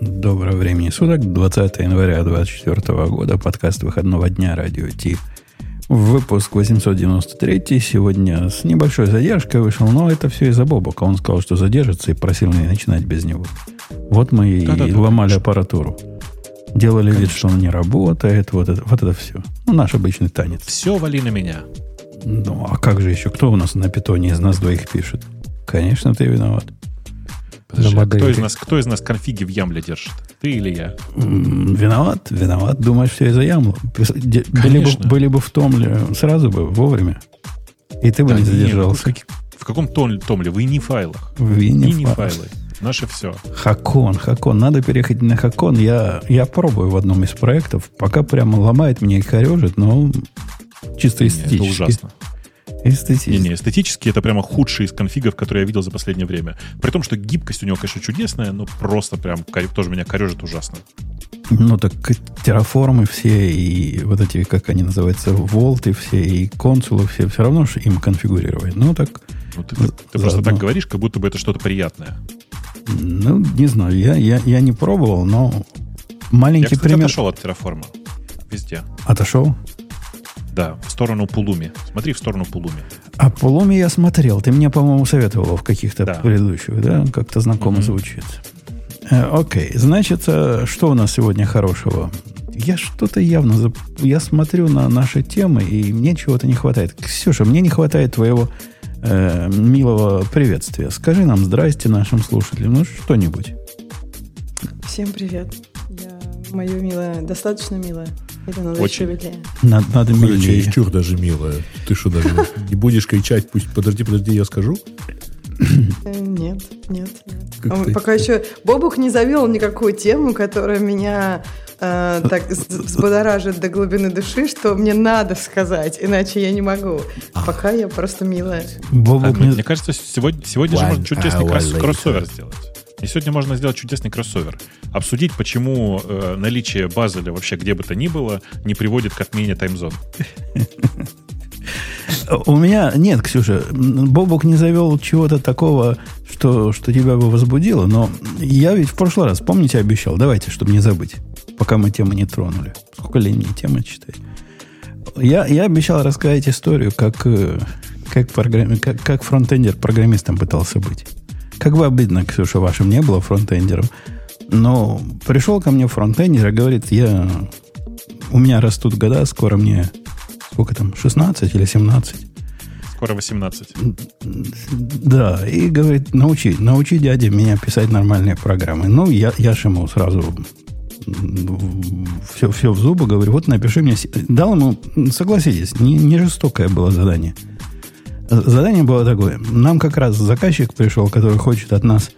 Доброго времени суток, 20 января 2024 года, подкаст выходного дня радио Ти. Выпуск 893 сегодня с небольшой задержкой вышел, но это все из-за Бобока. Он сказал, что задержится и просил меня начинать без него. Вот мы и Да-да-да, ломали конечно. аппаратуру. Делали вид, что он не работает, вот это, вот это все. Ну, наш обычный танец. Все вали на меня. Ну, а как же еще? Кто у нас на питоне из нас двоих пишет? Конечно, ты виноват. Подожди, На а кто модели. из нас, кто из нас конфиги в Ямле держит? Ты или я? Виноват, виноват. Думаешь, все из-за ямла. Де- Были бы, Конечно. были бы в томле сразу бы, вовремя. И ты бы Да не не, задержался. в, каких- в каком томле? В ini файлах. В фа- файлы. Наше все. Хакон, Хакон. Надо переходить на Хакон. Я, я пробую в одном из проектов. Пока прямо ломает меня и корежит, но чисто Это эстетически. ужасно. Эстетически. Не-не, эстетически это прямо худший из конфигов, которые я видел за последнее время. При том, что гибкость у него, конечно, чудесная, но просто прям тоже меня корежит ужасно. Ну так терраформы все и вот эти, как они называются, волты все и консулы все, все равно же им конфигурировать. Ну так, Ну, ты, ты просто так говоришь, как будто бы это что-то приятное. ну не знаю, я, я, я не пробовал, но Я, маленький кстати, пример. отошел от терраформа. Везде. Отошел? Да, в сторону Пулуми. Смотри в сторону Пулуми. А Пулуми я смотрел. Ты мне, по-моему, советовал в каких-то Да. предыдущих, да? Как-то знакомо Мгм. звучит. Э, окей. Значит, э, что у нас сегодня хорошего? Я что-то явно... зап- Я смотрю на наши темы, и мне чего-то не хватает. Ксюша, мне не хватает твоего э, милого приветствия. Скажи нам здрасте нашим слушателям. Ну, что-нибудь. Всем привет. Мое милое, достаточно милое. Или надо Очень. еще веселее? Надо, надо милее. чересчур даже милая. Ты что, даже не будешь кричать, пусть подожди, подожди, я скажу? Э, Нет, нет, нет. А? Пока еще Бобух не завел никакую тему, которая меня э, так взбодоражит до глубины души, что мне надо сказать, иначе я не могу. Пока я просто милая. Бобук мне кажется, сегодня, сегодня же можно чудесный кроссовер сделать. И сегодня можно сделать чудесный кроссовер. Обсудить, почему э, наличие Базеля вообще где бы то ни было не приводит к отмене таймзон. У меня нет, Ксюша. м, Бобук не завел чего-то такого, что, что тебя бы возбудило, но я ведь в прошлый раз, помните, обещал, давайте, чтобы не забыть, пока мы темы не тронули. Сколько лень мне темы читать. Я, я обещал рассказать историю, как, э, как, программе, как, как фронтендер программистом пытался быть. Как бы обидно, Ксюша, вашим не было фронтендером, но пришел ко мне фронтендер и говорит, я, у меня растут года, скоро мне, сколько там, 16 или 17. Скоро 18. Да, и говорит, научи, научи дядя меня писать нормальные программы. Ну, я, я ж ему сразу все, все в зубы говорю, вот напиши мне... Дал ему, согласитесь, не, не жестокое было задание. Задание было такое. Нам как раз заказчик пришел, который хочет от нас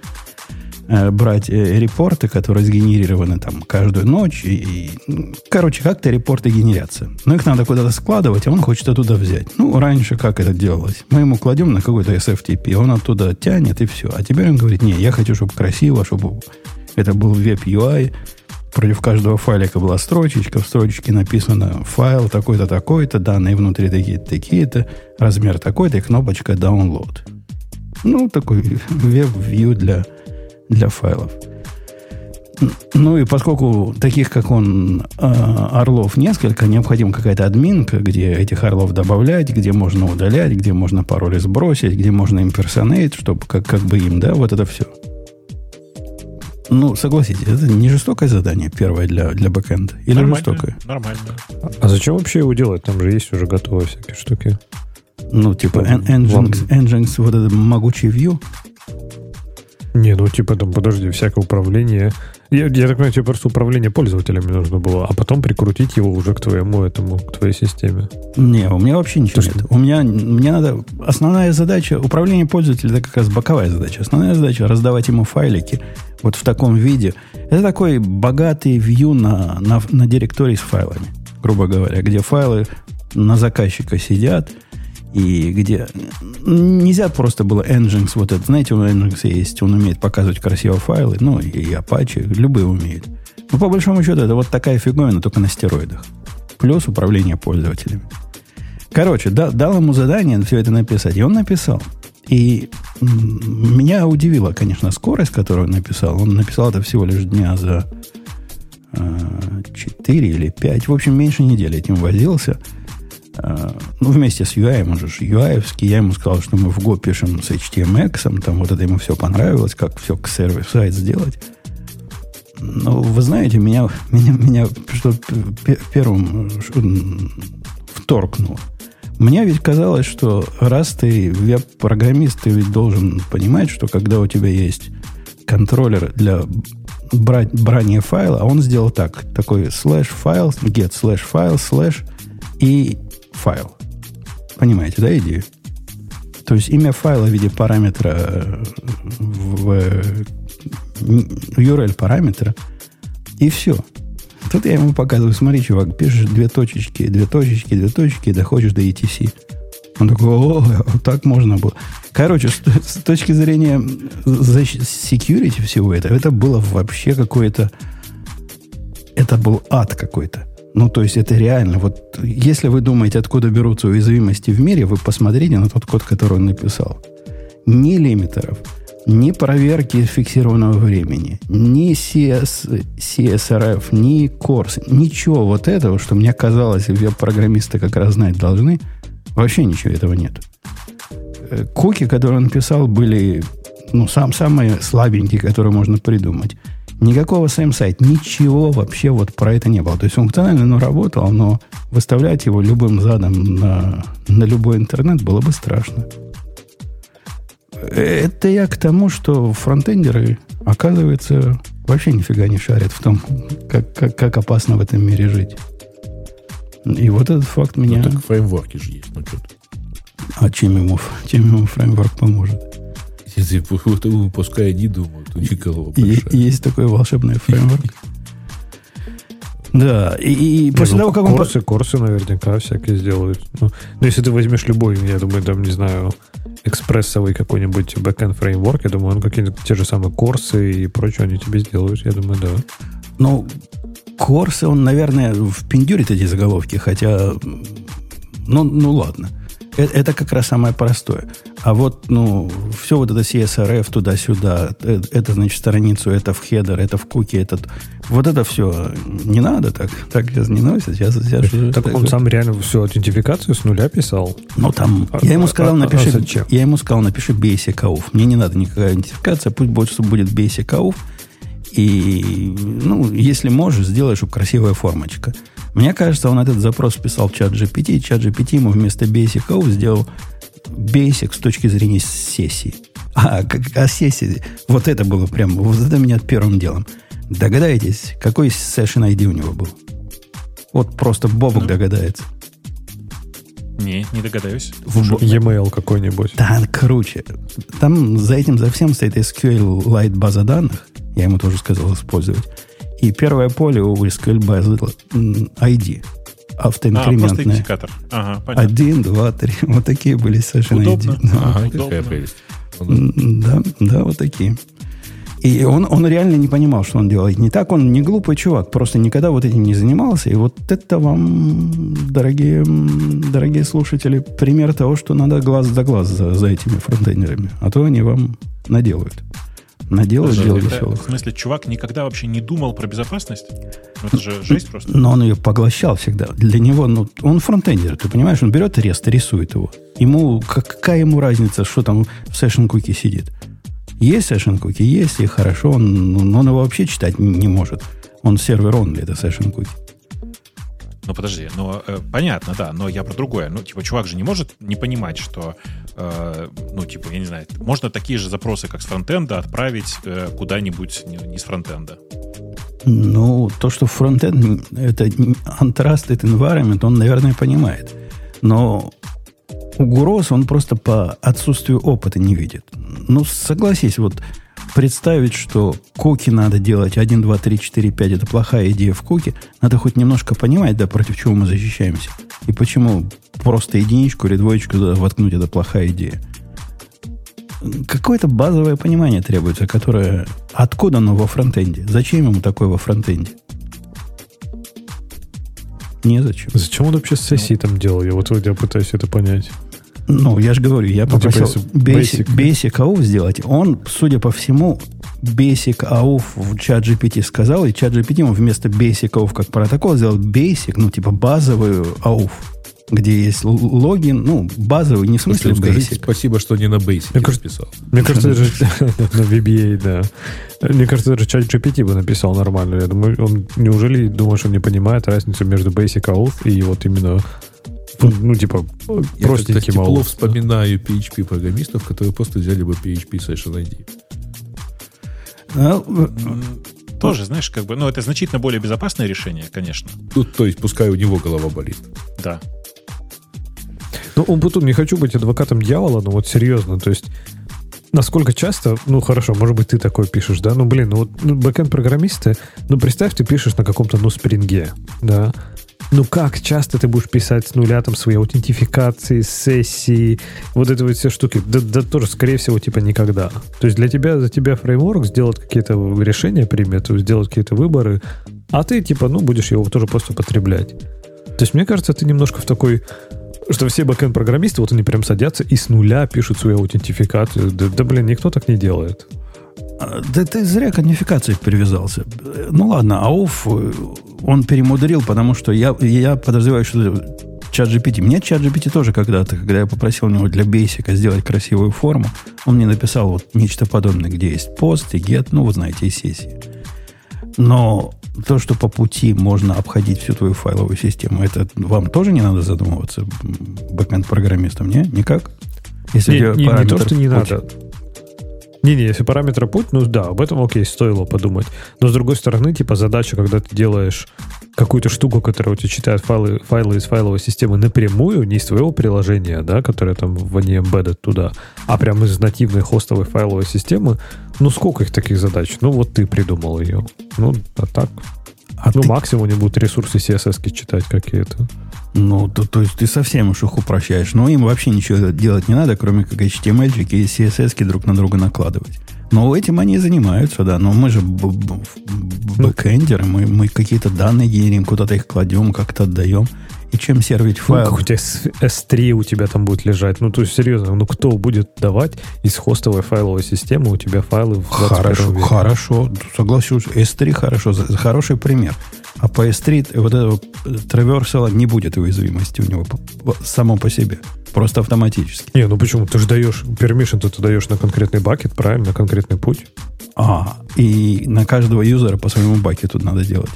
э, брать э, репорты, которые сгенерированы там каждую ночь. И, и, ну, короче, как-то репорты генерятся. Но их надо куда-то складывать, а он хочет оттуда взять. Ну, раньше как это делалось? Мы ему кладем на какой-то SFTP, он оттуда тянет и все. А теперь он говорит, не, я хочу, чтобы красиво, чтобы это был веб-UI, против каждого файлика была строчечка, в строчечке написано файл такой-то, такой-то, данные внутри такие-то, такие-то, размер такой-то и кнопочка download. Ну, такой веб-вью для, для файлов. Ну и поскольку таких, как он, э, орлов несколько, необходима какая-то админка, где этих орлов добавлять, где можно удалять, где можно пароли сбросить, где можно имперсонейт, чтобы как, как бы им, да, вот это все. Ну, согласитесь, это не жестокое задание первое для, для бэкэнда. Или Нормально, жестокое? Нормально. А зачем вообще его делать? Там же есть уже готовые всякие штуки. Ну, типа Вам- en- Nginx, Nginx, вот это могучий view. Не, ну типа там, подожди, всякое управление. Я, я так понимаю, тебе просто управление пользователями нужно было, а потом прикрутить его уже к твоему этому, к твоей системе. Не, у меня вообще ничего То нет. У меня, мне надо... Основная задача... Управление пользователя это как раз боковая задача. Основная задача раздавать ему файлики вот в таком виде. Это такой богатый view на, на, на директории с файлами, грубо говоря, где файлы на заказчика сидят, и где нельзя просто было Nginx, вот это, знаете, у Nginx есть, он умеет показывать красиво файлы, ну, и Apache, любые умеют. Но по большому счету это вот такая фиговина, только на стероидах. Плюс управление пользователями. Короче, да- дал ему задание все это написать, и он написал. И Меня удивила, конечно, скорость, которую он написал. Он написал это всего лишь дня за э, 4 или 5. В общем, меньше недели этим возился. Э, ну, вместе с UI, он же UI, я ему сказал, что мы в Go пишем с HTMX, там вот это ему все понравилось, как все к сервис-сайт сделать. Ну, вы знаете, меня, меня, меня что первым вторгнуло. Мне ведь казалось, что раз ты веб-программист, ты ведь должен понимать, что когда у тебя есть контроллер для брать, брания файла, а он сделал так, такой слэш файл, get слэш файл, слэш и файл. Понимаете, да, идею? То есть имя файла в виде параметра в URL параметра, и все. Тут я ему показываю, смотри, чувак, пишешь две точечки, две точечки, две точечки, и доходишь до ETC. Он такой, о, так можно было. Короче, с, с точки зрения security всего этого, это было вообще какое-то... Это был ад какой-то. Ну, то есть это реально. Вот если вы думаете, откуда берутся уязвимости в мире, вы посмотрите на тот код, который он написал. Ни лимитеров, ни проверки фиксированного времени, ни CS, CSRF, ни Корс, ничего вот этого, что мне казалось, веб-программисты как раз знать должны, вообще ничего этого нет. Э, куки, которые он писал, были ну, сам, самые слабенькие, которые можно придумать. Никакого сайм-сайт, ничего вообще вот про это не было. То есть функционально оно работало, но выставлять его любым задом на, на любой интернет было бы страшно. Это я к тому, что фронтендеры, оказывается, вообще нифига не шарят в том, как, как, как опасно в этом мире жить. И вот этот факт меня... Ну, так фреймворки же есть, ну что ты. А чем ему, чем ему фреймворк поможет? Если пускай они думают, у них голова Есть такой волшебный фреймворк. Да, и, и после ну, того, как он... Корсы, корсы наверняка всякие сделают. Ну, ну, если ты возьмешь любой, я думаю, там, не знаю, экспрессовый какой-нибудь backend фреймворк, я думаю, он какие-то те же самые корсы и прочее они тебе сделают, я думаю, да. Ну, корсы, он, наверное, впендюрит эти заголовки, хотя, ну, ну ладно. Это, это как раз самое простое. А вот, ну, все вот это CSRF туда-сюда, это, это, значит, страницу, это в хедер, это в куки, этот... Вот это все не надо так. Так сейчас не носят. Сейчас, сейчас так, так он сам реально всю аутентификацию с нуля писал? Ну, там... А, я ему сказал, а, напиши... А, а я ему сказал, напиши basic auth. Мне не надо никакая аутентификация, пусть больше будет basic auth. И, ну, если можешь, сделай, чтобы красивая формочка. Мне кажется, он этот запрос писал в чат GPT, чат GPT ему вместо basic auth сделал basic с точки зрения сессии. А, как, а сессии, вот это было прям, вот это меня первым делом. Догадаетесь, какой session ID у него был? Вот просто Бобок ну, догадается. Не, не догадаюсь. В e-mail какой-нибудь. Да, круче. Там за этим, за всем стоит SQLite база данных. Я ему тоже сказал использовать. И первое поле у SQL базы ID автоинкрементная. А, просто идентификатор. Ага, понятно. Один, два, три. Вот такие были совершенно Удобно. Да, ага, удобно. какая прелесть. Да, да, вот такие. И он, он реально не понимал, что он делает. Не так он не глупый чувак, просто никогда вот этим не занимался. И вот это вам, дорогие, дорогие слушатели, пример того, что надо глаз за глаз за, за этими фронтендерами. А то они вам наделают. Наделают дело веселых. В смысле, чувак никогда вообще не думал про безопасность? Ну, это же жесть просто. Но он ее поглощал всегда. Для него, ну, он фронтендер, ты понимаешь, он берет рест, рисует его. Ему, какая ему разница, что там в session куки сидит? Есть session куки, есть, и хорошо, он, он его вообще читать не может. Он сервер он это session куки. Ну, подожди, ну, э, понятно, да, но я про другое. Ну, типа, чувак же не может не понимать, что, э, ну, типа, я не знаю, можно такие же запросы, как с фронтенда, отправить э, куда-нибудь не, не с фронтенда. Ну, то, что фронтенд это untrusted environment, он, наверное, понимает. Но угроз он просто по отсутствию опыта не видит. Ну, согласись, вот представить, что куки надо делать 1, 2, 3, 4, 5, это плохая идея в куки, надо хоть немножко понимать, да, против чего мы защищаемся. И почему просто единичку или двоечку воткнуть, это плохая идея. Какое-то базовое понимание требуется, которое... Откуда оно во фронтенде? Зачем ему такое во фронтенде? Незачем. Зачем он вообще с сессией там делал? Я вот я пытаюсь это понять. Ну, я же говорю, я Ну, типа, попросил если basic, basic. AUF сделать. Он, судя по всему, Basic AUF в чат GPT сказал, и чат GPT ему вместо Basic AUF как протокол сделал Basic, ну, типа базовый AUF, где есть логин, ну, базовый, не в смысле Если скажите Basic. спасибо, что не на Basic Мне кажется, написал. Мне кажется, даже на VBA, да. Мне кажется, даже чат GPT бы написал нормально. Я думаю, он неужели думаешь, он не понимает разницу между Basic AUF и вот именно ну, типа, Я простеньким тепло вспоминаю PHP-программистов, которые просто взяли бы PHP Session ID. А, М, Тоже, знаешь, как бы, ну, это значительно более безопасное решение, конечно. Тут, то есть, пускай у него голова болит. Да. Ну, Умпутун, не хочу быть адвокатом дьявола, но вот серьезно, то есть насколько часто, ну хорошо, может быть, ты такой пишешь, да, ну блин, ну вот ну, бэкэнд-программисты, ну представь, ты пишешь на каком-то, ну, спринге, да, ну как часто ты будешь писать с нуля там свои аутентификации, сессии, вот это вот все штуки, да, да тоже, скорее всего, типа никогда. То есть для тебя, за тебя фреймворк сделать какие-то решения примет, сделать какие-то выборы, а ты типа, ну, будешь его тоже просто потреблять. То есть, мне кажется, ты немножко в такой что все бэкэнд-программисты, вот они прям садятся и с нуля пишут свою аутентификацию. Да, да, блин, никто так не делает. А, Да ты зря к унификации привязался. Ну ладно, АУФ э, он перемудрил, потому что я, я подозреваю, что чат GPT. Мне чат GPT тоже когда-то, когда я попросил у него для бейсика сделать красивую форму, он мне написал вот нечто подобное, где есть пост и get, ну, вы знаете, и сессии. Но то, что по пути можно обходить всю твою файловую систему, это вам тоже не надо задумываться, бэкэнд-программистам, не? Никак? Если Не, не- не то, что не надо. Не-не, если параметра путь, ну да, об этом, окей, стоило подумать. Но с другой стороны, типа задача, когда ты делаешь какую-то штуку, которая у тебя читает файлы, файлы из файловой системы напрямую, не из твоего приложения, да, которое там в не embedded туда, а прямо из нативной хостовой файловой системы, ну сколько их таких задач? Ну вот ты придумал ее. Ну, а так. А ну, ты- максимум они будут ресурсы CSS читать какие-то. Ну, то, то есть ты совсем уж их упрощаешь. Но им вообще ничего делать не надо, кроме как HTML и CSS друг на друга накладывать. Но этим они и занимаются, да. Но мы же б- б- Ну. бэкэндеры, мы, мы какие-то данные генерим, куда-то их кладем, как-то отдаем. И чем сервить Ну, файл? как у тебя с- S3 у тебя там будет лежать. Ну, то есть, серьезно, ну кто будет давать из хостовой файловой системы у тебя файлы в 21 Хорошо, веке? хорошо, соглашусь. S3 хорошо, хороший пример. А по S3 вот этого траверсала не будет уязвимости у него само по себе. Просто автоматически. Не, ну почему? Ты же даешь, permission ты даешь на конкретный бакет, правильно, на конкретный путь. А, и на каждого юзера по своему бакету надо делать.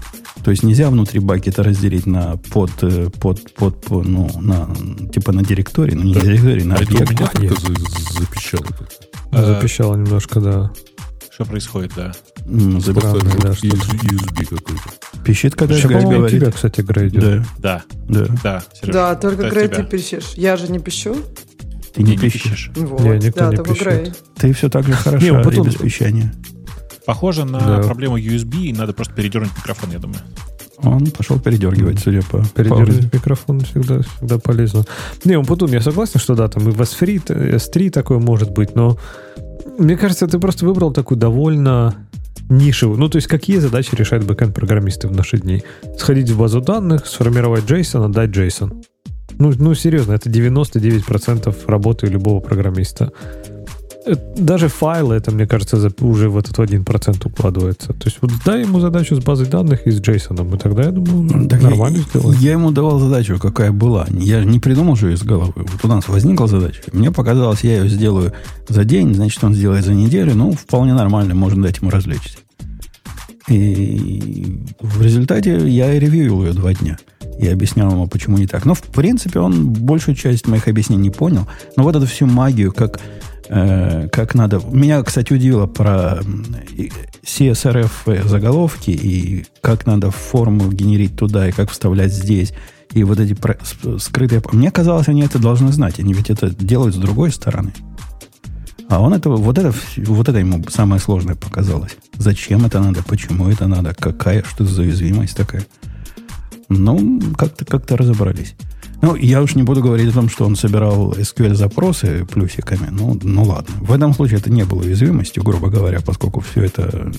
То есть нельзя внутри бакета разделить на под, э, под, под, по- ну, на, типа на директории, ну не Да. директории, на А это у объект. меня А, как-то запищало. Запищало немножко, да. Что происходит, да? Странно, Просто да, что-то. USB какой-то. Пищит, когда Сейчас, Грей говорит. тебя, кстати, грейдит. Да, Да, да. да, Сереж. Да, только Грей, тебя. ты пишешь. Я же не пишу. Ты Не, не пищишь. пищишь. Вот, Не, никто да, не пишет. Грей. Ты все так же хорошо, Не, и потом- без пищания. Похоже на Да. проблему USB, и надо просто передернуть микрофон, я думаю. Он пошел передергивать, судя по паузе. Передерживать микрофон всегда, всегда полезно. Не, он потом, я согласен, что да, там и в S3, т- S3 такое может быть, но мне кажется, ты просто выбрал такую довольно нишевую. Ну, то есть, какие задачи решают бэкэнд-программисты в наши дни? Сходить в базу данных, сформировать JSON, отдать JSON. Ну, ну серьезно, это 99% работы любого программиста. Даже файлы, это, мне кажется, за- уже в этот 1% укладывается. То есть, вот дай ему задачу с базой данных и с JSON, и тогда, я думаю, Так нормально я, сделает. я ему давал задачу, какая была. Я же не придумал же ее из головы. Вот у нас возникла задача. Мне показалось, я ее сделаю за день, значит, он сделает за неделю. Ну, вполне нормально, можно дать ему развлечься. И в результате я ревьюил ее два дня. И объяснял ему, почему не так. Но, в принципе, он большую часть моих объяснений не понял. Но вот эту всю магию, как, э, как надо... Меня, кстати, удивило про CSRF заголовки и как надо форму генерить туда и как вставлять здесь. И вот эти скрытые... Мне казалось, они это должны знать. Они ведь это делают с другой стороны. А он это, вот это, вот это ему самое сложное показалось. Зачем это надо, почему это надо, какая, что за уязвимость такая. Ну, как-то как разобрались. Ну, я уж не буду говорить о том, что он собирал SQL-запросы плюсиками. Ну, ну ладно. В этом случае это не было уязвимостью, грубо говоря, поскольку все это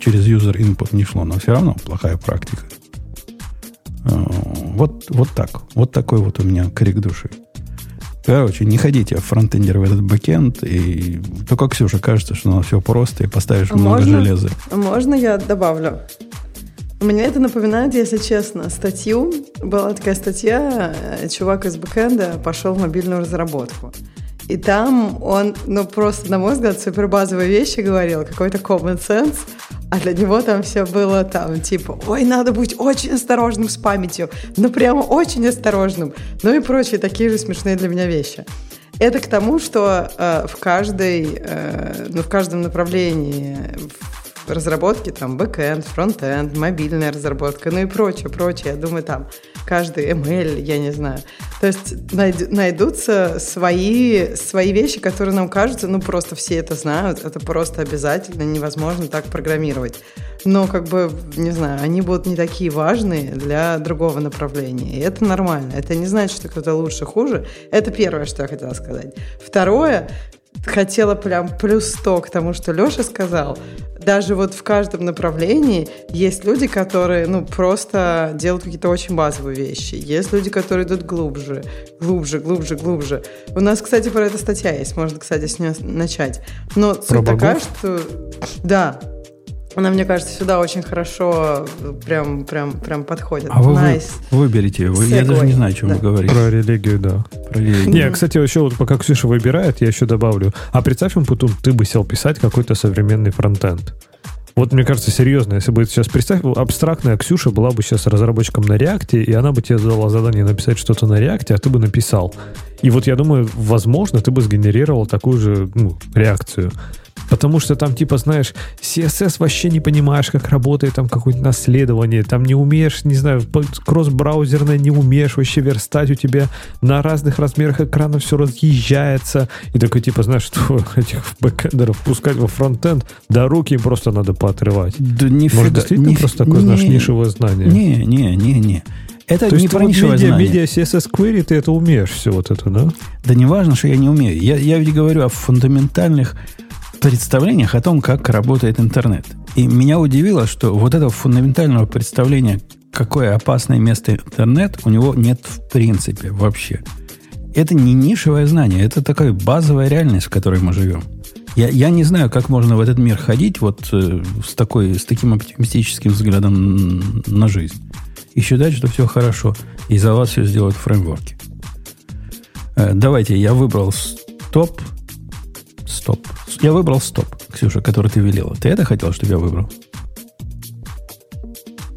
через user input не шло. Но все равно плохая практика. Э, Вот, вот так. Вот такой вот у меня крик души. Короче, не ходите фронтендеры в этот бэкенд, и только Ксюше кажется, что оно все просто, и поставишь А много можно? железа. Можно я добавлю? Мне это напоминает, если честно, статью. Была такая статья, э, чувак из бэкэнда пошел в мобильную разработку. И там он, ну, просто, на мой взгляд, супер базовые вещи говорил, какой-то common sense, а для него там все было там, типа, ой, надо быть очень осторожным с памятью, ну, прямо очень осторожным, ну и прочие такие же смешные для меня вещи. Это к тому, что э, в каждой, э, ну, в каждом направлении в разработке, там, бэкэнд, фронтенд, мобильная разработка, ну и прочее, прочее. Я думаю, там, каждый ML, я не знаю. То есть найд- найдутся свои, свои вещи, которые нам кажутся, ну, просто все это знают, это просто обязательно, невозможно так программировать. Но, как бы, не знаю, они будут не такие важные для другого направления. И это нормально. Это не значит, что кто-то лучше, хуже. Это первое, что я хотела сказать. Второе, хотела прям плюс 100 к тому, что Леша сказал. Даже вот в каждом направлении есть люди, которые, ну, просто делают какие-то очень базовые вещи. Есть люди, которые идут глубже, глубже, глубже, глубже. У нас, кстати, про это статья есть. Можно, кстати, с нее начать. Но суть богов? такая, что... Да, она, мне кажется, сюда очень хорошо прям, прям, прям подходит. А вы, вы- Nice. выберите его. Я даже не знаю, о чем Да. вы говорите. Про религию, да. Про религию. Не, кстати, еще вот пока Ксюша выбирает, я еще добавлю. А представь, Путун, ты бы сел писать какой-то современный фронтенд. Вот мне кажется, серьезно, если бы сейчас представь, абстрактная Ксюша была бы сейчас разработчиком на реакте, и она бы тебе задала задание написать что-то на реакте, а ты бы написал. И вот я думаю, возможно, ты бы сгенерировал такую же ну, реакцию. Потому что там, типа, знаешь, CSS вообще не понимаешь, как работает там какое-то наследование, там не умеешь, не знаю, кросс-браузерное не умеешь вообще верстать, у тебя на разных размерах экрана все разъезжается. И такой, типа, знаешь, что этих бэкэндеров пускать во фронтенд, да руки им просто надо поотрывать. Да нифига. Может, действительно ни- просто такое, знаешь, не- нишевое знание? Не, не, не, не. Это То не про вот нишевое медиа, знание. медиа CSS query, ты это умеешь все вот это, да? Да не важно, что я не умею. Я, я ведь говорю о фундаментальных представлениях о том, как работает интернет. И меня удивило, что вот этого фундаментального представления, какое опасное место интернет, у него нет в принципе вообще. Это не нишевое знание, это такая базовая реальность, в которой мы живем. Я, я не знаю, как можно в этот мир ходить вот э, с, такой, с таким оптимистическим взглядом на жизнь. И считать, что все хорошо. И за вас все сделают фреймворки. Э, Давайте, я выбрал стоп. Стоп. Я выбрал стоп, Ксюша, который ты велела. Ты это хотела, чтобы я выбрал?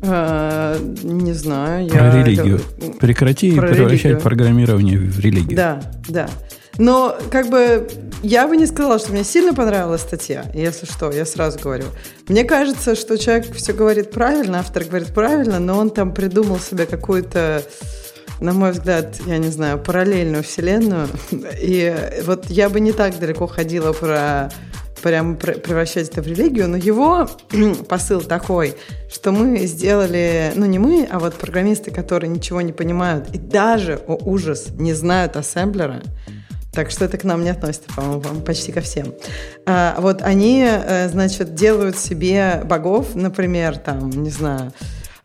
Э, Не знаю. Про я религию. Прекрати Про превращать религию. программирование в религию. Да, да. Но как бы я бы не сказала, что мне сильно понравилась статья, если что, я сразу говорю. Мне кажется, что человек все говорит правильно, автор говорит правильно, но он там придумал себе какую-то, на мой взгляд, я не знаю, параллельную вселенную. И вот я бы не так далеко ходила про прям пр- превращать это в религию, но его посыл такой, что мы сделали, ну не мы, а вот программисты, которые ничего не понимают и даже, о ужас, не знают ассемблера, так что это к нам не относится, по-моему, по-моему, почти ко всем. А, вот они, э, значит, делают себе богов, например, там, не знаю,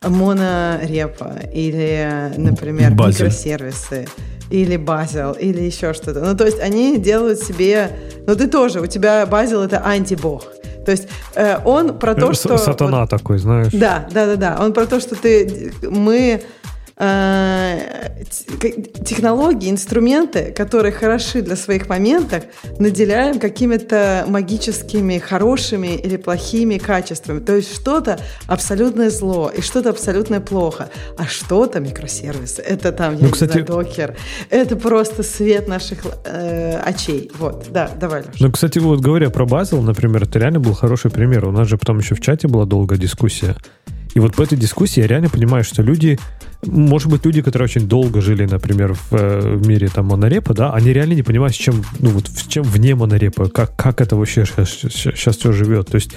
монорепа или, например, Базель. микросервисы или базил, или еще что-то. Ну, то есть они делают себе... Ну, ты тоже, у тебя базил — это антибог. То есть э, он про то, С- что... Сатана вот- такой, знаешь. да, да, да, да. Он про то, что ты, мы э, технологии, инструменты, которые хороши для своих моментов, наделяем какими-то магическими хорошими или плохими качествами. То есть что-то абсолютное зло и что-то абсолютное плохо, а что-то микросервисы. Это там, я Ну, не кстати- знаю, докер. Это просто свет наших э, очей. Вот, да, давай, Леша. Ну, кстати, вот говоря про Базел, например, это реально был хороший пример. У нас же потом еще в чате была долгая дискуссия. И вот по этой дискуссии я реально понимаю, что люди, может быть, люди, которые очень долго жили, например, в, э, в мире там монорепа, да, они реально не понимают, с чем, ну вот, с чем вне монорепа, как, как это вообще сейчас все живет. То есть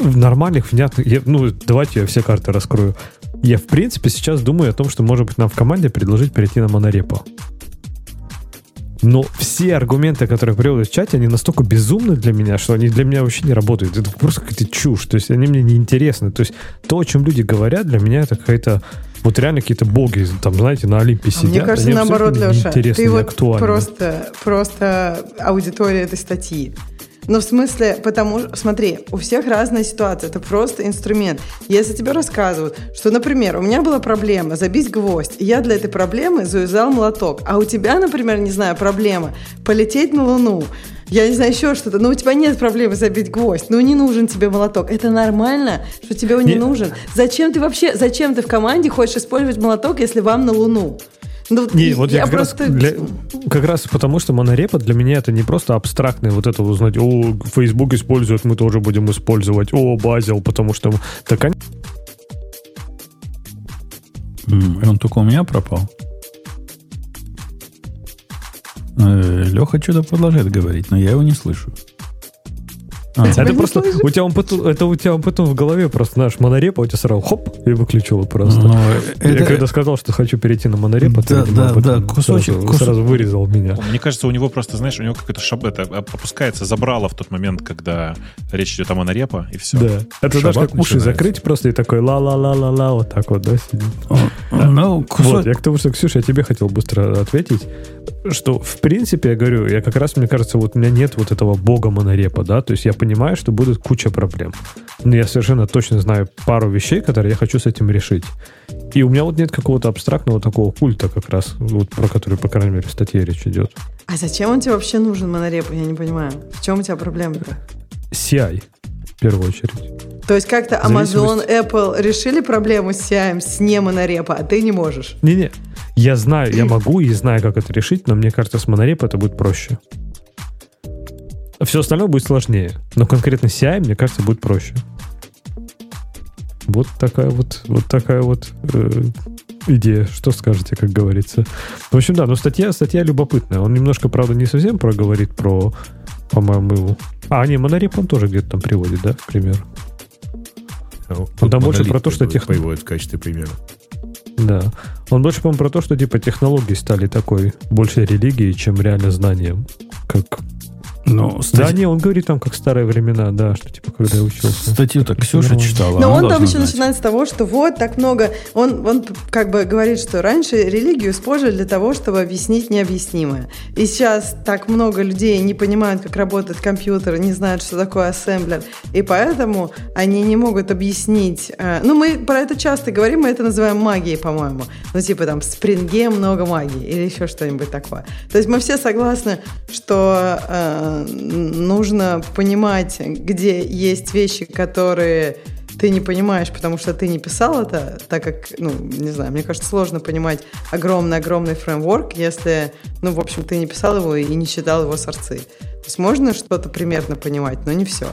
в нормальных, внятных... я- ну, давайте я все карты раскрою. Я, в принципе, сейчас думаю о том, что, может быть, нам в команде предложить перейти на монорепо. Но все аргументы, которые приводят в чате, они настолько безумны для меня, что они для меня вообще не работают. Это просто какая-то чушь. То есть они мне не интересны. То есть то, о чем люди говорят, для меня это какая-то вот реально какие-то боги, там, знаете, на Олимпе А Мне сидят. кажется, они наоборот, Леша, ты вот актуальны. просто, просто аудитория этой статьи. Ну, в смысле, потому что, смотри, у всех разная ситуация, это просто инструмент. Если тебе рассказывают, что, например, у меня была проблема забить гвоздь, и я для этой проблемы завязал молоток, а у тебя, например, не знаю, проблема полететь на Луну, я не знаю, еще что-то, но у тебя нет проблемы забить гвоздь, ну не нужен тебе молоток. Это нормально, что тебе он не Не- нужен. Зачем ты вообще, зачем ты в команде хочешь использовать молоток, если вам на Луну? Ну, Не, вот я, как, просто... раз для- как раз потому, что монорепа для меня это не просто абстрактное вот это узнать, о, Facebook использует, мы тоже будем использовать, о, базил, потому что... Так они И он только у меня пропал. Леха что-то продолжает говорить, но я его не слышу. А, Это просто у тебя он потом, это у тебя он потом в голове просто знаешь монорепа, у тебя сразу хоп и выключило просто. но Я это- когда сказал, что хочу перейти на монорепа, ты, Да, видимо, да, да, кусочек, сразу, кусок- сразу вырезал меня. Мне кажется, у него просто, знаешь, у него какой-то шаб... это опускается забрало в тот момент, когда речь идет о монорепа, и все. Да. Это даже как уши закрыть просто и такой ла-ла-ла-ла-ла, вот так вот, да, сидит. Ну, кусок- Вот, я к тому, что, Ксюша, я тебе хотел быстро ответить, что, в принципе, я говорю, я как раз, мне кажется, вот у меня нет вот этого бога монорепа, да, то есть я понимаю, что будет куча проблем. Но я совершенно точно знаю пару вещей, которые я хочу с этим решить. И у меня вот нет какого-то абстрактного такого культа как раз, вот про который, по крайней мере, в статье речь идет. А зачем он тебе вообще нужен, монореп? Я не понимаю. В чем у тебя проблема-то? CI, в первую очередь. То есть как-то Amazon, Apple решили проблему с CI, с не монорепа, а ты не можешь. Не-не, я знаю, я могу и знаю, как это решить, но мне кажется, с монорепа это будет проще. Все остальное будет сложнее. Но конкретно CI, мне кажется, будет проще. Вот такая вот, вот такая вот э, идея. Что скажете, как говорится. В общем, да, но статья, статья любопытная. Он немножко, правда, не совсем проговорит про, по-моему... А, не, монореп он тоже где-то там приводит, да, пример? Он там больше про то, что тех- Приводит в качестве примера. Да. Он больше, по-моему, про то, что типа технологии стали такой больше религией, чем реально знанием. Как... Ну, Да, стать- не, он говорит там, как старые времена, да, что типа, когда я учился. статью-то Ксюша Нормально. читала. Но он там еще знать. начинает с того, что вот так много. Он, он как бы говорит, что раньше религию использовали для того, чтобы объяснить необъяснимое. И сейчас так много людей не понимают, как работает компьютер, не знают, что такое ассемблер. И поэтому они не могут объяснить. э, Ну, мы про это часто говорим, мы это называем магией, по-моему. Ну, типа там в спринге много магии или еще что-нибудь такое. То есть мы все согласны, что э, нужно понимать, где есть вещи, которые ты не понимаешь, потому что ты не писал это, так как, ну, не знаю, мне кажется, сложно понимать огромный-огромный фреймворк, если, ну, в общем, ты не писал его и не читал его сорцы. То есть можно что-то примерно понимать, но не все.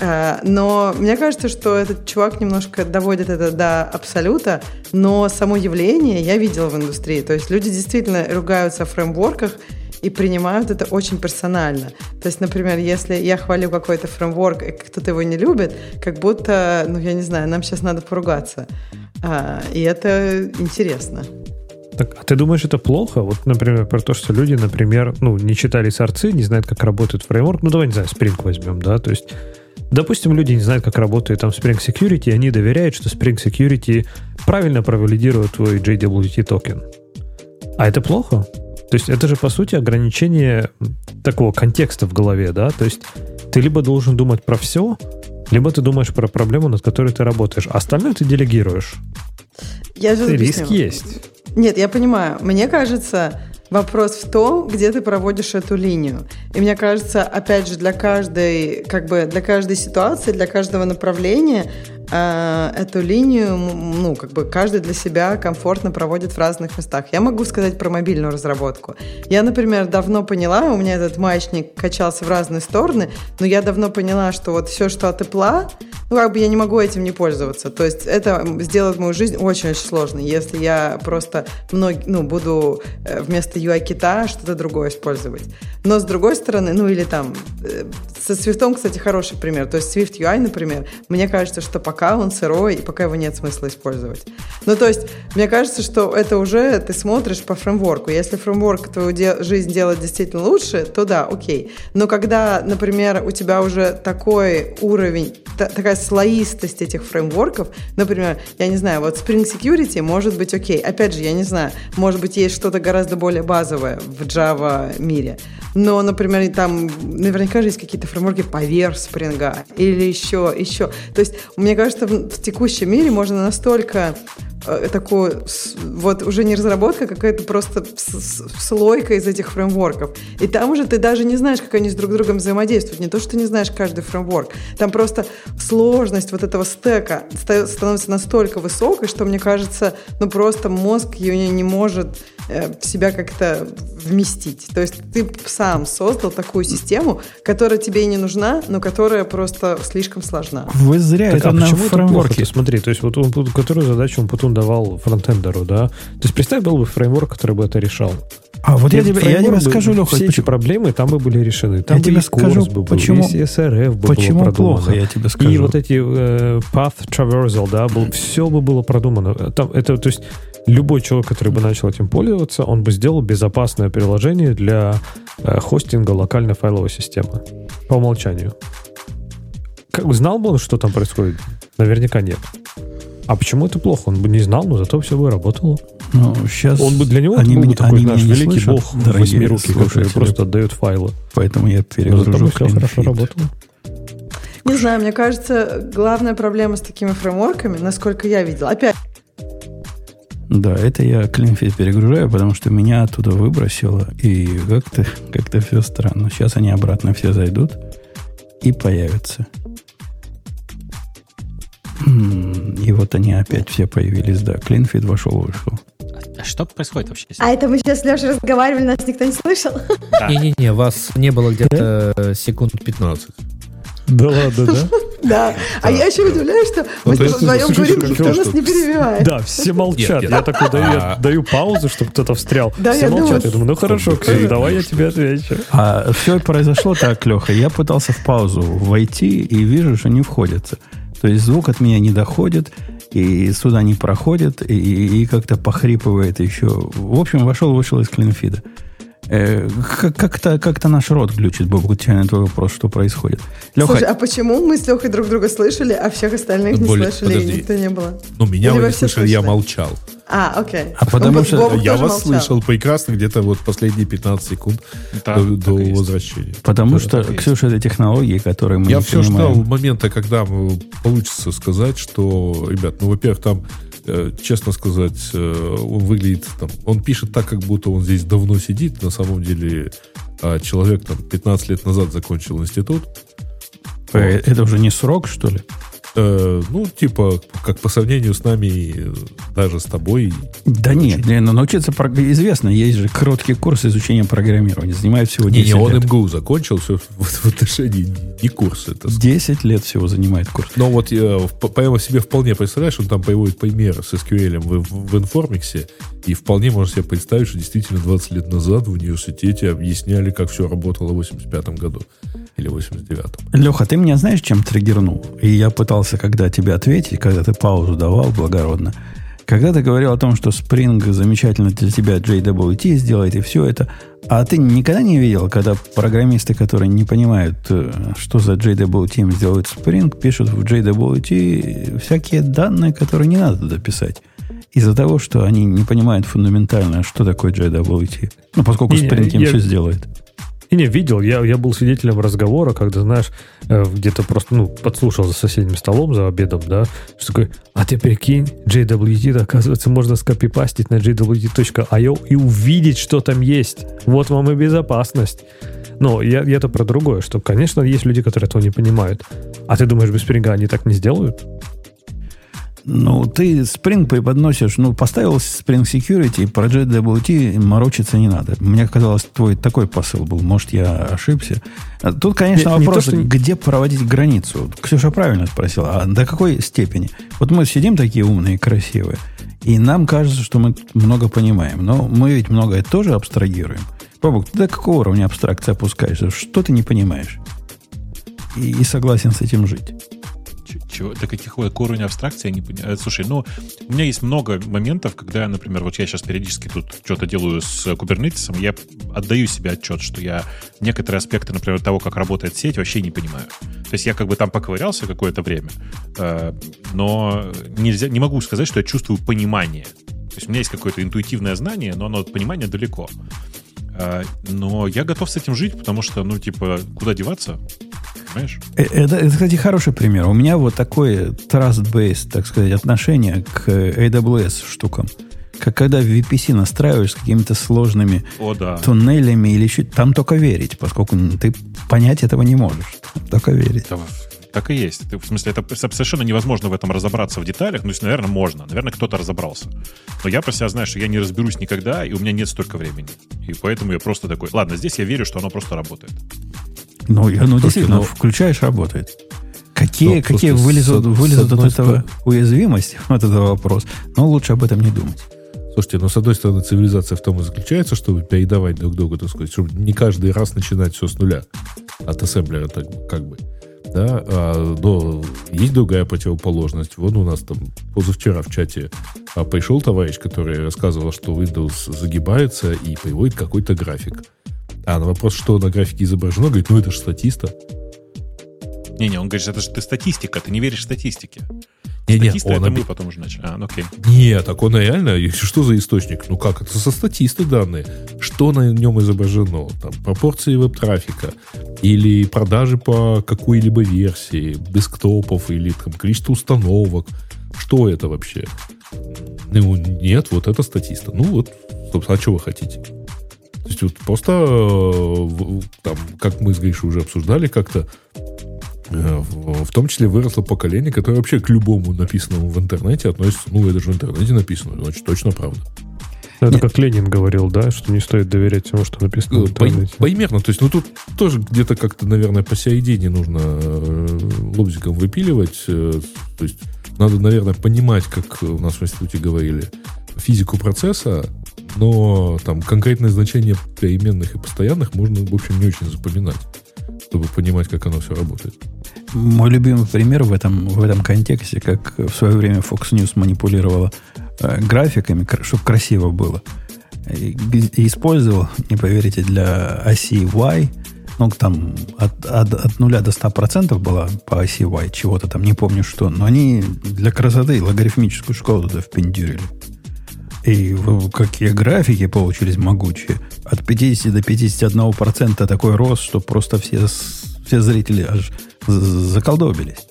Э, Но мне кажется, что этот чувак немножко доводит это до абсолюта, но само явление я видела в индустрии. То есть люди действительно ругаются о фреймворках и принимают это очень персонально. То есть, например, если я хвалю какой-то фреймворк, и кто-то его не любит, как будто, ну, я не знаю, нам сейчас надо поругаться. А, И это интересно. Так, а ты думаешь, это плохо? Вот, например, про то, что люди, например, ну, не читали сорцы, не знают, как работает фреймворк. Ну, давай, не знаю, Spring возьмем, да, то есть Допустим, люди не знают, как работает там Spring Security, и они доверяют, что Spring Security правильно провалидирует твой JWT токен. А это плохо? То есть это же, по сути, ограничение такого контекста в голове, да? То есть ты либо должен думать про все, либо ты думаешь про проблему, над которой ты работаешь, остальное ты делегируешь. Я же Риск есть. Нет, я понимаю. Мне кажется, вопрос в том, где ты проводишь эту линию. И мне кажется, опять же, для каждой, как бы, для каждой ситуации, для каждого направления э, эту линию, ну, как бы, каждый для себя комфортно проводит в разных местах. Я могу сказать про мобильную разработку. Я, например, давно поняла, у меня этот маятник качался в разные стороны, но я давно поняла, что вот все, что от Apple, ну, как бы я не могу этим не пользоваться. То есть это сделает мою жизнь очень-очень сложной, если я просто мног, ну, буду э, вместо UI-кита что-то другое использовать. Но с другой стороны, ну или там, э, со Swift, кстати, хороший пример. То есть Swift UI, например, мне кажется, что пока он сырой, и пока его нет смысла использовать. Ну, то есть, мне кажется, что это уже ты смотришь по фреймворку. Если фреймворк твою де- жизнь делает действительно лучше, то да, окей. Но когда, например, у тебя уже такой уровень, та- такая слоистость этих фреймворков, например, я не знаю, вот Spring Security может быть окей. Опять же, я не знаю, может быть, есть что-то гораздо более базовое в Java мире. Но, например, там наверняка же есть какие-то фреймворки поверх Spring или еще, еще. То есть, мне кажется, в, в текущем мире можно настолько такую, с- вот уже не разработка, а какая-то просто с- с- слойка из этих фреймворков. И там уже ты даже не знаешь, как они с друг другом взаимодействуют. Не то, что ты не знаешь каждый фреймворк. Там просто сложность вот этого стека ста- становится настолько высокой, что, мне кажется, ну просто мозг ее не, может э, в себя как-то вместить. То есть ты сам создал такую систему, которая тебе и не нужна, но которая просто слишком сложна. Вы зря Так, это а на почему это фреймворке. Смотри, то есть вот он, которую задачу он потом давал фронтендеру, да? То есть представь, был бы фреймворк, который бы это решал. А вот я тебе, я тебе скажу, Леха, все эти проблемы там бы были решены. Там Я бы тебе и скажу, бы был, почему- и SRF бы почему было продумано. плохо, я тебе скажу. И вот эти э, Path Traversal, да, был, все бы было продумано. Там, это, то есть, любой человек, который бы начал этим пользоваться, он бы сделал безопасное приложение для э, хостинга локальной файловой системы. По умолчанию. Как, знал бы он, что там происходит? Наверняка нет. А почему это плохо? Он бы не знал, но зато все бы работало. ну, сейчас Он бы для него они был бы такой они наш великий слышат, бог дорогие восьмирукий, который просто отдает файлы. Поэтому я Но зато перегружу бы все хорошо работало. Не знаю, мне кажется, главная проблема с такими фреймворками, насколько я видела, опять Да, это я CleanFeed перегружаю, потому что меня оттуда выбросило, и как-то как все странно. Сейчас они обратно все зайдут и появятся. И вот они опять все появились, да. CleanFeed вошел, вышел. А что происходит вообще? А это мы сейчас с Лешей разговаривали, нас никто не слышал. Не-не-не, вас не было где-то секунд 15. Да ладно, да? Да. А я еще удивляюсь, что мы Ну, с то тобой вдвоем говорим, никто нас не перебивает. Да, все молчат. Я такой даю, А. паузу, чтобы кто-то встрял. Да, все я молчат. Я думаю, ну хорошо, Ксюша, давай я тебе отвечу. А все произошло так, Леха. Я пытался в паузу войти и вижу, что не входится. То есть звук от меня не доходит, и сюда не проходит, и, и- и как-то похрипывает еще. В общем, вошел, вышел из клинфида. Э, как- как-то, как-то наш рот глючит, Боб, отвечая на твой вопрос, что происходит. Леха, Слушай, а почему мы с Лехой друг друга слышали, а всех остальных не Более- слышали, и подожди. никто не было? Ну, меня Или вы не все слышали, я слышали? молчал. А, окей. А потому Боб- что Бобук я вас молчал. слышал прекрасно где-то вот последние 15 секунд Да, до, до и возвращения. потому Да, что, так и есть. Ксюша, это технологии, которые мы Я не все понимаем. ждал момента, когда э, получится сказать, что, ребят, ну, во-первых, там, честно сказать, э, он выглядит там, он пишет так, как будто он здесь давно сидит. На самом деле, а, человек там 15 лет назад закончил институт. Э, Это уже не срок, что ли? Э, ну, типа, как по сравнению с нами, э, даже с тобой, Да нет, не, ну, научиться прог- известно, есть же короткий курс изучения программирования, занимает всего 10 Не, не, он лет. МГУ закончил, все в, в отношении не. Это, 10 лет всего занимает курс. но вот я в- прямо себе вполне представляешь, он там приводит примеры с SQL в, в, Информиксе, и вполне можно себе представить, что действительно 20 лет назад в университете объясняли, как все работало в 85 году или 89-м. Леха, ты меня знаешь, чем триггернул? И я пытался, когда тебе ответить, когда ты паузу давал благородно, когда ты говорил о том, что Spring замечательно для тебя JWT сделает и все это, а ты никогда не видел, когда программисты, которые не понимают, э, что за JWT им сделает Spring, пишут в JWT всякие данные, которые не надо туда писать. Из-за того, что они не понимают фундаментально, что такое JWT. Ну, поскольку Spring им я- все сделает. И не, видел, я, я был свидетелем разговора, когда, знаешь, э, где-то просто, ну, подслушал за соседним столом, за обедом, да, что такое, а ты прикинь, JWT, оказывается, можно скопипастить на jwt.io и увидеть, что там есть. Вот вам и безопасность. Но я, я-то про другое, что, конечно, есть люди, которые этого не понимают. А ты думаешь, без спринга они так не сделают? Ну, ты Spring преподносишь, ну, поставил Spring Security, про JWT морочиться не надо. Мне казалось, твой такой посыл был. Может, я ошибся. А Тут, конечно, Не- не вопрос, то, что- где проводить границу. Ксюша правильно спросила, а до какой степени? Вот мы сидим такие умные, красивые, и нам кажется, что мы много понимаем. Но мы ведь многое тоже абстрагируем. Бабук, ты до какого уровня абстракции опускаешься? Что ты не понимаешь? И, и согласен с этим жить. Чего, до каких уровня абстракции я не понимаю. Слушай, ну, у меня есть много моментов, когда, например, вот я сейчас периодически тут что-то делаю с кубернетисом, я отдаю себе отчет, что я некоторые аспекты, например, того, как работает сеть, вообще не понимаю. То есть я как бы там поковырялся какое-то время, э, но нельзя, не могу сказать, что я чувствую понимание. То есть у меня есть какое-то интуитивное знание, но оно от понимания далеко. Э, Но я готов с этим жить, потому что, ну, типа, куда деваться? Понимаешь? Э, Это, это, кстати, хороший пример. У меня вот такое trust-based, так сказать, отношение к AWS штукам. Как когда в VPC настраиваешь с какими-то сложными О, да. туннелями или еще... Там только верить, поскольку ты понять этого не можешь. Только верить. Да, так и есть. Ты, в смысле, это совершенно невозможно в этом разобраться в деталях. Ну, то есть, наверное, можно. Наверное, кто-то разобрался. Но я про себя знаю, что я не разберусь никогда, и у меня нет столько времени. И поэтому я просто такой, ладно, здесь я верю, что оно просто работает. Ну, я- ну Слушайте, действительно, ну- включаешь, работает. Какие, Ну, какие вылезут, с- с вылезут от одной этого стороны- уязвимости? Вот это вопрос. Но лучше об этом не думать. Слушайте, ну, с одной стороны, цивилизация в том и заключается, чтобы передавать друг другу, так сказать, чтобы не каждый раз начинать все с нуля от ассемблера, так, как бы. Да, а, но есть другая противоположность. Вон у нас там позавчера в чате а, пришел товарищ, который рассказывал, что Windows загибается и приводит какой-то график. А на вопрос, что на графике изображено, говорит, ну это же статиста. Не-не, он говорит, это же ты статистика, ты не веришь статистике. Не-не, Статисты он это оби- мы потом уже начали. А, ну окей. Нет, так он реально, что за источник? Ну как, это со статисты данные. Что на нем изображено? Там, пропорции веб-трафика или продажи по какой-либо версии, десктопов или там, количество установок. Что это вообще? Ну, нет, вот это статиста. Ну вот, собственно, а что вы хотите? То есть вот просто, э, там, как мы с Гришей уже обсуждали как-то, в, в том числе выросло поколение, которое вообще к любому написанному в интернете относится, ну, это же в интернете написано, значит, точно правда. Ну, Это Нет. как Ленин говорил, да, что не стоит доверять всему, что написано в По- интернете. Поимерно, то есть, ну, тут тоже где-то как-то, наверное, посередине нужно э, лобзиком выпиливать, э, то есть, надо, наверное, понимать, как у нас в институте говорили, физику процесса, но там конкретное значение переменных и постоянных можно, в общем, не очень запоминать, чтобы понимать, как оно все работает. Мой любимый пример в этом, в этом контексте, как в свое время Fox News манипулировала э, графиками, чтобы красиво было. И, и использовал, не поверите, для оси Y, ну, там от, от, от 0 до 100% была по оси Y, чего-то там, не помню что, но они для красоты логарифмическую школу туда впендюрили. И какие графики получились могучие. От 50 до 51% такой рост, что просто все, все зрители аж заколдобились.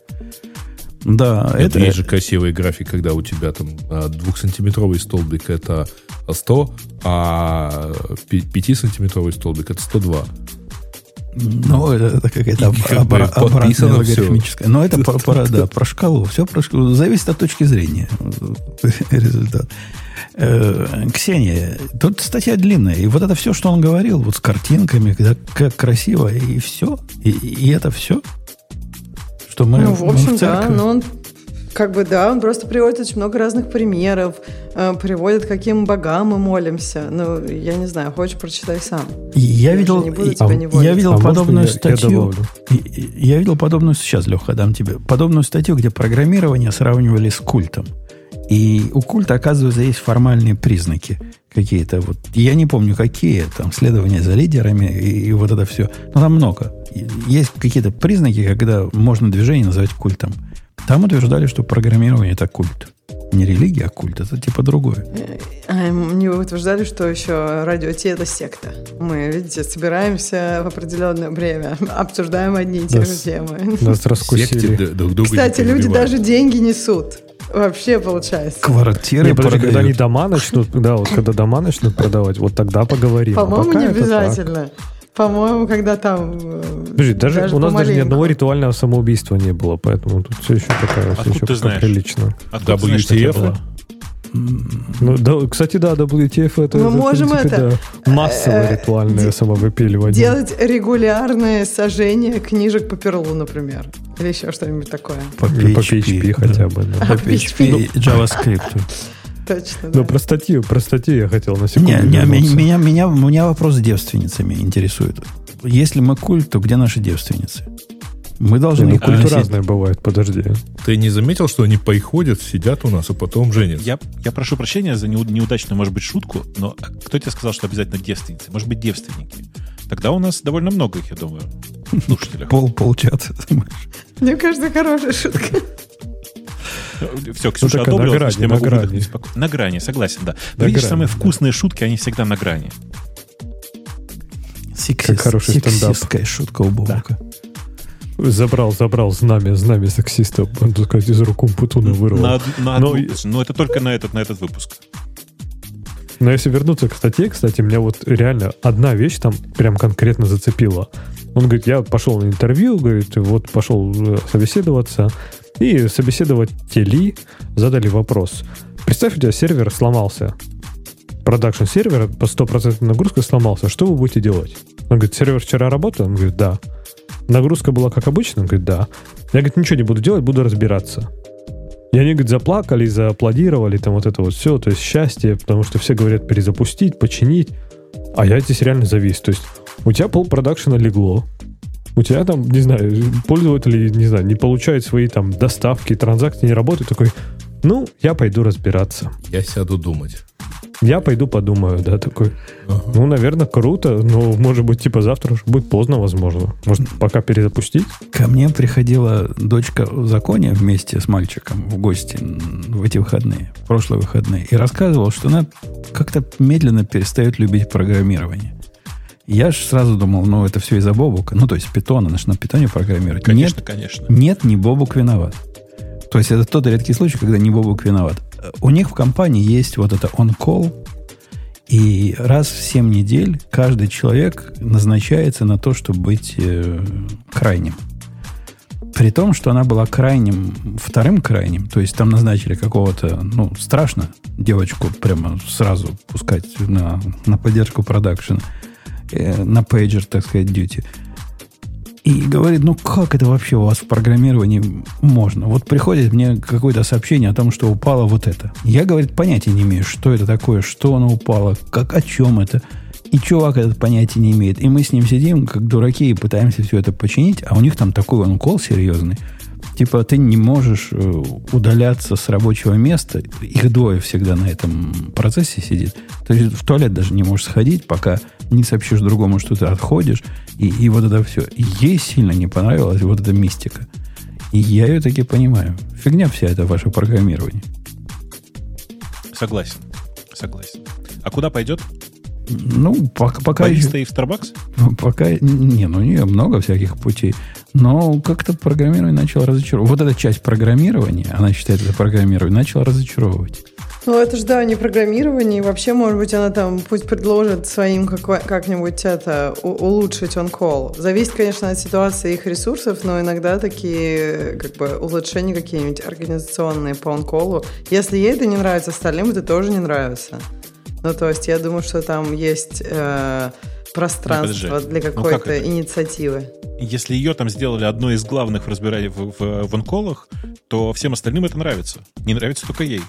Да, Это это... есть же красивый график, когда у тебя там а, двухсантиметровый столбик это 100, а пи- пятисантиметровый столбик это 102. Ну, это, это какая-то об- И как бы обра- обратная логарифмическая. Но это про, про- да, про шкалу. Все про шкалу. Зависит от точки зрения. Результат. Э, Ксения, тут статья длинная. И вот это все, что он говорил, вот с картинками, когда, как красиво, и все. И, и это все. Что мы, ну, в мы общем, да, но он как бы да, он просто приводит очень много разных примеров, э, приводит, каким богам мы молимся. Ну, я не знаю, хочешь, прочитай сам. Я Я видел, уже не буду и- тебя а, я видел А подобную я- статью. я видел подобную сейчас, Леха, дам тебе подобную статью, где программирование сравнивали с культом. И у культа, оказывается, есть формальные признаки какие-то. Вот я не помню, какие там следования за лидерами и, и вот это все. Но там много. Есть какие-то признаки, когда можно движение назвать культом. Там утверждали, что программирование это культ. Не религия, а культ. Это типа другое. А, Мне утверждали, что еще радио Ти это секта. Мы, видите, собираемся в определенное время, обсуждаем одни и те же темы. Нас раскусили. друг друга Кстати, люди даже деньги несут. Вообще получается. Квартиры Не, подожди, когда они дома начнут, да, вот когда дома начнут продавать, вот тогда поговорим. А По-моему, пока не это так. По-моему, когда там... э, Подожди, даже, у нас даже ни одного ритуального самоубийства не было, поэтому тут все еще такая, все Откуда еще ты знаешь? прилично. Откуда ты знаешь, что это WTF? было? Ну, да, кстати, да, WTF это, Мы это, в можем принципе, это, да, массовое э, ритуальное де- самовыпиливание. Делать регулярное сожжение книжек по перлу, например. Или еще что-нибудь такое. По по PHP, хотя бы. да. По PHP. PHP и JavaScript. Точно, Ну, да. про статью, про статью я хотел на секунду Не, не, меня, меня, меня вопрос с девственницами интересует. Если мы культ, то где наши девственницы? Мы должны Ну, культы разные бывают, подожди. Ты не заметил, что они приходят, сидят у нас, а потом женятся? Я, я прошу прощения за неу- неудачную, может быть, шутку, но кто тебе сказал, что обязательно девственницы? Может быть, девственники? Тогда у нас довольно много их, я думаю, слушателей. Пол, полчаса. Мне кажется, хорошая шутка. Все, Ксюша Ну, так, а на одобрила, грани, значит, я на могу грани. выдохнуть спокойно. На грани, согласен, да. На Но видишь, грани, самые да. вкусные шутки, они всегда на грани. Сексист- Как хороший стендап. сексистская шутка у Бобука. Забрал, забрал знамя, знамя сексиста, он, так сказать, из рук Умпутуна вырвал. На, на Но но это только на этот, на этот выпуск. Но если вернуться к статье, кстати, меня вот реально одна вещь там прям конкретно зацепила. Он говорит, я пошел на интервью, говорит, вот пошел э, собеседоваться, и собеседователи задали вопрос. Представь, у тебя сервер сломался. Продакшн сервер по 100% нагрузка сломался. Что вы будете делать? Он говорит, сервер вчера работал? Он говорит, да. Нагрузка была как обычно? Он говорит, да. Я, говорит, ничего не буду делать, буду разбираться. И они, говорит, заплакали, зааплодировали, там вот это вот все, то есть счастье, потому что все говорят перезапустить, починить. А я здесь реально завис. То есть у тебя пол продакшена легло, у тебя там, не знаю, пользователи, не знаю, не получают свои там доставки, транзакции не работают, такой, ну, я пойду разбираться. Я сяду думать. Я пойду подумаю, да, такой. Ага. Ну, наверное, круто, но, может быть, типа завтра уже будет поздно, возможно. Может, пока перезапустить? Ко мне приходила дочка в законе вместе с мальчиком в гости в эти выходные, в прошлые выходные, и рассказывала, что она как-то медленно перестает любить программирование. Я же сразу думал, ну, это все из-за Бобука. Ну, то есть питона, она же на питоне программирует. Конечно, Нет, конечно. нет, не Бобук виноват. То есть это тот редкий случай, когда не Бобук виноват. У них в компании есть вот это on-call, и раз в 7 недель каждый человек назначается на то, чтобы быть э, крайним. При том, что она была крайним, вторым крайним, то есть там назначили какого-то, ну, страшно девочку прямо сразу пускать на, на поддержку продакшена, э, на пейджер, так сказать, duty. И говорит, ну как это вообще у вас в программировании можно? Вот приходит мне какое-то сообщение о том, что упало вот это. Я, говорит, понятия не имею, что это такое, что оно упало, как, о чем это. И чувак этот понятия не имеет. И мы с ним сидим, как дураки, и пытаемся все это починить, а у них там такой он кол серьезный. Типа ты не можешь э, удаляться с рабочего места. Их двое всегда на этом процессе сидит. То есть в туалет даже не можешь сходить, пока не сообщишь другому, что ты отходишь. И, и вот это все. Ей сильно не понравилась вот эта мистика. И я ее таки понимаю. Фигня вся это ваше программирование. Согласен. Согласен. А куда пойдет? Ну, пока, пока еще- Бариста и в Starbucks? Пока, не, ну у нее много всяких путей. Но как-то программирование начало разочаровывать. Вот эта часть программирования, она считает это программирование, начала разочаровывать. Ну, это же, да, не программирование. И вообще, может быть, она там пусть предложит своим какой- как-нибудь это улучшить он-колл. Зависит, конечно, от ситуации их ресурсов, но иногда такие как бы улучшения какие-нибудь организационные по он-коллу. Если ей это не нравится, остальным это тоже не нравится. Ну, то есть я думаю, что там есть э, пространство для Ну, как какой-то это? инициативы. Если ее там сделали одной из главных в разбирании в, в, в онколах, то всем остальным это нравится. Не нравится только ей.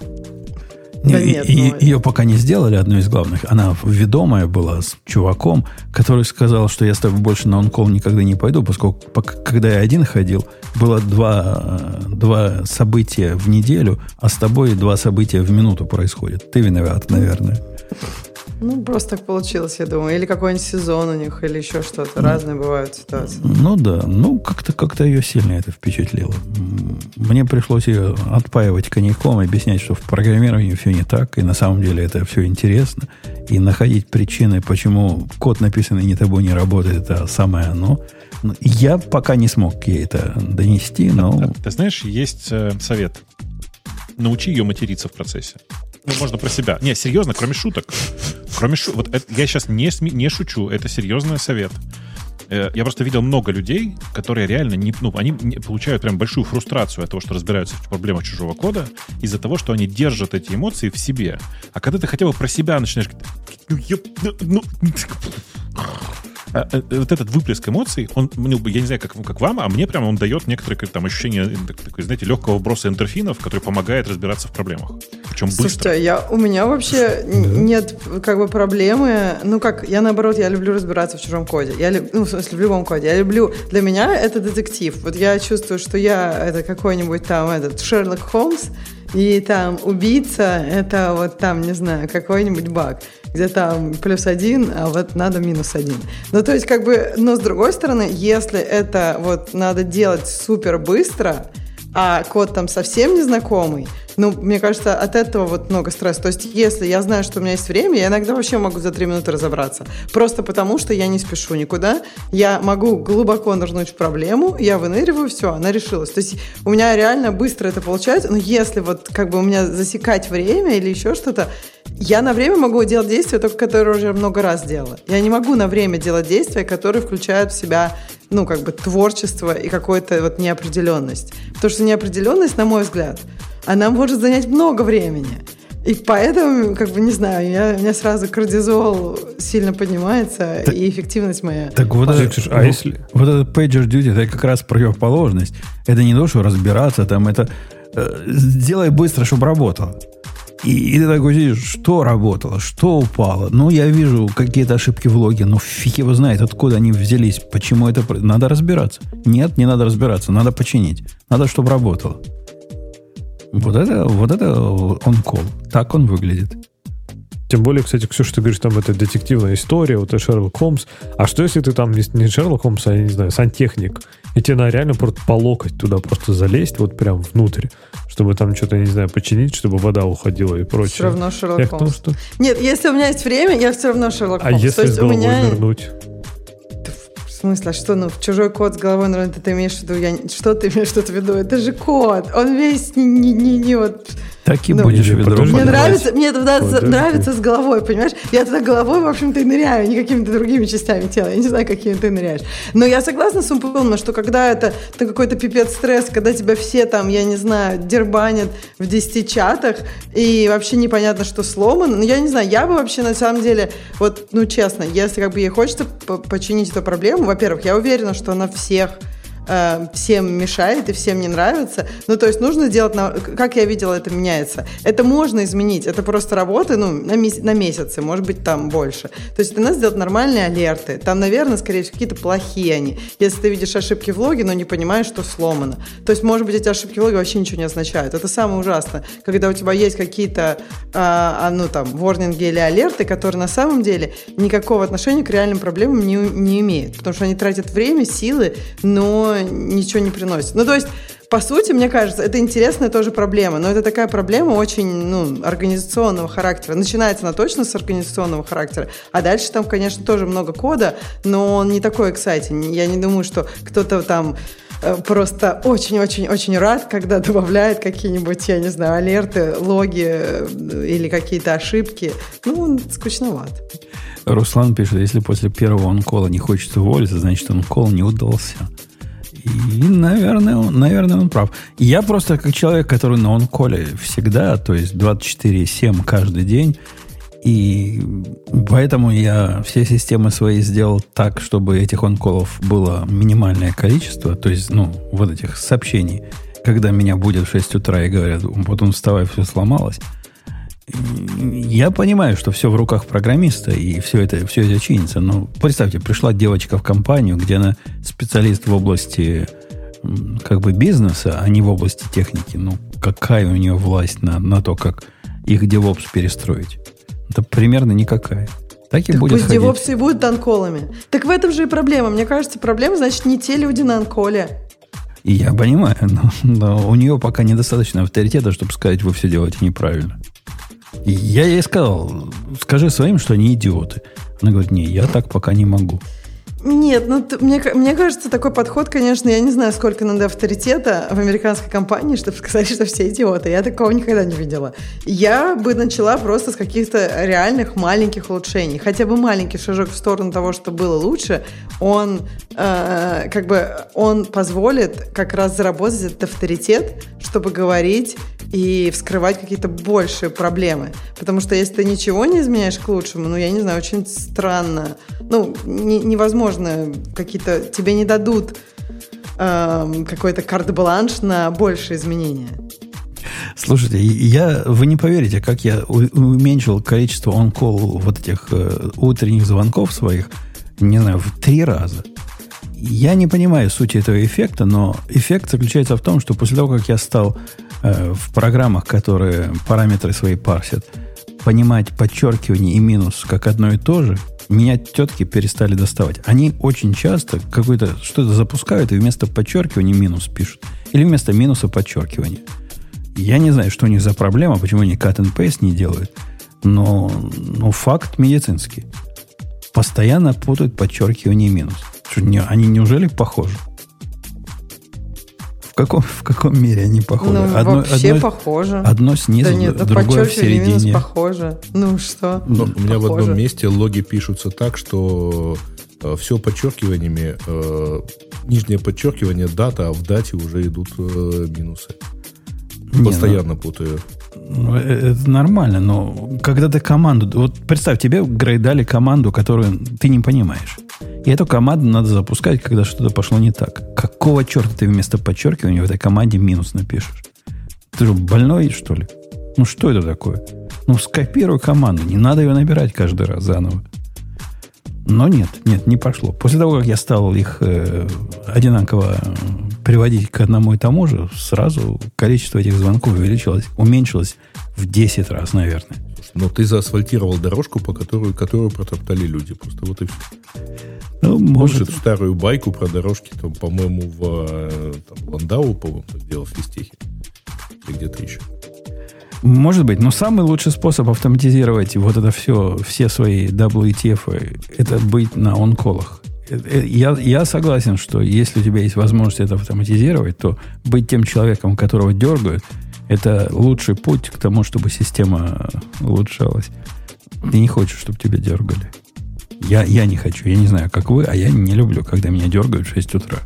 Да Не, нет, и- ну- Ее пока не сделали одной из главных. Она ведомая была с чуваком, который сказал, что я с тобой больше на онкол никогда не пойду, поскольку пока- когда я один ходил, было два, э, два события в неделю, а с тобой два события в минуту происходят. Ты виноват, наверное. Ну, просто так получилось, я думаю. Или какой-нибудь сезон у них, или еще что-то. Разные бывают ситуации. Ну да, ну как-то как ее сильно это впечатлило. Мне пришлось ее отпаивать коньяком, объяснять, что в программировании все не так, и на самом деле это все интересно, и находить причины, почему код, написанный не тобой, не работает, это самое оно. Ну, Я пока не смог ей это донести, но А Ты знаешь, есть э, совет. Научи ее материться в процессе. Ну, можно про себя. Не, серьезно, кроме шуток. Кроме шу... вот это, я сейчас не, не шучу, это серьезный совет. Э, Я просто видел много людей, которые реально не, ну, они получают прям большую фрустрацию от того, что разбираются в проблемах чужого кода, из-за того, что они держат эти эмоции в себе. А когда ты хотя бы про себя начинаешь ну, ёп, ну, ну, э, вот этот выплеск эмоций, он, ну, я не знаю, как, как вам, а мне прямо он дает некоторое там ощущение, э, так- такой, знаете, легкого вброса эндорфинов, который помогает разбираться в проблемах. Причем быстро. Слушайте, я, у меня вообще нет как бы проблемы. Ну как, я наоборот, я люблю разбираться в чужом коде. Я ну, в смысле, в любом коде. Я люблю, для меня это детектив. Вот я чувствую, что я это какой-нибудь там этот Шерлок Холмс, и там убийца, это вот там, не знаю, какой-нибудь баг, где там плюс один, а вот надо минус один. Ну, то есть, как бы, но с другой стороны, если это вот надо делать супер быстро, а код там совсем незнакомый, ну, мне кажется, от этого вот много стресса. То есть, если я знаю, что у меня есть время, я иногда вообще могу за три минуты разобраться. Просто потому, что я не спешу никуда. Я могу глубоко нырнуть в проблему, я выныриваю, все, она решилась. То есть, у меня реально быстро это получается. Но если вот как бы у меня засекать время или еще что-то, я на время могу делать действия, только которые уже много раз делала. Я не могу на время делать действия, которые включают в себя, ну, как бы творчество и какую-то вот неопределенность. Потому что неопределенность, на мой взгляд, она может занять много времени. И поэтому, как бы, не знаю, я, у меня сразу кардизол сильно поднимается, и эффективность моя. Так вот, это, а если- вот этот pager duty, это как раз противоположность. Это не то, что разбираться, там это э, сделай быстро, чтобы работало. И, и ты такой сидишь, что работало, что упало. Ну, я вижу какие-то ошибки в логе, но фиг его знает, откуда они взялись, почему это... Надо разбираться. Нет, не надо разбираться, надо починить. Надо, чтобы работало. Вот это, вот это он кол. Так он выглядит. Тем более, кстати, Ксюша, ты говоришь, там это детективная история, вот это Шерлок Холмс. А что, если ты там не, не Шерлок Холмс, а, я не знаю, сантехник, и тебе надо реально просто по локоть туда просто залезть, вот прям внутрь, чтобы там что-то, не знаю, починить, чтобы вода уходила и прочее. Все равно Шерлок Я Холмс. что... Нет, если у меня есть время, я все равно Шерлок А Холмс. То если есть с головой меня... нырнуть? В смысле, а что, ну, в чужой код с головой нырнуть, ты имеешь в виду, я... что ты имеешь в виду? Это же код, он весь не, не, не, не вот... Так и Ну, будешь ведро. Мне нравится, мне тогда Подожди. нравится с головой, понимаешь? Я тогда головой, в общем-то, и ныряю, не какими-то другими частями тела. Я не знаю, какими ты ныряешь. Но я согласна с Умпылом, что когда это, это какой-то пипец стресс, когда тебя все там, я не знаю, дербанят в 10 чатах, и вообще непонятно, что сломано. Ну, я не знаю, я бы вообще, на самом деле, вот, ну, честно, если как бы ей хочется по- починить эту проблему, во-первых, я уверена, что она всех э, всем мешает и всем не нравится. Ну, то есть нужно сделать, на- как я видела, это меняется. Это можно изменить, это просто работа, ну, на, мес- на месяцы, может быть, там больше. То есть это надо сделать нормальные алерты. Там, наверное, скорее всего, какие-то плохие они. Если ты видишь ошибки в логе, но не понимаешь, что сломано. То есть, может быть, эти ошибки в логе вообще ничего не означают. Это самое ужасное, когда у тебя есть какие-то, а, ну, там, ворнинги или алерты, которые на самом деле никакого отношения к реальным проблемам не, не имеют. Потому что они тратят время, силы, но ничего не приносят. Ну, то есть, по сути, мне кажется, это интересная тоже проблема, но это такая проблема очень ну, организационного характера. Начинается она точно с организационного характера, а дальше там, конечно, тоже много кода, но он не такой exciting. Я не думаю, что кто-то там э, просто очень-очень-очень рад, когда добавляет какие-нибудь, я не знаю, алерты, логи э, или какие-то ошибки. Ну, он скучноват. Руслан пишет, если после первого онкола не хочется уволиться, значит, онкол не удался. И, наверное, он, наверное, он прав. Я просто как человек, который на онколе всегда, то есть 24-7 каждый день, и поэтому я все системы свои сделал так, чтобы этих онколов было минимальное количество, то есть, ну, вот этих сообщений, когда меня будет в 6 утра и говорят, потом вставай, все сломалось. Я понимаю, что все в руках программиста, и все это, все это чинится. Но представьте, пришла девочка в компанию, где она специалист в области как бы бизнеса, а не в области техники. Ну, какая у нее власть на, на то, как их DevOps перестроить? Это примерно никакая. Так и Так будет пусть ходить. девопсы и будут анколами. Так в этом же и проблема. Мне кажется, проблема, значит, не те люди на анколе. Я понимаю, но, но у нее пока недостаточно авторитета, чтобы сказать, вы все делаете неправильно. Я ей сказал, скажи своим, что они идиоты. Она говорит, не, я так пока не могу. Нет, ну мне, мне кажется, такой подход, конечно, я не знаю, сколько надо авторитета в американской компании, чтобы сказать, что все идиоты. Я такого никогда не видела. Я бы начала просто с каких-то реальных маленьких улучшений. Хотя бы маленький шажок в сторону того, что было лучше, он э, как бы он позволит как раз заработать этот авторитет, чтобы говорить и вскрывать какие-то большие проблемы. Потому что если ты ничего не изменяешь к лучшему, ну, я не знаю, очень странно. Ну, не- невозможно какие-то... Тебе не дадут эм, какой-то карт-бланш на большие изменения. Слушайте, я, вы не поверите, как я уменьшил количество он-колл вот этих э, утренних звонков своих, не знаю, в три раза. Я не понимаю сути этого эффекта, но эффект заключается в том, что после того, как я стал э, в программах, которые параметры свои парсят, понимать подчеркивание и минус как одно и то же, меня тетки перестали доставать. Они очень часто какое-то что-то запускают и вместо подчеркивания минус пишут. Или вместо минуса подчеркивание. Я не знаю, что у них за проблема, почему они cut and paste не делают, но, но факт медицинский. Постоянно путают подчеркивание и минус. Что, не, они неужели похожи? В каком, в каком мире они похожи? Ну, вообще похоже. одно снизу, да нет, ну, другое в подчеркивание минус середине. похоже. Ну что? Но у меня в одном месте логи пишутся так, что все подчеркиваниями, э, нижнее подчеркивание дата, а в дате уже идут э, минусы. Не, ну, Постоянно путаю. Ну, э, Это нормально, но когда ты команду... Вот представь, тебе Грей дали команду, которую ты не понимаешь. И эту команду надо запускать, когда что-то пошло не так. Какого черта ты вместо подчеркивания в этой команде минус напишешь? Ты же больной, что ли? Ну, что это такое? Ну, скопируй команду. Не надо ее набирать каждый раз заново. Но нет, нет, не пошло. После того, как я стал их э, одинаково приводить к одному и тому же, сразу количество этих звонков увеличилось, уменьшилось в 10 раз, наверное. Но ты заасфальтировал дорожку, по которую, которую протоптали люди. Просто вот и все. Ну, Может, может, старую байку про дорожки, там, по-моему, в э, там, Ландау, по-моему, так делал в физтехе. Или где-то еще. Может быть, но самый лучший способ автоматизировать вот это все, все свои WTF, это быть на онколах. Э, э, Я, я согласен, что если у тебя есть возможность это автоматизировать, то быть тем человеком, которого дергают, это лучший путь к тому, чтобы система улучшалась. Ты не хочешь, чтобы тебя дергали. Я, я не хочу. Я не знаю, как вы, а я не люблю, когда меня дергают в 6 утра.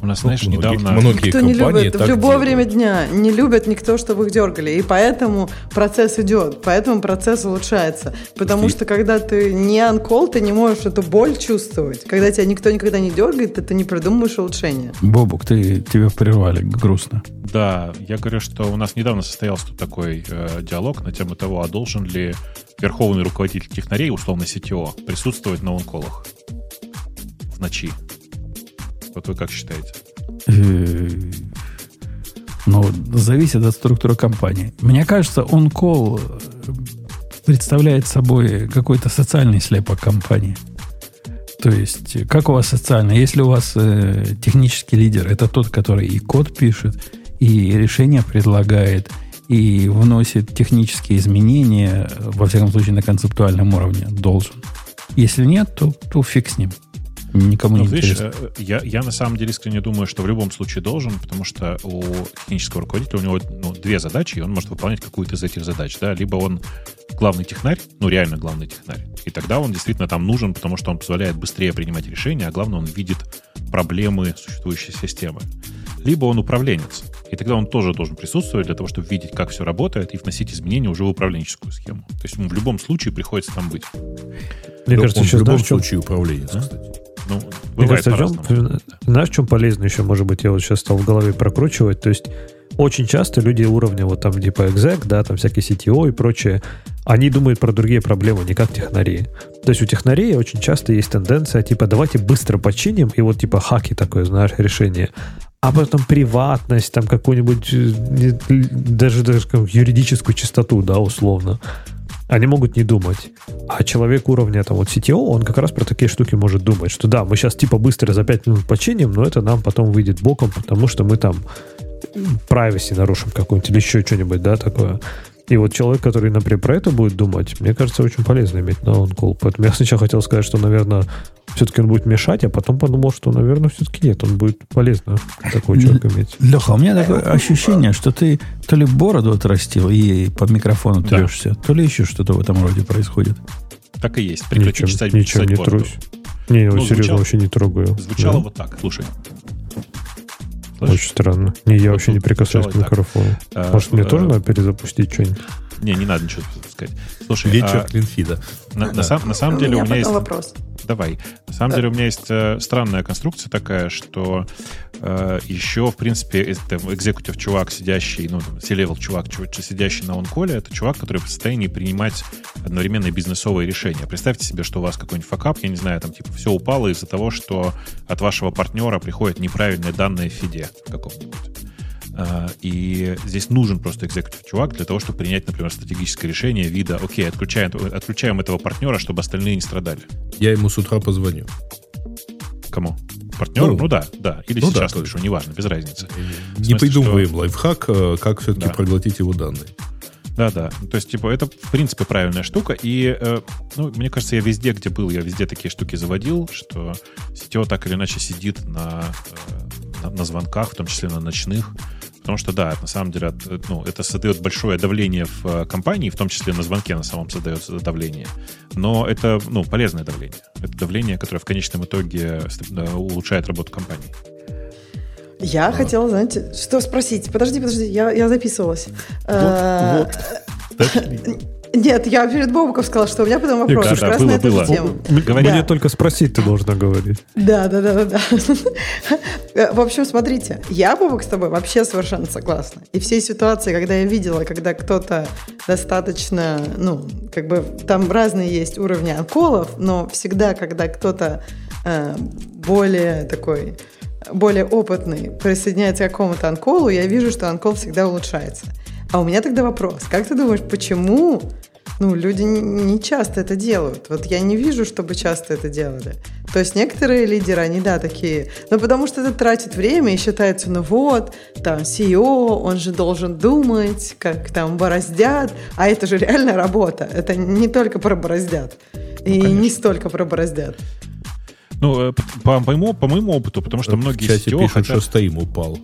У нас, знаешь, Многие- недавно... многие Никто не компании любит. В так любое делают. время дня не любят никто, чтобы их дергали. И поэтому процесс идет, поэтому процесс улучшается. Потому Слушай, что когда ты не анкол, ты не можешь эту боль чувствовать. Когда тебя никто никогда не дергает, ты, ты не придумываешь улучшения. Бобук, ты, тебя прервали грустно. Да, я говорю, что у нас недавно состоялся тут такой э, диалог на тему того, а должен ли верховный руководитель технарей, условно CTO, присутствовать на онколах в ночи. Вот вы как считаете? Э, Ну, зависит от структуры компании. Мне кажется, он-кол э, представляет собой какой-то социальный слепок компании. То есть, э, как у вас социально? Если у вас э, технический лидер, это тот, который и код пишет, и решения предлагает, и вносит технические изменения, во всяком случае, на концептуальном уровне, должен. Если нет, то, то фиг с ним. Никому Ну, не видишь, интересно. э, я, я на самом деле искренне думаю, что в любом случае должен, потому что у технического руководителя у него ну, две задачи, и он может выполнять какую-то из этих задач. Да? Либо он главный технарь, ну реально главный технарь, и тогда он действительно там нужен, потому что он позволяет быстрее принимать решения, а главное, он видит проблемы существующей системы. Либо он управленец, и тогда он тоже должен присутствовать для того, чтобы видеть, как все работает, и вносить изменения уже в управленческую схему. То есть ему в любом случае приходится там быть. Мне Да, кажется, он еще в любом знаешь, чем- случае управленец, А? кстати. Ну, Мне бывает кажется, чем- по-разному. знаешь, в чем полезно еще, может быть, я вот сейчас стал в голове прокручивать. То есть очень часто люди уровня вот там типа exec, да, там всякие CTO и прочее, они думают про другие проблемы, не как технари. То есть у технарей очень часто есть тенденция, типа, давайте быстро починим, и вот типа хаки такое, знаешь, решение. А потом приватность, там какую-нибудь, э, даже, даже как юридическую чистоту, да, условно. Они могут не думать. А человек уровня там вот CTO, он как раз про такие штуки может думать, что да, мы сейчас типа быстро за 5 минут починим, но это нам потом выйдет боком, потому что мы там privacy нарушим какой-нибудь или еще что-нибудь, да, такое. И вот человек, который, например, про это будет думать, мне кажется, очень полезно иметь на on-call. Поэтому я сначала хотел сказать, что, наверное, все-таки он будет мешать, а потом подумал, что, наверное, все-таки нет, он будет полезно такого человека иметь. Леха, у меня такое ощущение, что ты то ли бороду отрастил и по микрофону Да. трешься, то ли еще что-то в этом роде происходит. Так и есть. Прекрати Ничем, чесать, ничем чесать не бороду. трусь. Не, его Ну, серьезно звучало- вообще не трогаю. Звучало Да. вот так. Слушай. Очень странно. Не, я Вот вообще не прикасаюсь к микрофону. А, Может, мне э, тоже надо перезапустить что-нибудь? Не, не надо ничего сказать. Слушай, Вечер а Клинфида. на, на Да. сам- на самом У деле у меня меня есть... вопрос. Давай. На самом деле у меня есть э, странная конструкция такая, что э, еще, в принципе, это экзекутив чувак, сидящий, ну, C-level чувак, чувак, сидящий на онколе, это чувак, который в состоянии принимать одновременно бизнесовые решения. Представьте себе, что у вас какой-нибудь факап, я не знаю, там, типа, все упало из-за того, что от вашего партнера приходят неправильные данные в фиде каком-нибудь. А, И здесь нужен просто экзекутив чувак для того, чтобы принять, например, стратегическое решение вида, окей, отключаем, отключаем этого партнера, чтобы остальные не страдали. Я ему с утра позвоню. Кому? Партнеру? Ну, Ну, да, да. Или ну да, сейчас то напишу, неважно, без разницы. Не смысле, придумываем лайфхак, э, как все-таки Да. проглотить его данные. Да, да. То есть, типа, это, в принципе, правильная штука. И, э, ну, мне кажется, я везде, где был, я везде такие штуки заводил, что сетево так или иначе сидит на, э, на, на звонках, в том числе на ночных. Потому что, да, на самом деле, от- ну, это создает большое давление в э, компании, в том числе на звонке на самом создается давление. Но это, ну, полезное давление. Это давление, которое в конечном итоге э, улучшает работу компании. Я хотела, знаете, что спросить? Подожди, подожди, я, я записывалась. Э, Нет, я перед Бобуком сказала, что у меня потом вопрос Да, да, было, было. тему. Мне Да. только спросить ты должна говорить. Да, да, да, да, да. В общем, смотрите, я, Бобок, с тобой вообще совершенно согласна. И все ситуации, когда я видела, когда кто-то достаточно, ну, как бы там разные есть уровни анколов, но всегда, когда кто-то э, более такой более опытный присоединяется к какому-то анколу, я вижу, что анкол всегда улучшается. А у меня тогда вопрос. Как ты думаешь, почему ну, люди не, часто это делают? Вот я не вижу, чтобы часто это делали. То есть некоторые лидеры, они, да, такие, ну, потому что это тратит время и считается, ну вот, там, CEO, он же должен думать, как там бороздят, а это же реально работа. Это не только про бороздят. И не столько про бороздят. Ну, э, по, по моему, по моему опыту, потому что В многие чате сетево пишут, хотят... что стоим упал.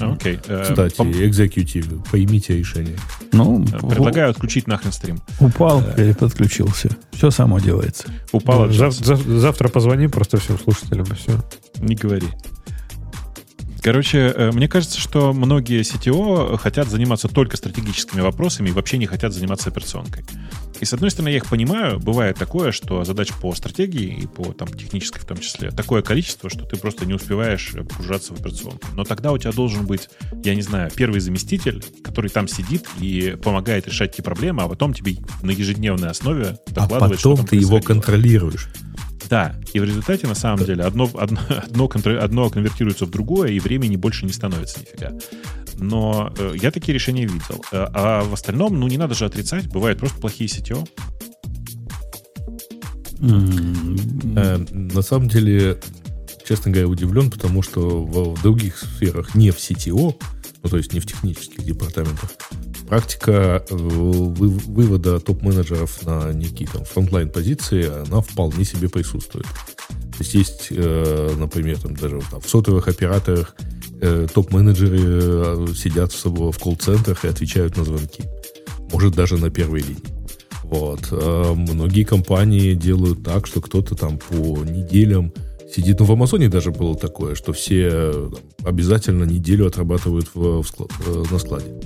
Окей. Э, Кстати, пом- экзекьютивы, поймите решение. Ну, Предлагаю отключить нахрен стрим. упал или подключился. Все само делается. Зав- зав- завтра позвони просто всем слушателям, и все. Не говори. Короче, э, мне кажется, что многие CTO хотят заниматься только стратегическими вопросами и вообще не хотят заниматься операционкой. И с одной стороны, я их понимаю, бывает такое, что задач по стратегии и по там, технической в том числе такое количество, что ты просто не успеваешь погружаться в операционку. Но тогда у тебя должен быть, я не знаю, первый заместитель, который там сидит и помогает решать эти проблемы, а потом тебе на ежедневной основе А докладывает, что потом ты его контролируешь. Да, и в результате, на самом деле, одно, одно, одно, контр- одно конвертируется в другое, и времени больше не становится нифига. Но э, я такие решения видел. Э, а в остальном, ну, не надо же отрицать, бывают просто плохие сетео. М, Э, на самом деле, честно говоря, удивлен, потому что в, в других сферах, не в CTO, ну, то есть не в технических департаментах, практика э, вы- вывода топ-менеджеров на некие там frontline позиции, она вполне себе присутствует. То есть есть, э, например, там даже там, в сотовых операторах э, топ-менеджеры сидят в, в колл-центрах и отвечают на звонки. Может, даже на первой линии. Вот. Многие компании делают так, что кто-то там по неделям сидит. Ну, в Амазоне даже было такое, что все обязательно неделю отрабатывают в, в склад- на складе.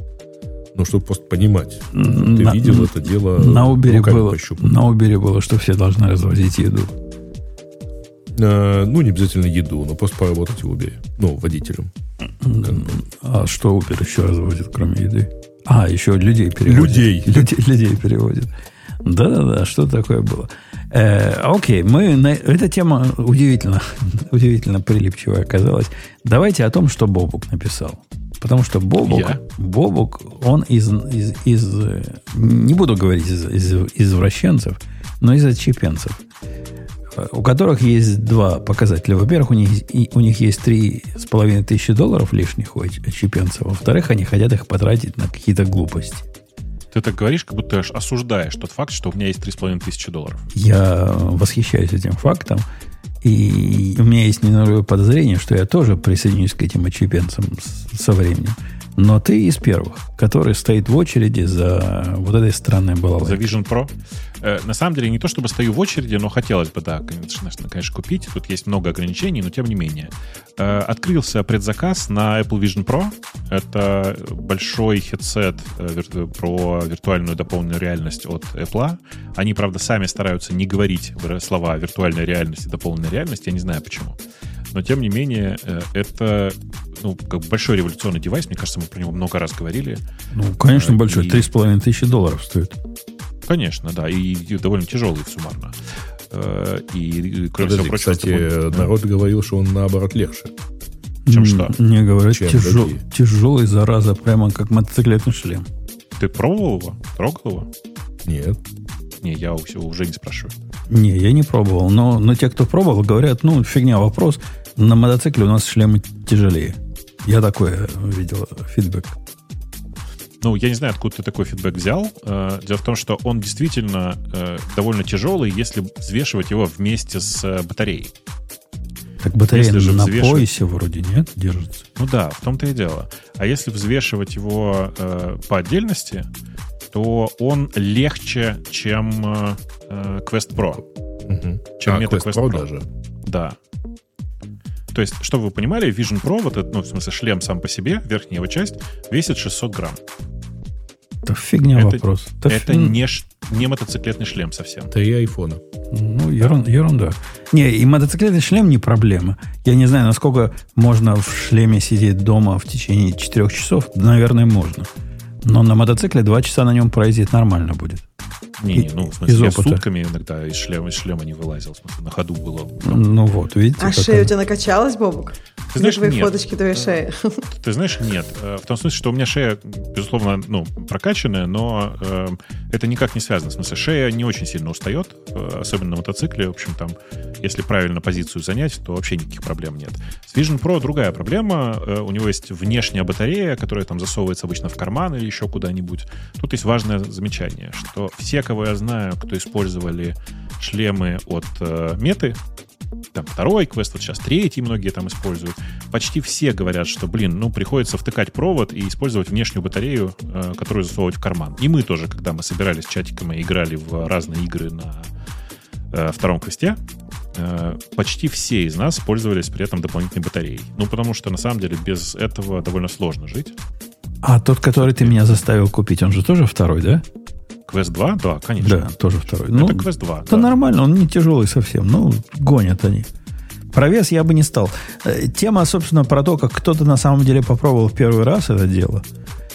Ну, чтобы просто понимать. Ты на- видел это дело На Uber было, пощупать. на Uber было, что все должны развозить еду. Э, ну, не обязательно еду, но просто поработать в Uber. Ну, водителем. А что Uber еще разводит, кроме еды? А, еще людей переводит. Людей. Людей, людей переводит. Да-да-да, что такое было. Э, окей, мы на, эта тема удивительно, удивительно прилипчивая оказалась. Давайте о том, что Бобук написал. Потому что Бобук, Я? Бобук он из, из, из, э, не буду говорить из, из извращенцев, но из отщепенцев. э, у которых есть два показателя. Во-первых, у них, у них есть три с половиной тысячи долларов лишних у отщепенцев. Во-вторых, они хотят их потратить на какие-то глупости. Ты так говоришь, как будто аж осуждаешь тот факт, что у меня есть 3,5 тысячи долларов. Я восхищаюсь этим фактом. И у меня есть немного подозрение, что я тоже присоединюсь к этим отщепенцам с- со временем. Но ты из первых, который стоит в очереди за вот этой странной За балалайкой. Vision Pro. Э, на самом деле, не то чтобы стою в очереди, но хотелось бы, да, конечно, конечно, купить. Тут есть много ограничений, но тем не менее. Э, открылся предзаказ на Apple Vision Pro. Это большой хедсет э, вир- про виртуальную дополненную реальность от Apple. Они, правда, сами стараются не говорить слова виртуальная реальность и дополненная реальность. Я не знаю почему. Но, тем не менее, это ну, как большой революционный девайс. Мне кажется, мы про него много раз говорили. Ну, конечно, большой. Три с половиной тысячи долларов стоит. Конечно, да, и, и довольно тяжелый суммарно. Э, И, и, кроме Подожди, всего прочего, кстати, да. народ говорил, что он наоборот легче. Чем что? Не говорят, Чем тяжел- другие? тяжелый, зараза, прямо как мотоциклетный шлем. ты пробовал его? Трогал его? Нет. Не, я у- уже не спрашиваю. Не, я не пробовал, но, но те, кто пробовал, говорят, ну, фигня, вопрос. На мотоцикле у нас шлемы тяжелее. Я такое видел фидбэк. Ну, я не знаю, откуда ты такой фидбэк взял. Э, Дело в том, что он действительно э, довольно тяжелый, если взвешивать его вместе с э, батареей. Так батарея Если же на взвешивать- поясе вроде нет, держится. Ну да, в том-то и дело. А если взвешивать его э, по отдельности, то он легче, чем э, Quest Pro. Мгм. Чем а, Meta Quest Quest Pro Pro. даже. Да. То есть, чтобы вы понимали, Vision Pro, вот этот, ну, в смысле, шлем сам по себе, верхняя его часть, весит 600 грамм. Это фигня Это- вопрос. Это, Это фи- не, не мотоциклетный шлем совсем. Три айфона. Ну, ерун- ерунда. Не, и мотоциклетный шлем не проблема. Я не знаю, насколько можно в шлеме сидеть дома в течение 4 часов. Наверное, можно. Но на мотоцикле 2 часа на нем проездить нормально будет. Не, не, ну, в смысле, из я опыта. сутками иногда из шлема, из шлема не вылазил. В смысле, на ходу было. Ну вот, видите. А как шея у тебя накачалась, Бобук? Ты знаешь, твои нет. фоточки твоей шеи. Ты знаешь, нет. Э, В том смысле, что у меня шея, безусловно, ну, прокачанная, но э, это никак не связано. В смысле, шея не очень сильно устает, э, особенно на мотоцикле. В общем, там, если правильно позицию занять, то вообще никаких проблем нет. С Vision Pro другая проблема. Э, У него есть внешняя батарея, которая там засовывается обычно в карман или еще куда-нибудь. Тут есть важное замечание, что все, кого я знаю, кто использовали шлемы от э, Меты, там второй квест, вот сейчас третий многие там используют. Почти все говорят, что, блин, ну, приходится втыкать провод и использовать внешнюю батарею, э, которую засовывать в карман. И мы тоже, когда мы собирались чатиками и играли в разные игры на э, втором квесте, э, почти все из нас пользовались при этом дополнительной батареей. Ну, потому что, на самом деле, без этого довольно сложно жить. А тот, который ты меня заставил купить, он же тоже второй, да? Квест 2? Да, конечно. Да, тоже второй. Ну, Это квест 2. Это нормально, он не тяжелый совсем. Ну, гонят они. Про вес я бы не стал. Э, Тема, собственно, про то, как кто-то на самом деле попробовал в первый раз это дело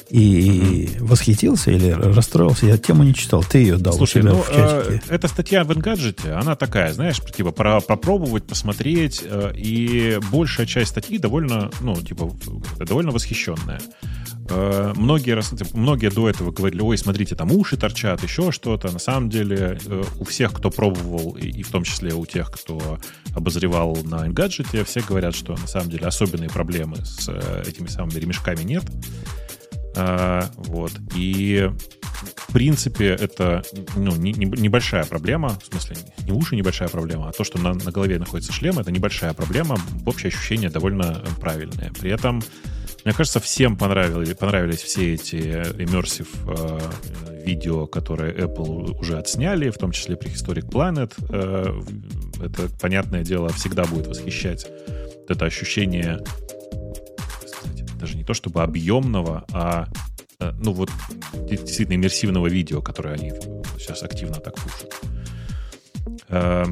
и восхитился или расстроился, я тему не читал. Ты ее дал Слушай, ну, э, эта статья в Engadget, она такая, знаешь, типа про, попробовать, посмотреть, э, и большая часть статьи довольно, ну, типа, довольно восхищенная. Э, многие, типа, многие до этого говорили, ой, смотрите, там уши торчат, еще что-то. На самом деле, э, у всех, кто пробовал, и, и в том числе у тех, кто обозревал на Engadget, все говорят, что на самом деле особенные проблемы с э, этими самыми ремешками нет. А, вот. И в принципе, это ну, не- не- небольшая проблема, в смысле, не уши небольшая проблема, а то, что на, на голове находится шлем, это небольшая проблема, общее ощущение довольно э, правильное. При этом, мне кажется, всем понравились, понравились все эти immersive э, видео, которые Apple уже отсняли, в том числе Prehistoric Planet. Э, это, понятное дело, всегда будет восхищать вот это ощущение даже не то чтобы объемного, а э, ну вот действительно иммерсивного видео, которое они сейчас активно так пушат. Э,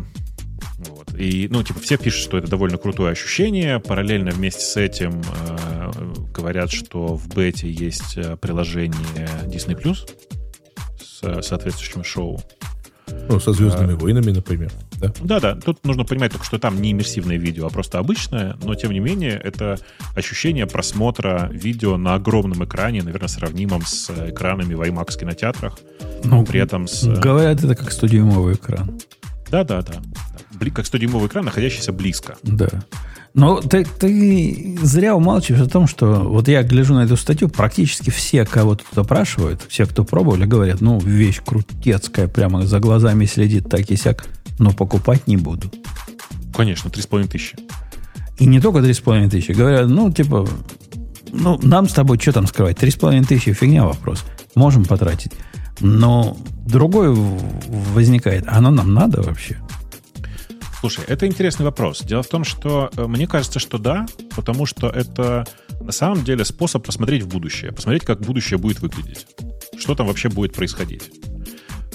Вот. И, ну, типа, все пишут, что это довольно крутое ощущение. Параллельно вместе с этим э, говорят, что в бете есть э, приложение Disney Plus с э, соответствующим шоу. Ну, со Звездными войнами, например. Да? Да-да, тут нужно понимать только, что там не иммерсивное видео, а просто обычное, но тем не менее это ощущение просмотра видео на огромном экране, наверное, сравнимом с экранами в IMAX кинотеатрах, Ну, при этом с... э, Говорят, это как 100-дюймовый экран. Да-да-да. бли- как 100-дюймовый экран, находящийся близко. Да. Но ты, ты зря умалчиваешь о том, что вот я гляжу на эту статью, практически все, кого тут опрашивают, все, кто пробовали, говорят, ну, вещь крутецкая, прямо за глазами следит так и сяк, но покупать не буду. Конечно, 3,5 тысячи. И не только 3,5 тысячи. Говорят, ну, типа, ну, нам с тобой что там скрывать? 3,5 тысячи фигня вопрос. Можем потратить. Но другой возникает. Оно нам надо вообще? Слушай, это интересный вопрос. Дело в том, что э, мне кажется, что да, потому что это на самом деле способ посмотреть в будущее, посмотреть, как будущее будет выглядеть, что там вообще будет происходить.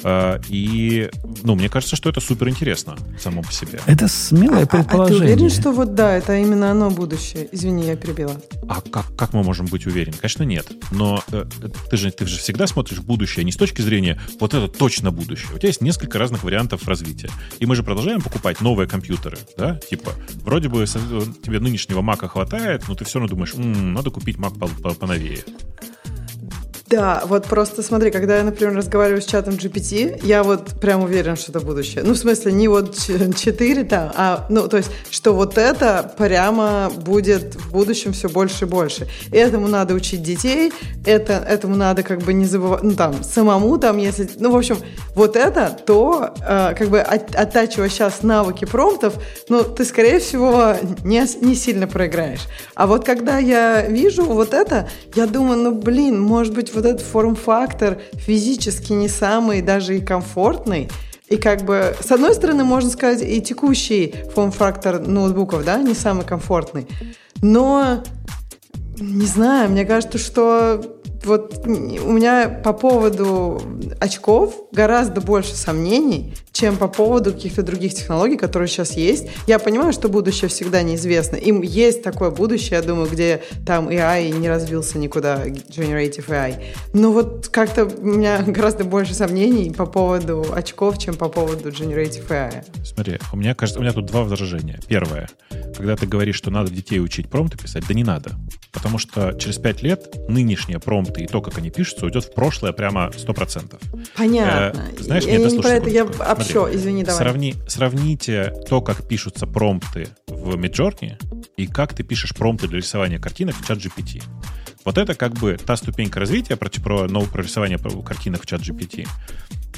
Э, И, ну, мне кажется, что это супер интересно само по себе. Это смелое А, а ты предположение. уверен, что вот да, это именно оно будущее? Извини, я перебила. А как, как мы можем быть уверены? Конечно, нет. Но э, ты, же, ты же всегда смотришь в будущее не с точки зрения вот это точно будущее. У тебя есть несколько разных вариантов развития. И мы же продолжаем покупать новые компьютеры, да? Типа, вроде бы тебе нынешнего Мака хватает, но ты все равно думаешь, «М, надо купить Мак по- по- поновее. Да, вот просто смотри, когда я, например, разговариваю с чатом GPT, я вот прям уверен, что это будущее. Ну, в смысле, не вот 4 там, а, ну, то есть, что вот это прямо будет в будущем все больше и больше. И этому надо учить детей, это, этому надо как бы не забывать, ну, там, самому там, если, ну, в общем, вот это, то, э, как бы, от- оттачивая сейчас навыки промптов, ну, ты, скорее всего, не, не сильно проиграешь. А вот когда я вижу вот это, я думаю, ну, блин, может быть, вот этот форм-фактор физически не самый даже и комфортный, и как бы, с одной стороны, можно сказать, и текущий форм-фактор ноутбуков, да, не самый комфортный. Но, не знаю, мне кажется, что вот у меня по поводу очков гораздо больше сомнений, чем по поводу каких-то других технологий, которые сейчас есть. Я понимаю, что будущее всегда неизвестно. Им есть такое будущее, я думаю, где там AI не развился никуда, Generative AI. Но вот как-то у меня гораздо больше сомнений по поводу очков, чем по поводу Generative AI. Смотри, у меня, кажется, у меня тут два возражения. Первое. Когда ты говоришь, что надо детей учить промпты писать, да не надо. Потому что через пять лет нынешние промпты и то, как они пишутся, уйдет в прошлое прямо 100%. Понятно. Э, знаешь, я нет, не про это, я общо, извини, давай. Сравни, сравните то, как пишутся промпты в Midjourney и как ты пишешь промпты для рисования картинок в ChatGPT. Вот это как бы та ступенька развития про, про, ну, про рисование картинок в ChatGPT,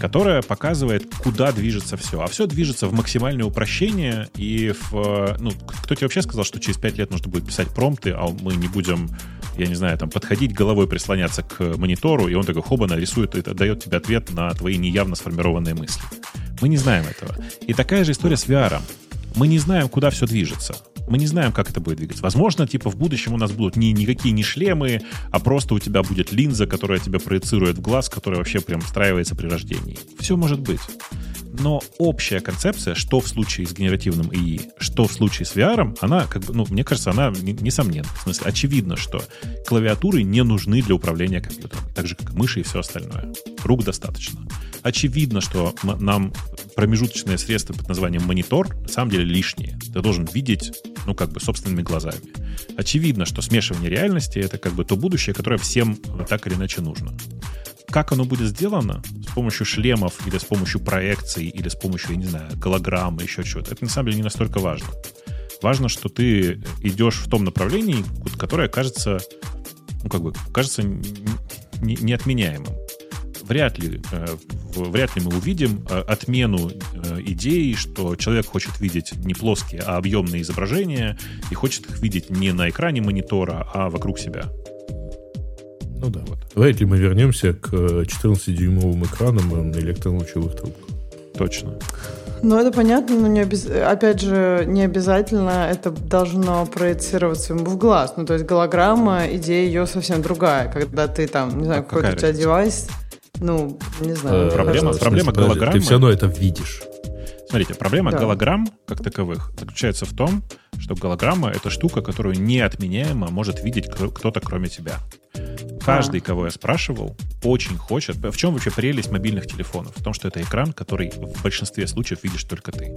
которая показывает, куда движется все. А все движется в максимальное упрощение и в... э, Ну, кто тебе вообще сказал, что через 5 лет нужно будет писать промпты, а мы не будем, я не знаю, там, подходить головой, прислоняться к монитору, и он такой хоба нарисует и дает тебе ответ на твои неявно сформированные мысли. Мы не знаем этого. И такая же история с VR. Мы не знаем, куда все движется. Мы не знаем, как это будет двигаться. Возможно, типа в будущем у нас будут не никакие не шлемы, а просто у тебя будет линза, которая тебя проецирует в глаз, которая вообще прям встраивается при рождении. Все может быть. Но общая концепция, что в случае с генеративным ИИ, что в случае с VR, она, как бы, ну, мне кажется, она не- несомненна. В смысле, очевидно, что клавиатуры не нужны для управления компьютером, так же, как и мыши и все остальное. Рук достаточно. Очевидно, что нам промежуточное средство под названием монитор на самом деле лишнее. Ты должен видеть, ну, как бы, собственными глазами. Очевидно, что смешивание реальности — это как бы то будущее, которое всем э, так или иначе нужно. Как оно будет сделано? С помощью шлемов или с помощью проекций или с помощью, я не знаю, голограммы, еще чего-то. Это на самом деле не настолько важно. Важно, что ты идешь в том направлении, которое кажется, ну, как бы, кажется неотменяемым. Вряд ли, э, вряд ли мы увидим э, отмену э, идеи, что человек хочет видеть не плоские, а объемные изображения и хочет их видеть не на экране монитора, а вокруг себя. Ну да. Давайте мы вернемся к э, 14-дюймовым экранам на электронлучевых трубках. Точно. Ну, это понятно, но не обяз... опять же, не обязательно это должно проецироваться ему в глаз. Ну, то есть голограмма, идея ее совсем другая. Когда ты там, не знаю, А какой-то у тебя девайс, ну, не знаю. Э, проблема- проблема голограммы- Ты все равно это видишь. Смотрите, проблема Да. голограмм как таковых заключается в том, что голограмма — это штука, которую неотменяемо может видеть кто- кто-то кроме тебя. Каждый, кого я спрашивал, очень хочет... В чем вообще прелесть мобильных телефонов? В том, что это экран, который в большинстве случаев видишь только ты.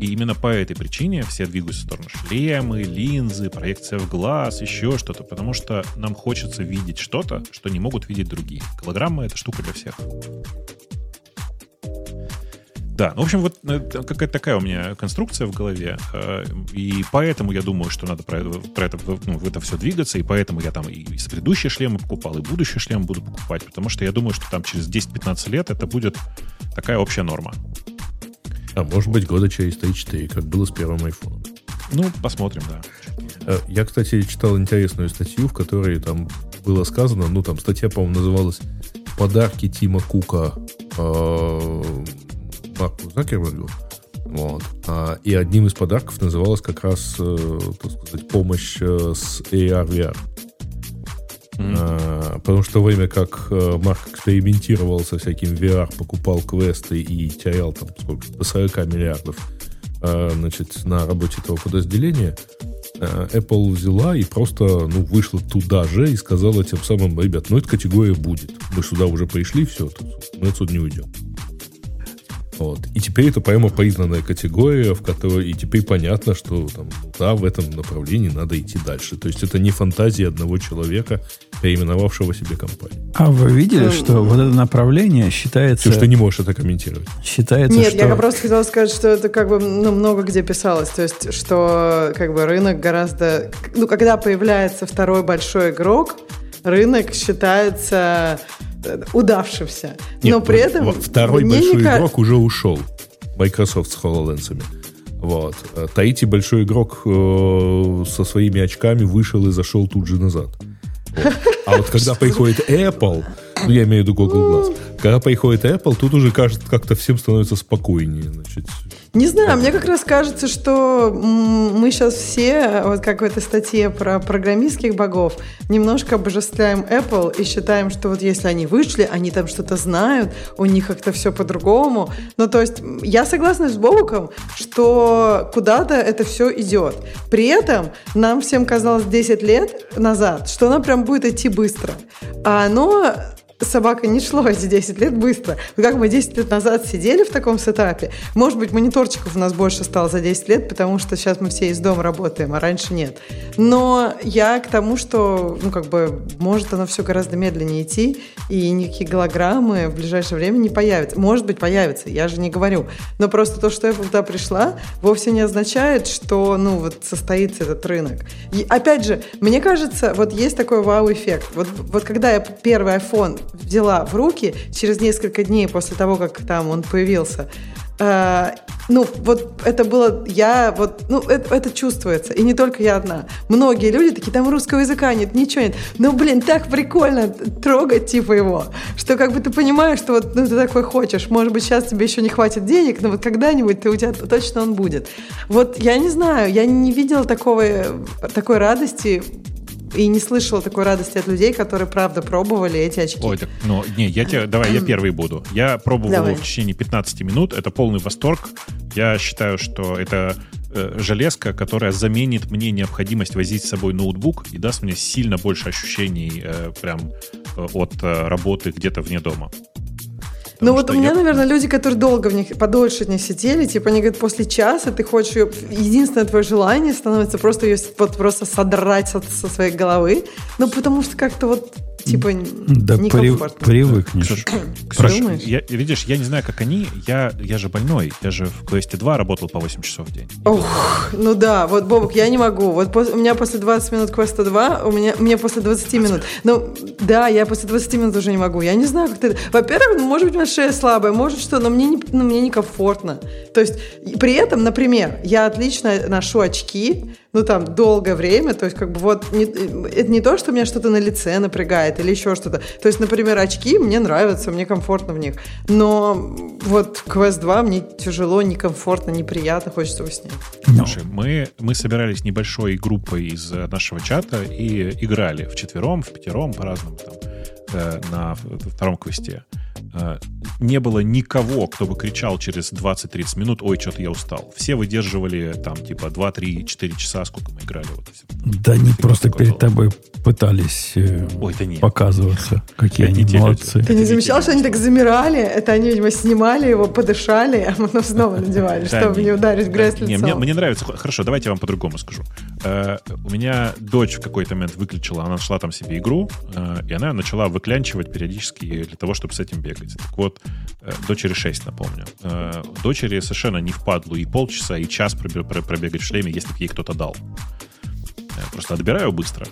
И именно по этой причине все двигаются в сторону шлемы, линзы, проекция в глаз, еще что-то, потому что нам хочется видеть что-то, что не могут видеть другие. Голограмма — это штука для всех. Да, ну, в общем, вот э, какая-то такая у меня конструкция в голове, э, и поэтому я думаю, что надо про, про это, ну, в это все двигаться, и поэтому я там и предыдущие шлемы покупал, и будущие шлемы буду покупать, потому что я думаю, что там через 10-15 лет это будет такая общая норма. А может быть, года через 3-4, как было с первым iPhone. Ну, посмотрим, да. Э, я, кстати, читал интересную статью, в которой там было сказано, ну, там статья, по-моему, называлась «Подарки Тима Кука э, Марку Закербергу». Вот. А, и одним из подарков называлась как раз, э, так сказать, помощь с AR-VR. Mm-hmm. А, потому что время как Марк экспериментировал со всяким VR, покупал квесты и терял там сколько, по 40 миллиардов значит, на работе этого подразделения, Э, Apple взяла и просто ну, вышла туда же и сказала тем самым, ребят, ну эта категория будет. Мы сюда уже пришли, все, мы отсюда не уйдем. Вот. И теперь это прямо признанная категория, в которой и теперь понятно, что там, да, в этом направлении надо идти дальше. То есть это не фантазия одного человека, переименовавшего себе компанию. А вы видели, что вот это направление считается... Все, что ты не можешь это комментировать. Считается, Нет, что... я просто хотела сказать, что это как бы ну, много где писалось. То есть, что как бы рынок гораздо... Ну, когда появляется второй большой игрок, рынок считается удавшимся. Нет, Но при этом... Второй большой не игрок уже ушел. Microsoft с HoloLens. Вот. Таити большой игрок э, со своими очками вышел и зашел тут же назад. Вот. А вот когда приходит Apple, ну я имею в виду Google Glass, когда приходит Apple, тут уже кажется, как-то всем становится спокойнее. Значит, не знаю, мне как раз кажется, что мы сейчас все, вот как в этой статье про программистских богов, немножко обожествляем Apple и считаем, что вот если они вышли, они там что-то знают, у них как-то все по-другому. Ну, то есть я согласна с Бобуком, что куда-то это все идет. При этом нам всем казалось 10 лет назад, что оно прям будет идти быстро. А оно собака не шло эти 10 лет быстро. как мы 10 лет назад сидели в таком сетапе, может быть, мониторчиков у нас больше стало за 10 лет, потому что сейчас мы все из дома работаем, а раньше нет. Но я к тому, что, ну, как бы, может оно все гораздо медленнее идти, и никакие голограммы в ближайшее время не появятся. Может быть, появятся, я же не говорю. Но просто то, что я туда пришла, вовсе не означает, что, ну, вот состоится этот рынок. И, опять же, мне кажется, вот есть такой вау-эффект. Вот, вот когда я первый iPhone взяла в руки через несколько дней после того, как там он появился. Э, ну, вот это было, я, вот, ну, это, это чувствуется. И не только я одна. Многие люди такие, там русского языка нет, ничего нет. Ну, блин, так прикольно трогать, типа, его, что как бы ты понимаешь, что вот ну, ты такой хочешь. Может быть, сейчас тебе еще не хватит денег, но вот когда-нибудь ты, у тебя точно он будет. Вот я не знаю, я не видела такого, такой радости и не слышала такой радости от людей, которые правда пробовали эти очки. Ой, так, ну, не, я тебе, давай, я первый буду. Я пробовал давай. в течение 15 минут, это полный восторг. Я считаю, что это э, железка, которая заменит мне необходимость возить с собой ноутбук и даст мне сильно больше ощущений э, прям э, от э, работы где-то вне дома. Ну вот у меня, я... наверное, люди, которые долго в них, подольше в них сидели, типа они говорят, после часа ты хочешь ее, единственное твое желание становится просто ее вот просто содрать со, со своей головы, ну потому что как-то вот типа да некомфортно. привыкнешь. Хорошо. Я, видишь, я не знаю, как они. Я, я же больной. Я же в Quest 2 работал по 8 часов в день. Ох, ну да, вот, Бобок, я не могу. Вот у меня после 20 минут Quest 2, у меня, мне после 20 минут. Ну, да, я после 20 минут уже не могу. Я не знаю, как ты... Во-первых, ну, может быть, у меня шея слабая, может что, но мне, не, ну, мне некомфортно. То есть, при этом, например, я отлично ношу очки, ну, там, долгое время, то есть, как бы, вот, не, это не то, что меня что-то на лице напрягает или еще что-то. То есть, например, очки мне нравятся, мне комфортно в них, но вот Quest 2 мне тяжело, некомфортно, неприятно, хочется его снять. Слушай, мы, мы собирались небольшой группой из нашего чата и играли в четвером, в пятером, по-разному там, э, на втором квесте. Э, не было никого, кто бы кричал через 20-30 минут, ой, что-то я устал. Все выдерживали там типа 2-3-4 часа, сколько мы играли. Вот, да они просто перед тобой пытались э, ой, да нет. показываться, какие это они молодцы. Ты не замечал, что они так замирали? Это они, видимо, снимали его, подышали, а потом снова надевали, чтобы не ударить грязь лицом. Мне нравится. Хорошо, давайте я вам по-другому скажу. Э, у меня дочь в какой-то момент выключила, она нашла там себе игру, и она начала выклянчивать периодически для того, чтобы с этим бегать. Бегать. Так вот, э, дочери 6, напомню. Э, Дочери совершенно не впадлу и полчаса, и час пробе- пр- пробегать в шлеме, если бы ей кто-то дал. Э, Просто отбираю быстро.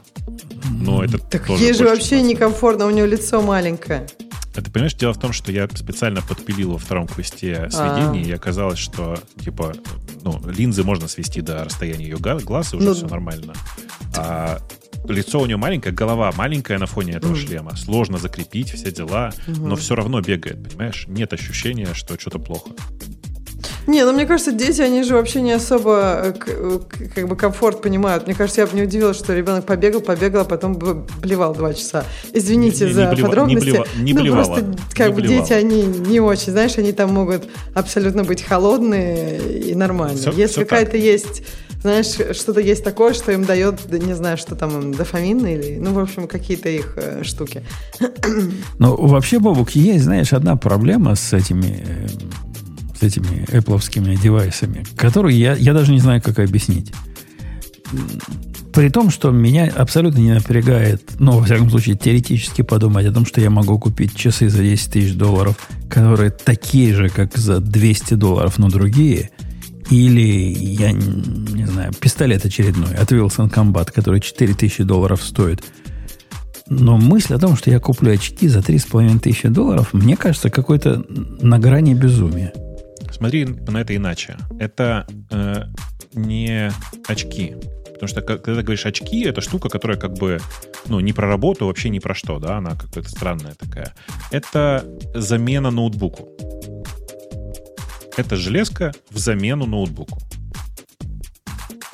Но это Так тоже ей же вообще некомфортно, у нее лицо маленькое. а ты понимаешь, дело в том, что я специально подпилил во втором квесте сведение, и оказалось, что, типа, ну, линзы можно свести до расстояния ее глаз, и уже Ну, все нормально. А лицо у нее маленькое, голова маленькая на фоне этого Мгм. шлема. Сложно закрепить все дела, но Мгм. все равно бегает, понимаешь? Нет ощущения, что что-то плохо. Не, ну мне кажется, дети, они же вообще не особо э, э, как бы комфорт понимают. Мне кажется, я бы не удивилась, что ребенок побегал, побегал, а потом бы блевал два часа. Извините Не- не за блева- не подробности. блева- не ну, блевала. просто как Не бы блевала. дети, они не очень, знаешь, они там могут абсолютно быть холодные и нормально. Всё- Если какая-то есть знаешь, что-то есть такое, что им дает, да, не знаю, что там, дофамин или, ну, в общем, какие-то их э, штуки. Ну, вообще, Бобук, есть, знаешь, одна проблема с этими, э, с этими Apple девайсами, которую я, я даже не знаю, как объяснить. При том, что меня абсолютно не напрягает, ну, во всяком случае, теоретически подумать о том, что я могу купить часы за 10 тысяч долларов, которые такие же, как за 200 долларов, но другие, или, я не знаю, пистолет очередной от Wilson Combat, который 4000 долларов стоит. Но мысль о том, что я куплю очки за 3,5 тысячи долларов, мне кажется, какой-то на грани безумия. Смотри на это иначе. Это э, не очки. Потому что когда ты говоришь очки, это штука, которая как бы, ну, не про работу, вообще ни про что, да, она какая-то странная такая. Это замена ноутбуку. Это железка в замену ноутбуку.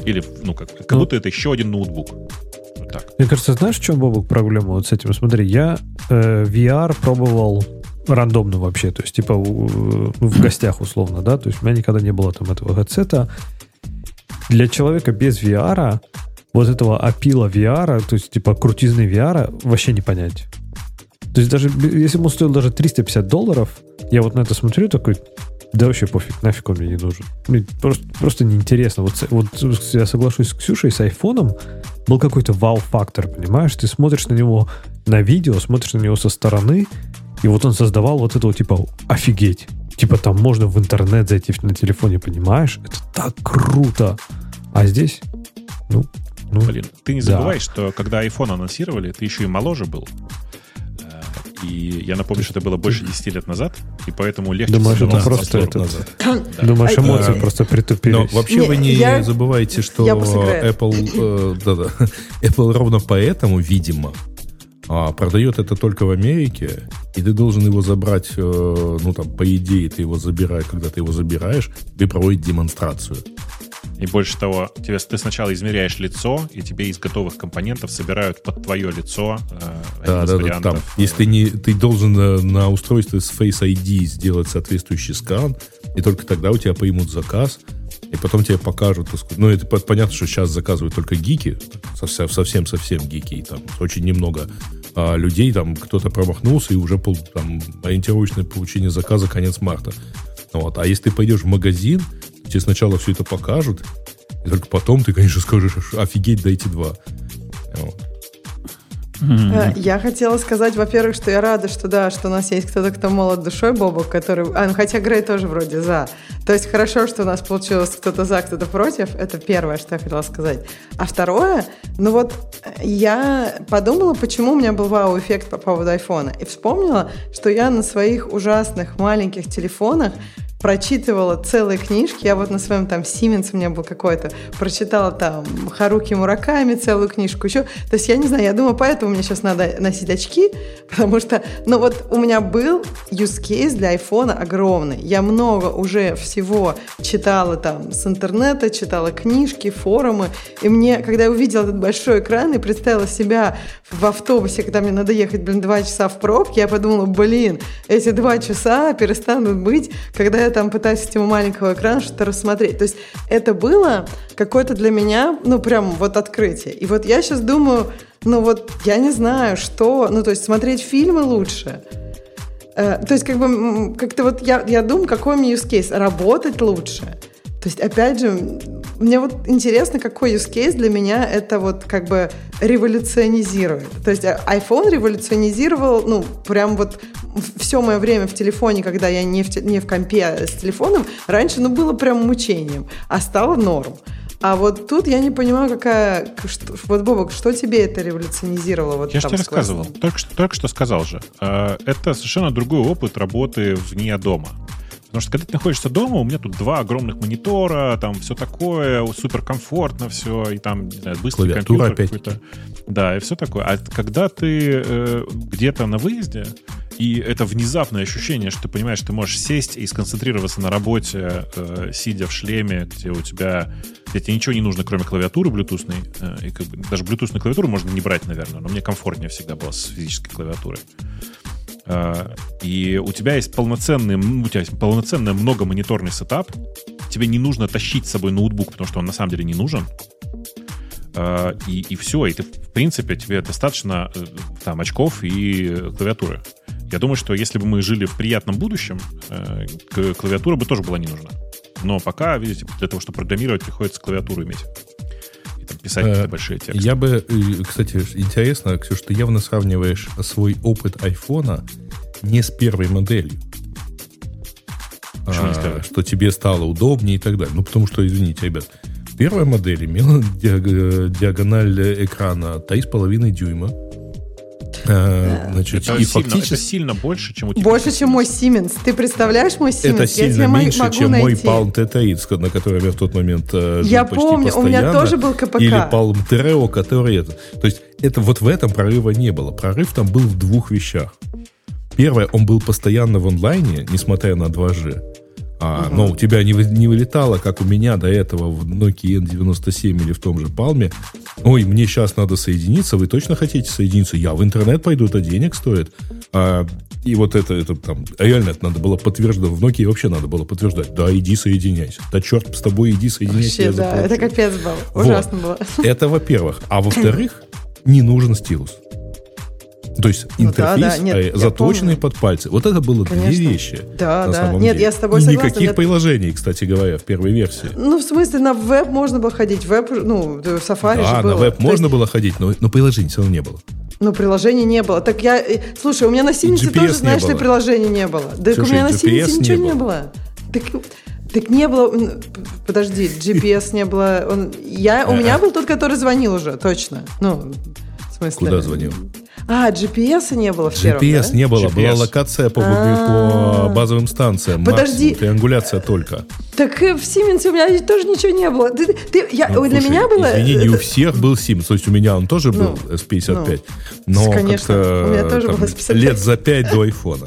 Или, ну, как, как Ну. будто это еще один ноутбук. Вот так. Мне кажется, знаешь, в чем, Бобок, проблема вот с этим? Смотри, я э, VR пробовал рандомно вообще, то есть, типа, у- в гостях условно, да, то есть у меня никогда не было там этого headset. Для человека без VR, вот этого опила VR, то есть, типа, крутизны VR, вообще не понять. То есть, даже если бы он стоил даже 350 долларов, я вот на это смотрю такой, да вообще пофиг, нафиг он мне не нужен. Мне просто, просто неинтересно. Вот, вот я соглашусь с Ксюшей, с айфоном был какой-то вау-фактор, понимаешь? Ты смотришь на него на видео, смотришь на него со стороны, и вот он создавал вот это вот типа офигеть. Типа там можно в интернет зайти на телефоне, понимаешь? Это так круто. А здесь, ну, ну, Блин, ты не Да. забывай, что когда iPhone анонсировали, ты еще и моложе был. И я напомню, что это было больше 10 лет назад, и поэтому легче Думаешь, это просто обзор. этот- Да. думаешь, А- эмоции Э, просто притупились. Но вообще Не, вы не я- забывайте, что я. Apple, э, да-да, Apple ровно поэтому, видимо, а, продает это только в Америке, и ты должен его забрать, э, ну там, по идее, ты его забираешь, когда ты его забираешь, тебе проводят демонстрацию. И больше того, тебе, ты сначала измеряешь лицо, и тебе из готовых компонентов собирают под твое лицо э, Да, да, да, вариантов. там. Если ты не, ты должен э, на устройстве с Face ID сделать соответствующий скан, и только тогда у тебя поймут заказ, и потом тебе покажут. Ну, это по- понятно, что сейчас заказывают только гики, совсем- совсем-совсем гики, и там очень немного а, людей, там кто-то промахнулся, и уже пол, там, ориентировочное получение заказа конец марта. Вот. А если ты пойдешь в магазин, тебе сначала все это покажут, и только потом ты, конечно, скажешь, офигеть, дайте два. Вот. Э, Я хотела сказать, во-первых, что я рада, что да, что у нас есть кто-то, кто молод душой, Бобок, который... А, ну хотя Грей тоже вроде за. То есть хорошо, что у нас получилось кто-то за, кто-то против. Это первое, что я хотела сказать. А второе, ну вот э, я подумала, почему у меня был вау-эффект по поводу айфона. И вспомнила, что я на своих ужасных маленьких телефонах прочитывала целые книжки. Я вот на своем там Siemens у меня был какой-то, прочитала там Харуки Мураками целую книжку еще. То есть я не знаю, я думаю, поэтому мне сейчас надо носить очки, потому что, ну вот у меня был use case для айфона огромный. Я много уже всего читала там с интернета, читала книжки, форумы. И мне, когда я увидела этот большой экран и представила себя в автобусе, когда мне надо ехать, блин, два часа в пробке, я подумала, блин, эти два часа перестанут быть, когда я там пытаюсь с этого маленького экрана что-то рассмотреть. То есть это было какое-то для меня, ну, прям вот открытие. И вот я сейчас думаю, ну вот я не знаю, что, ну, то есть смотреть фильмы лучше. Э, То есть, как бы, как-то вот я, я думаю, какой мне use case? Работать лучше. То есть, опять же, мне вот интересно, какой use case для меня это вот как бы революционизирует. То есть, а, iPhone революционизировал, ну, прям вот все мое время в телефоне, когда я не в, не в компе а с телефоном, раньше, ну, было прям мучением, а стало норм. А вот тут я не понимаю, какая... Что, вот, Бобок, что тебе это революционизировало? Вот Я же тебе рассказывал. Только что, только что сказал же. Э, Это совершенно другой опыт работы вне дома. Потому что когда ты находишься дома, у меня тут два огромных монитора, там все такое, супер комфортно все, и там, не знаю, быстрый Клавиатура компьютер какой-то. Да, и все такое. А когда ты э, где-то на выезде, и это внезапное ощущение, что ты понимаешь, что ты можешь сесть и сконцентрироваться на работе, э, сидя в шлеме, где у тебя, где тебе ничего не нужно, кроме клавиатуры блютусной. э, и как бы, даже блютусную клавиатуру можно не брать, наверное, но мне комфортнее всегда было с физической клавиатурой. Э, и у тебя есть полноценный, у тебя есть полноценный многомониторный сетап. Тебе не нужно тащить с собой ноутбук, потому что он на самом деле не нужен. Э, И, и все, и ты, в принципе, тебе достаточно э, там очков и э, клавиатуры. Я думаю, что если бы мы жили в приятном будущем, э, клавиатура бы тоже была не нужна. Но пока, видите, для того, чтобы программировать, приходится клавиатуру иметь. И там писать Э, какие-то большие тексты. Я бы, э, кстати, интересно, Ксюш, ты явно сравниваешь свой опыт айфона не с первой моделью. Почему А, что тебе стало удобнее и так далее. Ну, потому что, извините, ребят, первая модель имела диаг- диагональ экрана 3,5 дюйма. А, значит, Это, и сильно, фактически это сильно больше, чем у тебя. Больше, чем мой Siemens. Ты представляешь мой Siemens? это я сильно мо- меньше, могу чем мой найти. Palm T30, на котором я в тот момент э, жил Я почти помню, у меня постоянно. тоже был КПК. Или Palm Treo, который это. То есть это вот в этом прорыва не было. Прорыв там был в двух вещах. Первое, он был постоянно в онлайне, несмотря на 2G. А, Но у тебя не, не вылетало, как у меня до этого в Nokia N97 или в том же Palm. Ой, мне сейчас надо соединиться, вы точно хотите соединиться? Я в интернет пойду, это денег стоит. А, и вот это, это там, реально это надо было подтверждать. В Nokia вообще надо было подтверждать. Да, иди соединяйся. Да черт с тобой, иди соединяйся. Вообще, да, заплачу». это капец был. Вот. Ужасно было. Это во-первых. А во-вторых, не нужен стилус. То есть Ну да, интерфейс да, нет, э, заточенный под пальцы. Вот это было Конечно. две вещи. Да, на да. самом Нет, деле. я с тобой И согласна. никаких Нет. приложений, кстати говоря, в первой версии. Ну, в смысле, на веб можно было ходить. Веб, ну, в Safari Да, же было. на веб То можно есть, было ходить, но, но приложений все равно не было. Ну, приложений не было. Так я... э, Слушай, у меня на GPS тоже, знаешь ли, было. приложений не было. Слушай, у меня на Siemens ничего не не было. Так, так не было... Подожди, GPS не было. Он, я, у меня был тот, который звонил уже, точно. Ну, в смысле... Куда звонил? А, GPS не было в первом, GPS да? не было, GPS. была локация по, А. по базовым станциям. Подожди. максимум, триангуляция только. Так э, в Siemens у меня тоже ничего не было. Ты, ты- я, Ну, для слушай, меня было... Извини, не у это- всех был Siemens. То есть у меня он тоже был Ну, S55. ну, но конечно, у меня тоже там был S55. лет за пять до айфона.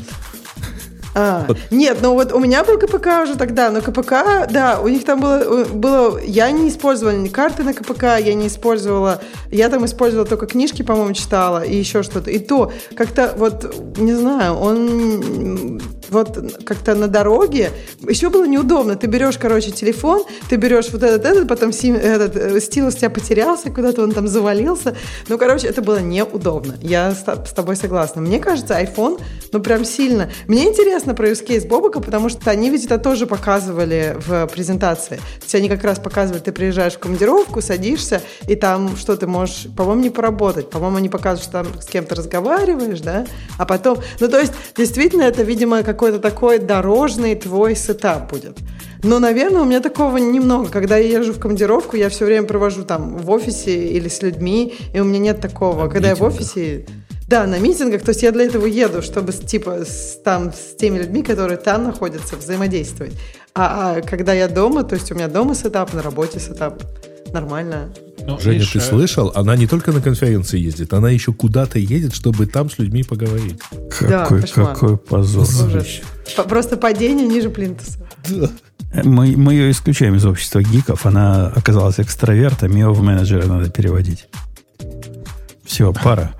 А, нет, ну вот у меня был КПК уже тогда, но КПК, да, у них там было, было я не использовала ни карты на КПК, я не использовала, я там использовала только книжки, по-моему, читала и еще что-то. И то как-то вот, не знаю, он вот как-то на дороге еще было неудобно. Ты берешь, короче, телефон, ты берешь вот этот, этот, потом сим- этот э, стилус тебя потерялся, куда-то он там завалился. Ну, короче, это было неудобно. Я с тобой согласна. Мне кажется, iPhone, ну, прям сильно. Мне интересно про use case Бобока, потому что они ведь это тоже показывали в презентации. То есть они как раз показывали, ты приезжаешь в командировку, садишься, и там что ты можешь, по-моему, не поработать. По-моему, они показывают, что там с кем-то разговариваешь, да? А потом, ну, то есть, действительно, это, видимо, какой-то такой дорожный твой setup будет. Но, наверное, у меня такого немного. Когда я езжу в командировку, я все время провожу там в офисе или с людьми, и у меня нет такого. Когда я в офисе... Да, на митингах, то есть я для этого еду, чтобы типа с, там с теми людьми, которые там находятся, взаимодействовать. А, а когда я дома, то есть у меня дома setup, на работе setup, нормально. Ну, Женя, видишь, ты слышал? Она не только на конференции ездит, она еще куда-то едет, чтобы там с людьми поговорить. Да, Какой, кошмар. какой позор. Просто падение ниже плинтуса. Мы, мы ее исключаем из общества гиков. Она оказалась экстравертом, ее в менеджера надо переводить. Все, пора.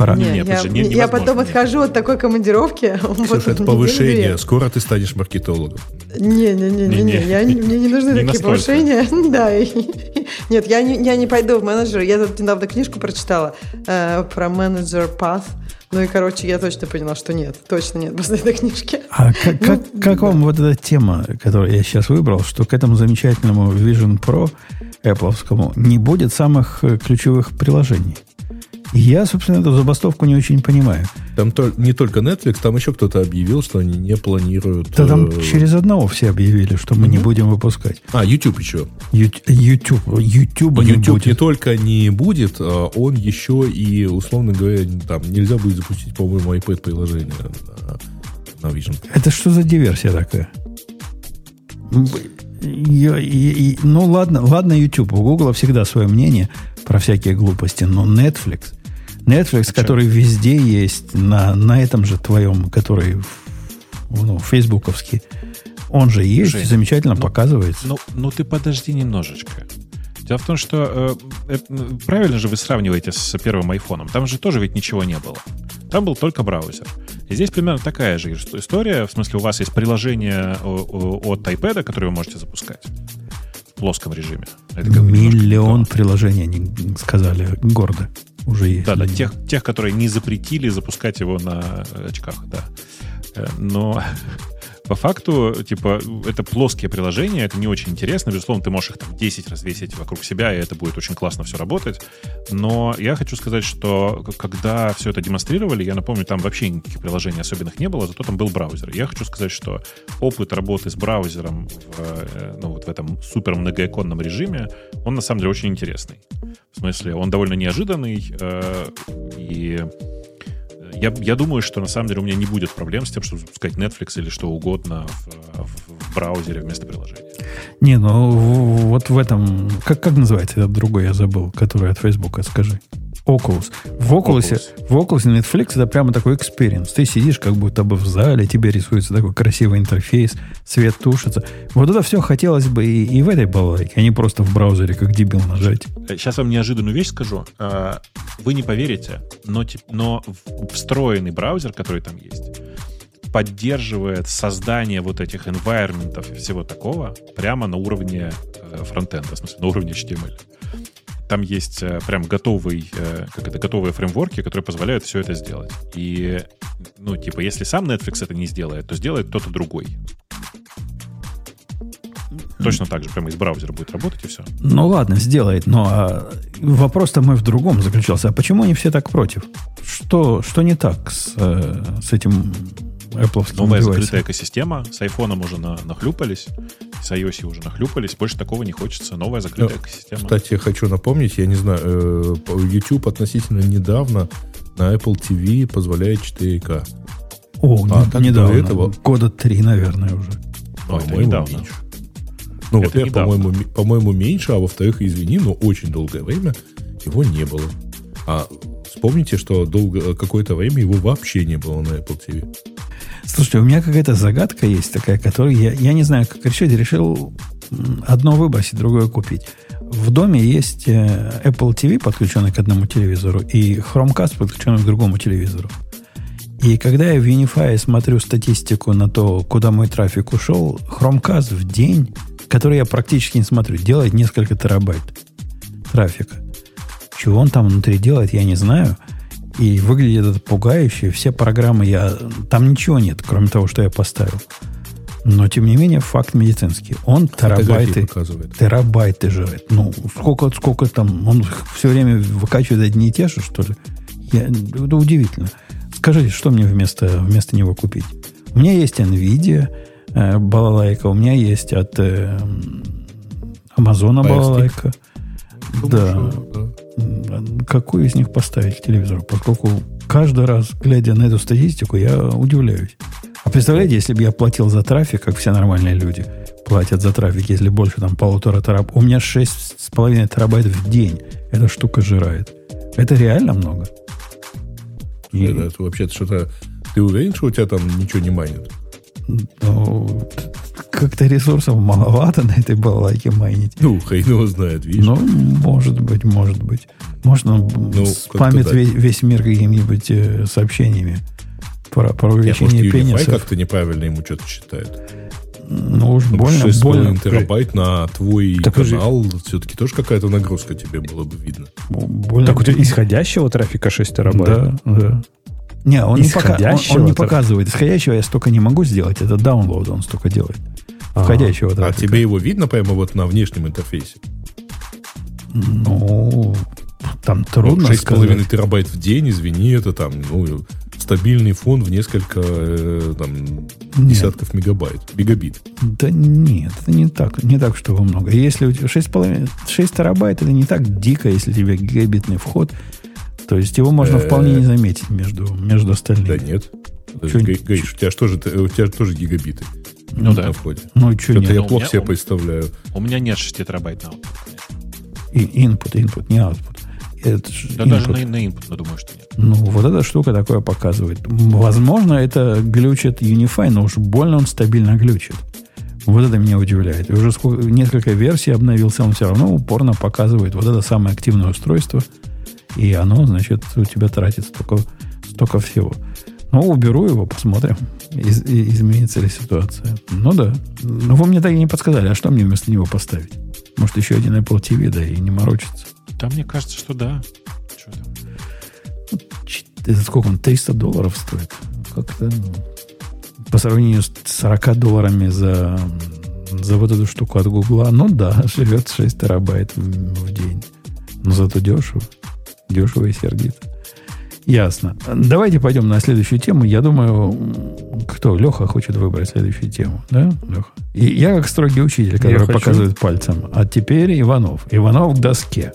Пора. Не, нет, я, же не- я потом нет. отхожу от такой командировки. вот Слушай, это повышение. Скоро ты станешь маркетологом. Не-не-не, не, Не-не. я, не- мне не нужны Не такие настолько. повышения. Да. Нет, я не, я не пойду в менеджер. Я тут недавно книжку прочитала э, про менеджер Path. Ну и, короче, я точно поняла, что нет. Точно нет после этой книжки. А как, как, как вам вот эта тема, которую я сейчас выбрал, что к этому замечательному Vision Pro Apple не будет самых э, ключевых приложений? Я, собственно, эту забастовку не очень понимаю. Там то, не только Netflix, там еще кто-то объявил, что они не планируют... Да там э, через одного все объявили, что мы не будем выпускать. А, YouTube еще. YouTube, YouTube не YouTube не будет. только не будет, а он еще и, условно говоря, там нельзя будет запустить, по-моему, iPad-приложение на, на Vision. Это что за диверсия такая? Я- и- и- ну ладно, ладно, YouTube. У Google всегда свое мнение про всякие глупости, но Netflix, Netflix, который везде есть, на, на этом же твоем, который ну, фейсбуковский, он же есть, Жень, замечательно ну, показывается. Ну, ну ты подожди немножечко. Дело в том, что э, ну, правильно же вы сравниваете с первым айфоном. Там же тоже ведь ничего не было. Там был только браузер. И здесь примерно такая же ис- история. В смысле, у вас есть приложение от iPad, которое вы можете запускать в плоском режиме. Это Миллион приложений, они сказали гордо. Уже есть. Да, да, тех, тех, которые не запретили запускать его на э, очках, да. Э, Но по факту, типа, это плоские приложения, это не очень интересно. Безусловно, ты можешь их там 10 развесить вокруг себя, и это будет очень классно все работать. Но я хочу сказать, что когда все это демонстрировали, я напомню, там вообще никаких приложений особенных не было, зато там был браузер. Я хочу сказать, что опыт работы с браузером в, э, ну, вот в этом супер многоиконном режиме, он на самом деле очень интересный. В смысле, он довольно неожиданный, э, и я, я думаю, что на самом деле у меня не будет проблем с тем, чтобы запускать Netflix или что угодно в, в- в браузере вместо приложения. Не, ну вот в этом... Как, как называется этот другой, я забыл, который от Фейсбука, скажи. Oculus. В Oculus, в Oculus Netflix это прямо такой experience. Ты сидишь как будто бы в зале, тебе рисуется такой красивый интерфейс, свет тушится. Вот это все хотелось бы и, и в этой балалайке, а не просто в браузере, как дебил нажать. Сейчас вам неожиданную вещь скажу. Э, Вы не поверите, но, но встроенный браузер, который там есть, поддерживает создание вот этих environmentов и всего такого прямо на уровне э, фронтенда, в смысле, на уровне HTML. Там есть э, прям готовый, э, как это, готовые фреймворки, которые позволяют все это сделать. И, ну, типа, если сам Netflix это не сделает, то сделает кто-то другой. Точно так же, прямо из браузера будет работать и все. Ну ладно, сделает, но а, вопрос-то мой в другом заключался. А почему они все так против? Что, что не так с, э, с этим Apple Новая закрытая экосистема. С iPhone уже на- нахлюпались, с iOS уже нахлюпались. Больше такого не хочется. Новая закрытая Ну, экосистема. Кстати, хочу напомнить, я не знаю, э, YouTube относительно недавно на Apple TV позволяет 4К. О, А, не- так недавно. до этого- Года три, наверное, уже. Ну, это По-моему, недавно. меньше. Ну, Это во-первых, по-моему, по-моему, меньше, а во-вторых, извини, но очень долгое время его не было. А вспомните, что долго, какое-то время его вообще не было на Apple TV. Слушайте, у меня какая-то загадка есть такая, которую я, я не знаю, как решить. Решил одно выбросить, другое купить. В доме есть э, Apple TV, подключенный к одному телевизору, и Chromecast, подключенный к другому телевизору. И когда я в Unify смотрю статистику на то, куда мой трафик ушел, Chromecast в день, который я практически не смотрю, делает несколько терабайт трафика. Чего он там внутри делает, я не знаю. И выглядит это пугающе. Все программы я... Там ничего нет, кроме того, что я поставил. Но, тем не менее, факт медицинский. Он терабайты, терабайты жрет. Ну, сколько, сколько там... Он все время выкачивает одни и те же, что ли? Я, это удивительно. Скажите, что мне вместо, вместо него купить? У меня есть NVIDIA э, балалайка, у меня есть от э, м, Амазона балалайка. Да. Думаю, что, да. Какую из них поставить к телевизору? Поскольку каждый раз, глядя на эту статистику, я удивляюсь. А представляете, если бы я платил за трафик, как все нормальные люди платят за трафик, если больше там полутора терабайт. У меня 6,5 терабайт в день эта штука жирает. Это реально много. И, Это, это вообще-то что-то... Ты уверен, что у тебя там ничего не майнит? Ну, как-то ресурсов маловато на этой балалайке майнить. Ну, хрен его знает, видишь? Ну, может быть, может быть. Можно Ну, спамит как-то да. весь, весь мир какими-нибудь э, сообщениями про, про Нет, увеличение может, Unify пенисов. как-то неправильно ему что-то считает. Ну уж Ну, больно, 6,5 больно, терабайт на твой Так канал все-таки тоже какая-то нагрузка тебе было бы видно. больно. Так у тебя исходящего трафика 6 терабайт? Да, да. Не, он не, пока- он- он, Исходящего не показывает. Исходящего я столько не могу сделать. Это download он столько делает. Входящего А трафика. тебе его видно прямо вот на внешнем интерфейсе? Ну, там трудно Ну, 6,5 сказать. терабайт в день, извини, это там, ну, стабильный фон в несколько э, там, Нет. десятков мегабайт, мегабит. Да нет, это не так, не так, чтобы много. Если у тебя 6,5, 6 терабайт, это не так дико, если у тебя гигабитный вход. То есть его можно Э. вполне не заметить между, между остальными. Да нет. Гаиш, у тебя, ж тоже, у тебя же тоже гигабиты Ну да. на входе. Ну, что Что-то нет? я у плохо себе представляю. У меня нет 6 терабайт на. И input, input, не output. Это Да даже на, на input, но думаю, что нет. Ну, вот эта штука такое показывает. Возможно, это глючит Unify, но уж больно он стабильно глючит. Вот это меня удивляет. И уже сколько, несколько версий обновился, он все равно упорно показывает вот это самое активное устройство. И оно, значит, у тебя тратит столько, столько всего. Ну, уберу его, посмотрим, из- изменится ли ситуация. Ну да. Но вы мне так и не подсказали, а что мне вместо него поставить? Может, еще один Apple TV, да, и не морочится. Да, мне кажется, что да. Что там? Сколько он? 300 долларов стоит. Как-то ну, по сравнению с 40 долларами за, за вот эту штуку от Гугла, ну да, живет 6 терабайт в, в день. Но зато дешево. Дешево и сердито. Ясно. Давайте пойдем на следующую тему. Я думаю, кто? Леха хочет выбрать следующую тему. Да, Леха? И я как строгий учитель, который хочу. показывает пальцем. А теперь Иванов. Иванов к доске.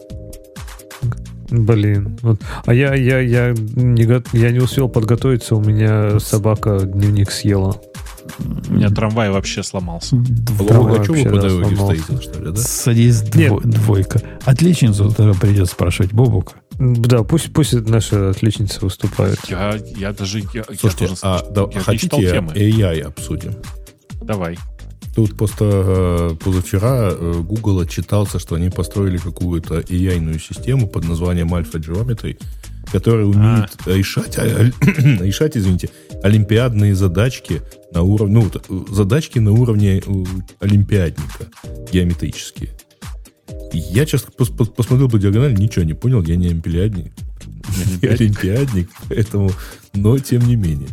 Блин. Вот. А я, я, я, не, я не успел подготовиться, у меня собака дневник съела. У меня трамвай вообще сломался. Трамвай а что вы по дороге стоите, что ли, да? Садись дво- двойка. Отличницу тогда придется спрашивать Бобука. Да, пусть, пусть наша отличница выступает. Я, я даже... Я, я Слушайте, должен а да, я хотите темы. AI обсудим? Давай. Тут просто э, позавчера э, Google отчитался, что они построили какую-то AI-ную систему под названием Alpha Geometry, которая умеет решать, а, а, решать, извините, олимпиадные задачки на уровне, ну, э, задачки на уровне олимпиадника геометрические. Я, честно, пос- пос- посмотрел по диагонали, ничего не понял, я не олимпиадник, олимпиадник, поэтому, но тем не менее.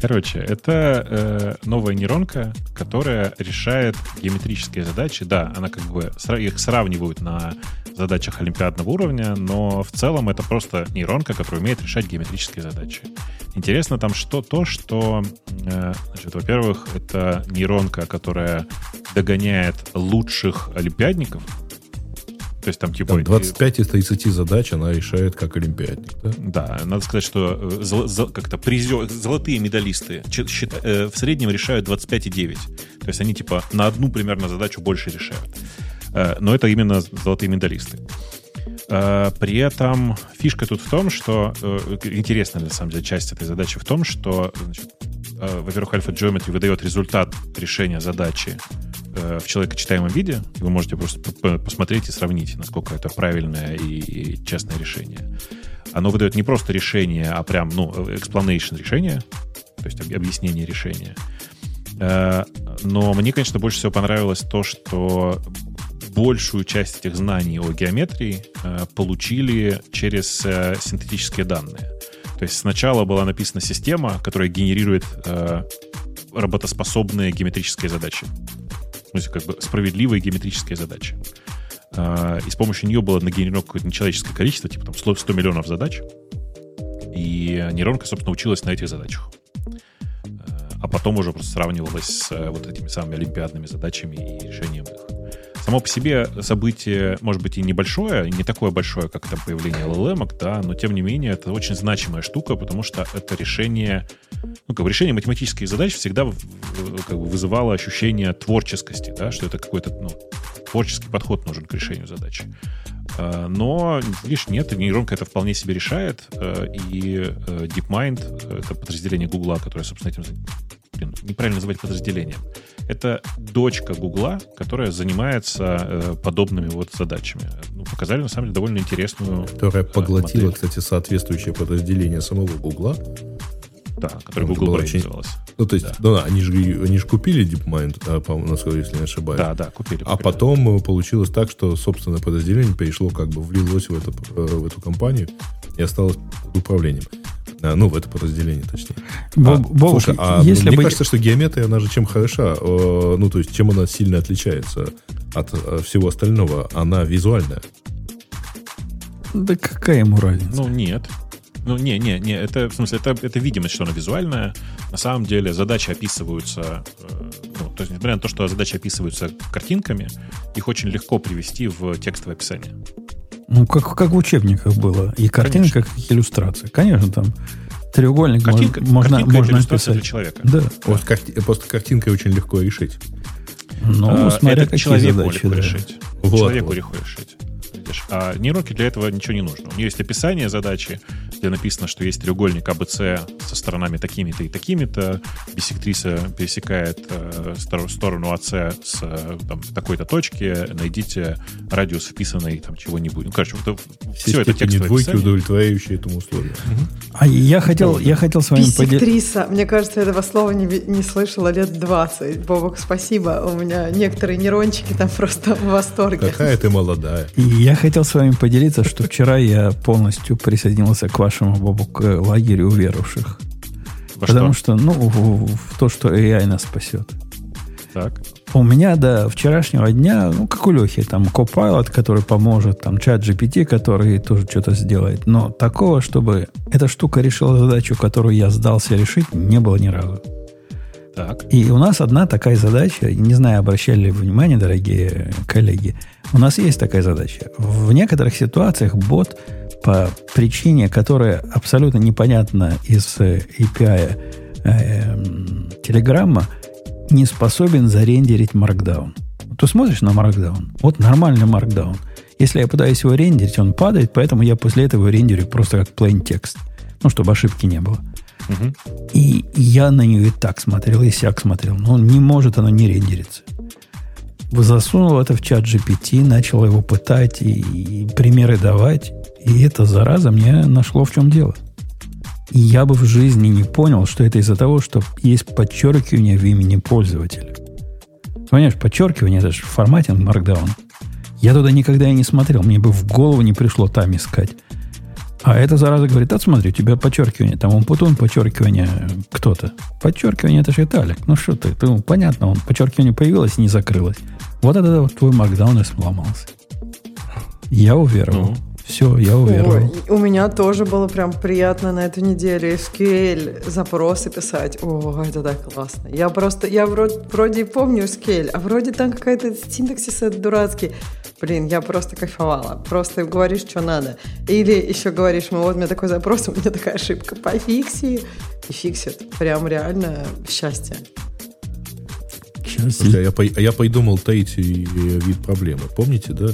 Короче, это э, новая нейронка, которая решает геометрические задачи. Да, она как бы их сравнивают на задачах олимпиадного уровня, но в целом это просто нейронка, которая умеет решать геометрические задачи. Интересно там что то, что, э, значит, во-первых, это нейронка, которая догоняет лучших олимпиадников. То есть там типа... Там 25 из 30 задач она решает как олимпиадник. Да? Да, надо сказать, что э, зол- зол- как-то призё- золотые медалисты чи- счита- э, в среднем решают 25,9. То есть они типа на одну примерно задачу больше решают. Э, Но это именно золотые медалисты. Э, При этом фишка тут в том, что э, интересная на самом деле часть этой задачи в том, что, значит, э, во-первых, Alpha Geometry выдает результат решения задачи э, в человекочитаемом виде. Вы можете просто посмотреть и сравнить, насколько это правильное и, и честное решение. Оно выдает не просто решение, а прям, ну, explanation решения, то есть об- объяснение решения. Э, Но мне, конечно, больше всего понравилось то, что большую часть этих знаний о геометрии э, получили через э, синтетические данные. То есть сначала была написана система, которая генерирует э, работоспособные геометрические задачи. Есть как бы справедливые геометрические задачи. Э, И с помощью нее было нагенерировано какое-то нечеловеческое количество, типа там 100 100 миллионов задач. И нейронка, собственно, училась на этих задачах. Э, А потом уже просто сравнивалась с э, вот этими самыми олимпиадными задачами и решением их. Само по себе событие, может быть, и небольшое, не такое большое, как там появление LLM, да, но тем не менее это очень значимая штука, потому что это решение, ну, как бы решение математических задач всегда как бы вызывало ощущение творческости, да, что это какой-то ну, творческий подход нужен к решению задачи. Э, Но, видишь, нет, нейронка это вполне себе решает, э, и э, DeepMind, это подразделение Гугла, которое, собственно, этим... Блин, неправильно называть подразделением. Это дочка Гугла, которая занимается э, подобными вот задачами. Ну, показали, на самом деле, довольно интересную... Которая э, поглотила, модель. кстати, соответствующее подразделение самого Гугла. Да, которая Ну, Google очень- называлась. Ну, то есть, Да. да, они же они же купили DeepMind, а, по-моему, насколько, если не ошибаюсь. Да, да, купили. А купили. потом э, получилось так, что собственное подразделение перешло, как бы влилось в, это, э, в эту компанию и осталось под управлением. А, Ну, в это подразделение, точнее. Боб- А, слушай, а если мне бы- кажется, что геометрия, она же чем хороша, э, ну, то есть, чем она сильно отличается от э, всего остального, она визуальная. Да какая ему разница? Ну, нет. Ну, не, не, не, это, в смысле, это, это видимость, что она визуальная. На самом деле задачи описываются, э, ну, то есть, несмотря на то, что задачи описываются картинками, их очень легко привести в текстовое описание. Ну, как, как в учебниках было. И картинка, как и иллюстрация. Конечно, там треугольник Картинка, можно, картинка можно иллюстрация описать. для человека. Да. Вот карти- просто картинкой очень легко решить. Ну, А, смотря это какие человеку задачи. легко да. решить. Вот, человеку вот. легко решить. Видишь? А нейронке для этого ничего не нужно. У нее есть описание задачи, где написано, что есть треугольник АБЦ со сторонами такими-то и такими-то. Биссектриса пересекает э, стор- сторону АС с э, там, такой-то точки. Найдите радиус вписанный там чего-нибудь. Ну, короче, вот, Все, все это текстовое двойки, описание. удовлетворяющие этому условию. А я хотел, я хотел с вами поделиться. Биссектриса. Мне кажется, этого слова не, не слышала лет 20. Бобок, спасибо. У меня некоторые нейрончики там просто в восторге. Какая ты молодая. И я хотел с вами поделиться, что вчера я полностью присоединился к вашему бабу к лагерю уверовавших. Во потому что? что, ну, в, в то, что AI нас спасет. Так. У меня до вчерашнего дня, ну, как у Лехи, там Copilot, который поможет, там чат GPT, который тоже что-то сделает. Но такого, чтобы эта штука решила задачу, которую я сдался решить, не было ни разу. Так. И у нас одна такая задача, не знаю, обращали ли вы внимание, дорогие коллеги, у нас есть такая задача. В некоторых ситуациях бот по причине, которая абсолютно непонятна из э, API э, Телеграмма, не способен зарендерить Markdown. Ты смотришь на Markdown, вот нормальный Markdown. Если я пытаюсь его рендерить, он падает, поэтому я после этого рендерю просто как plain текст. Ну, чтобы ошибки не было. Мгм. И я на нее и так смотрел, и сяк смотрел. Но не может оно не рендериться. Засунул это в чат GPT, начал его пытать и, и примеры давать. И это, зараза, мне нашло в чем дело. И я бы в жизни не понял, что это из-за того, что есть подчеркивание в имени пользователя. Понимаешь, подчеркивание, это же в формате Markdown. Я туда никогда и не смотрел, мне бы в голову не пришло там искать. А эта зараза говорит, а смотри, у тебя подчеркивание, там он путун, подчеркивание кто-то. Подчеркивание это же Виталик. Ну что ты, ты, понятно, он подчеркивание появилось не закрылось. Вот это вот твой Макдаун и сломался. Я уверовал. Ну. Все, я уверовал. Ой, у меня тоже было прям приятно на эту неделю SQL запросы писать. О, это так классно. Я просто, я вроде, вроде и помню SQL, а вроде там какая-то синтаксис дурацкий. Блин, я просто кайфовала. Просто говоришь, что надо. Или еще говоришь, ну вот у меня такой запрос, у меня такая ошибка, пофикси. И фиксит. Прям реально счастье. Сейчас Слушайте, а я, а я придумал третий э, вид проблемы. Помните, да?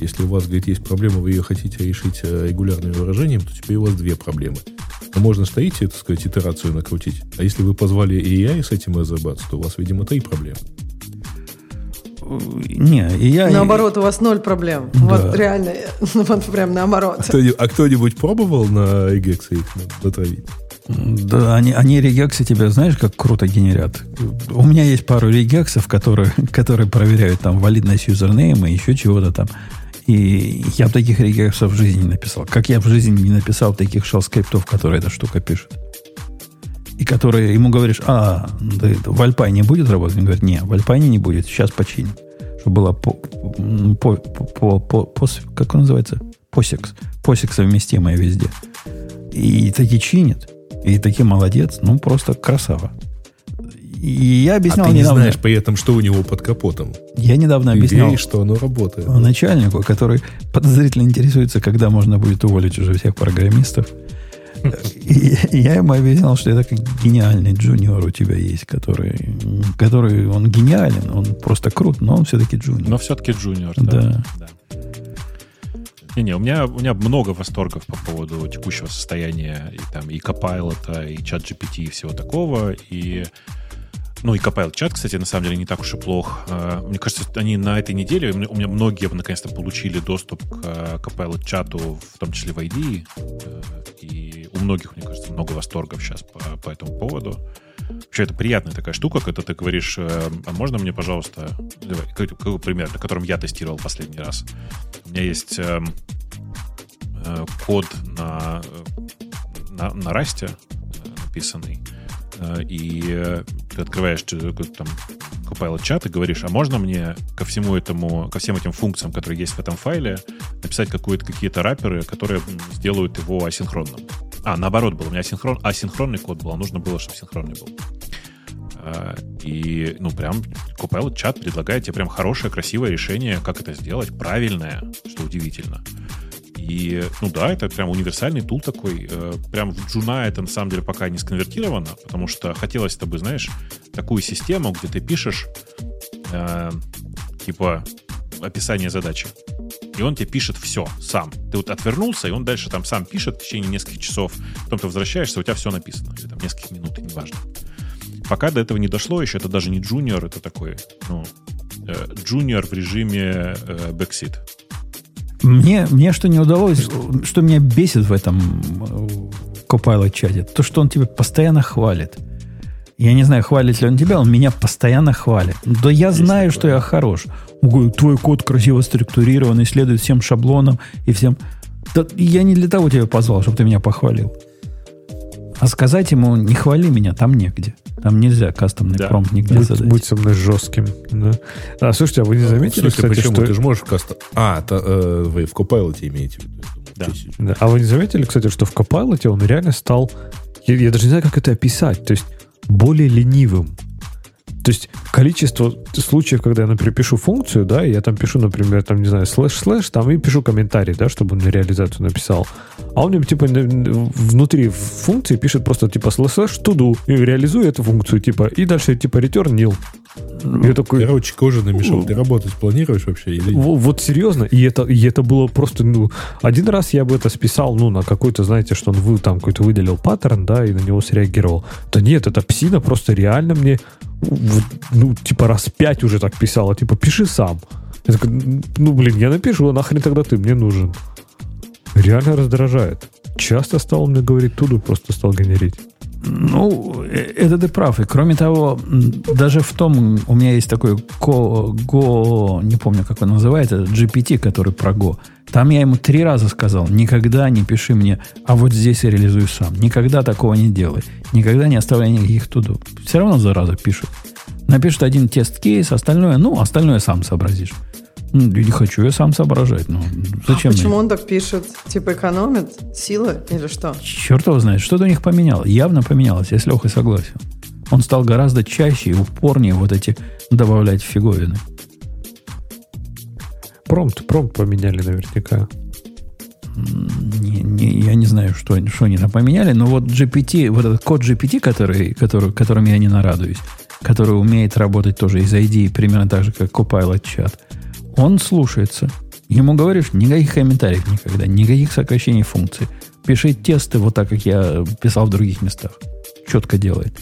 Если у вас, говорит, есть проблема, вы ее хотите решить э, регулярным выражением, то теперь у вас две проблемы. Но можно же третью, так сказать, итерацию накрутить. А если вы позвали AI с этим разобраться, то у вас, видимо, три проблемы. Не, и я... Наоборот, у вас ноль проблем. Да. Вот реально, вот прям наоборот. Кто-ни- А кто-нибудь пробовал на эгексе их натравить? Да, они, они регексы тебя, знаешь, как круто генерят. У меня есть пару регексов, которые, которые проверяют там валидность юзернейма и еще чего-то там. И я бы таких регексов в жизни не написал. Как я в жизни не написал таких shell-скриптов, которые эта штука пишет. И которые ему говоришь, а, да, в Альпайне будет работать? Он говорит, не, в Альпайне не будет, сейчас починим. Чтобы было по, по, по, по, пос- как он называется? Посекс. Посекс совместимое везде. И таки чинит. И таки молодец. Ну, просто красава. И я А объяснял ты не недавно. знаешь при этом, что у него под капотом. Я недавно Ты объяснял веришь, что оно работает. начальнику, который подозрительно интересуется, когда можно будет уволить уже всех программистов. И я ему объяснял, что это как гениальный джуниор у тебя есть, который, который он гениален, он просто крут, но он все-таки джуниор. Но все-таки джуниор, Да. да. да. Не-не, у меня, у меня много восторгов по поводу текущего состояния и там и Copilot, и чат GPT, и всего такого. И ну и Copilot чат, кстати, на самом деле не так уж и плох. Э, Мне кажется, они на этой неделе, у меня- многие наконец-то получили доступ к э, Copilot чату, в том числе в ID. Э, И у многих, мне кажется, много восторгов сейчас по, по этому поводу. Вообще, это приятная такая штука, когда ты говоришь, э, а можно мне, пожалуйста, давай, какой, какой пример, на котором я тестировал последний раз. У меня есть эм, э, код на, э, на, на Расте э, написанный, э, и э, ты открываешь э, там Copilot чат и говоришь, а можно мне ко всему этому, ко всем этим функциям, которые есть в этом файле, написать какую-то, какие-то раперы, которые сделают его асинхронным. А, наоборот был, у меня асинхрон, асинхронный код был, а нужно было, чтобы синхронный был. А, И, ну, прям Copilot чат предлагает тебе прям хорошее, красивое решение, как это сделать, правильное, что удивительно. И, ну да, это прям универсальный tool такой. Э, Прям в Джуна это на самом деле пока не сконвертировано, потому что хотелось-то бы, знаешь, такую систему, где ты пишешь э, типа описание задачи. И он тебе пишет все сам. Ты вот отвернулся, и он дальше там сам пишет в течение нескольких часов. Потом ты возвращаешься, у тебя все написано. Или там нескольких минут, неважно. Пока до этого не дошло, еще это даже не junior, это такой, ну, э, джуниор в режиме э, backseat. Мне, мне что не удалось, что меня бесит в этом э, Copilot чате, то, что он тебя постоянно хвалит. Я не знаю, хвалит ли он тебя, он меня постоянно хвалит. Да я знаю, что я хорош. Он говорит, твой код красиво структурирован, следует всем шаблонам и всем... Да я не для того тебя позвал, чтобы ты меня похвалил. А сказать ему, не хвали меня, там негде. Там нельзя кастомный Да. промпт нигде Будь, задать. будь со мной жестким. Да. А, слушайте, а вы не В заметили, смысле, кстати, почему? что... Ты же можешь кастом... А, та- э, вы в Copilot имеете в виду? Да. Да. А вы не заметили, кстати, что в Copilot он реально стал... Я, я даже не знаю, как это описать. То есть более ленивым. То есть количество случаев, когда я, например, пишу функцию, да, я там пишу, например, там, не знаю, слэш-слэш, там и пишу комментарий, да, чтобы он мне реализацию написал. А он мне, типа, внутри функции пишет просто, типа, слэш-слэш todo, и реализую эту функцию, типа, и дальше, типа, return nil. Я такой, Короче, кожа намешал. Ты работать планируешь вообще или нет? Во- Вот серьезно, и это, и это было просто, ну, один раз я бы это списал, ну, на какой-то, знаете, что он вы, там какой-то выделил паттерн, да, и на него среагировал. Да нет, эта псина просто реально мне, ну, типа раз пять уже так писала, типа, пиши сам. Я такой, ну, блин, я напишу, а нахрен тогда ты мне нужен. Реально раздражает. Часто стал мне говорить туду, просто стал генерить. Ну, э, это ты прав. И кроме того, даже в том, у меня есть такой Go, Go не помню, как он называется, GPT, который про Go. Там я ему три раза сказал, никогда не пиши мне, а вот здесь я реализую сам. Никогда такого не делай. Никогда не оставляй никаких туду. Все равно, зараза, пишет. Напишет один тест-кейс, остальное, ну, остальное сам сообразишь. Ну, не хочу я сам соображать. Ну, зачем Почему мне? он так пишет? Типа экономит силы или что? Черт его знает, что-то у них поменялось. Явно поменялось, я с Лехой согласен. Он стал гораздо чаще и упорнее вот эти добавлять фиговины. Промпт, промпт поменяли наверняка. Не- не- я не знаю, что, они- что они там поменяли, но вот GPT, вот этот код GPT, который, который, которым я не нарадуюсь, который умеет работать тоже из ID примерно так же, как Copilot чат, он слушается. Ему говоришь, никаких комментариев никогда, никаких сокращений функций. Пиши тесты вот так, как я писал в других местах. Четко делает.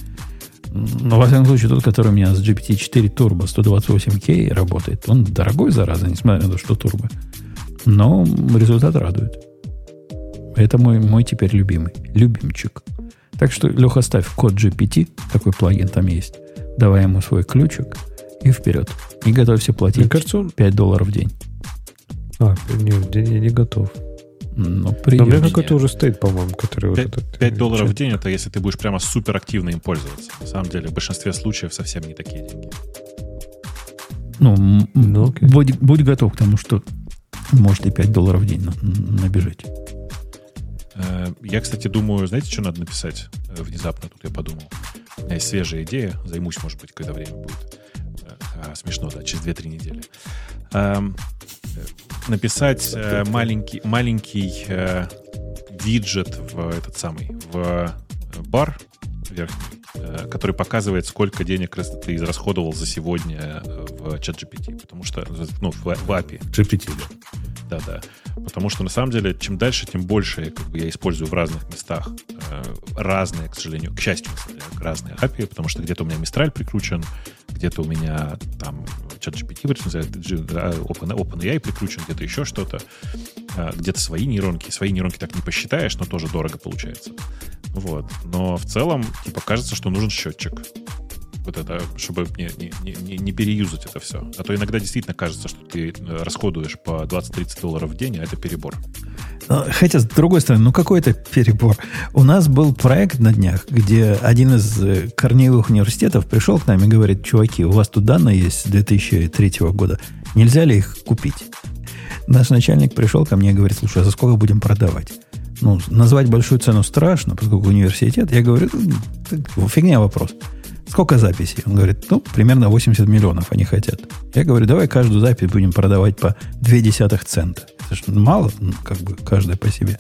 Но, во всяком случае, тот, который у меня с GPT-4 Turbo 128K работает, он дорогой, зараза, несмотря на то, что турбо. Но результат радует. Это мой, мой теперь любимый. Любимчик. Так что, Леха, ставь код GPT, такой плагин там есть. Давай ему свой ключик и вперед. И готовься платить Мне кажется, он... 5 долларов в день. А, нет, я не готов. Ну, Но у меня какой-то уже стоит, по-моему, который вот 5, этот... 5 долларов в день это если ты будешь прямо супер активно им пользоваться. На самом деле, в большинстве случаев совсем не такие деньги. Ну, Ну, окей. будь, будь готов к тому, что может и 5 долларов в день на- набежать. Э, Я, кстати, думаю, знаете, что надо написать? Э, Внезапно тут я подумал. У меня есть свежая идея. Займусь, может быть, когда время будет. А, Смешно, да, через 2-3 недели. Эм, Написать э, маленький, маленький э, виджет в этот самый, в э, бар верхний, который показывает, сколько денег ты израсходовал за сегодня в ChatGPT. Потому что, ну, в, в API. GPT, да. Да, да. Потому что на самом деле, чем дальше, тем больше как бы, я использую в разных местах разные, к сожалению, к счастью, разные API, потому что где-то у меня Mistral прикручен, где-то у меня там ChatGPT, прикручен, да, Open, OpenAI прикручен, где-то еще что-то, э, где-то свои нейронки. Свои нейронки так не посчитаешь, но тоже дорого получается. Вот. Но в целом, типа, кажется, что нужен счетчик. Вот это, чтобы не, не, не- не, не переюзать это все. А то иногда действительно кажется, что ты э, расходуешь по 20-30 долларов в день, а это перебор. Хотя, с другой стороны, ну какой это перебор? У нас был проект на днях, где один из э, корневых университетов пришел к нам и говорит, чуваки, у вас тут данные есть с 2003 года, нельзя ли их купить? Наш начальник пришел ко мне и говорит, слушай, а за сколько будем продавать? Ну, назвать большую цену страшно, поскольку университет. Я говорю, «Ну, фигня вопрос. Сколько записей? Он говорит, ну, примерно 80 миллионов они хотят. Я говорю, давай каждую запись будем продавать по 0,2 цента. Это мало, ну, как бы, каждая по себе.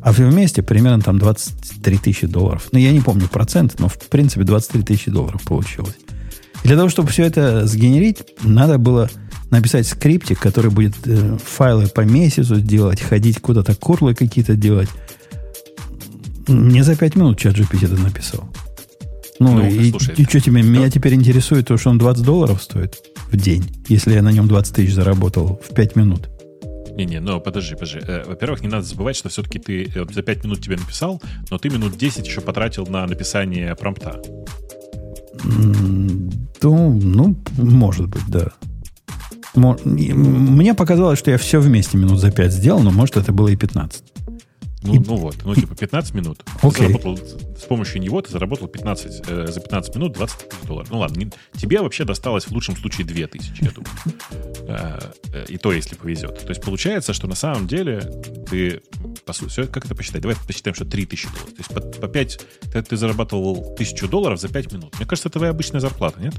А все вместе примерно там 23 тысячи долларов. Ну, я не помню процент, но в принципе 23 тысячи долларов получилось. И для того, чтобы все это сгенерить, надо было написать скриптик, который будет э, файлы по месяцу делать, ходить куда-то, курлы какие-то делать. Мне за 5 минут чат GPT это написал. Ну, Ну, и, слушай, и что тебе, меня теперь интересует то, что он 20 долларов стоит в день, если я на нем 20 тысяч заработал в 5 минут. Не-не, но подожди, подожди. Э, Во-первых, не надо забывать, что все-таки ты э, за 5 минут тебе написал, но ты минут 10 еще потратил на написание промпта. Ну, ну, может быть, да. Мне показалось, что я все вместе минут за 5 сделал, но может это было и 15. Ну, И- ну вот, ну типа 15 минут. Ты Окей. заработал с помощью него ты заработал 15, э, за 15 минут 20 тысяч долларов. Ну ладно, не- тебе вообще досталось в лучшем случае 2 тысячи, я думаю. Э, э, И то, если повезет. То есть получается, что на самом деле ты, по сути, как это посчитать? Давай посчитаем, что 3 тысячи долларов. То есть по, по 5, ты, ты зарабатывал тысячу долларов за 5 минут. Мне кажется, это твоя обычная зарплата, нет?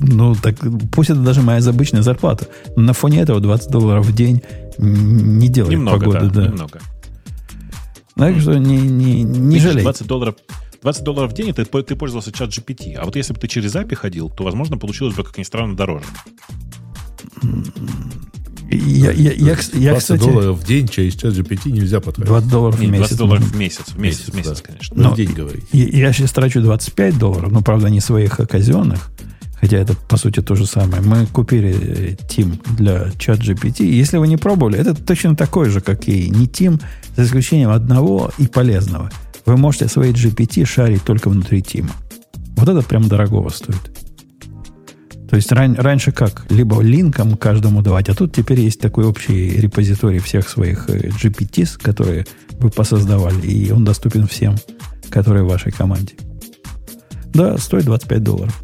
Ну, так пусть это даже моя обычная зарплата. На фоне этого 20 долларов в день не делает Немного, погоды. да, Да. немного. Так что не, не, не жалей. 20 долларов, 20 долларов в день это ты, ты пользовался чат GPT. А вот если бы ты через API ходил, то, возможно, получилось бы, как ни странно, дороже. Я, я, я, я, 20 кстати, долларов в день через чат GPT нельзя потратить. 20 долларов в Не, 20 месяц. долларов в месяц. В месяц, в месяц, да. конечно. Ну, Но- в день говорить. Я, я сейчас трачу 25 долларов, но, правда, не своих, а казенных. Хотя это, по сути, то же самое. Мы купили э, Team для чат GPT. Если вы не пробовали, это точно такой же, как и не Team, за исключением одного и полезного. Вы можете свои GPT шарить только внутри Team. Вот это прям дорогого стоит. То есть ран- раньше как? Либо линком каждому давать, а тут теперь есть такой общий репозиторий всех своих э, GPTs, которые вы посоздавали, и он доступен всем, которые в вашей команде. Да, стоит 25 долларов.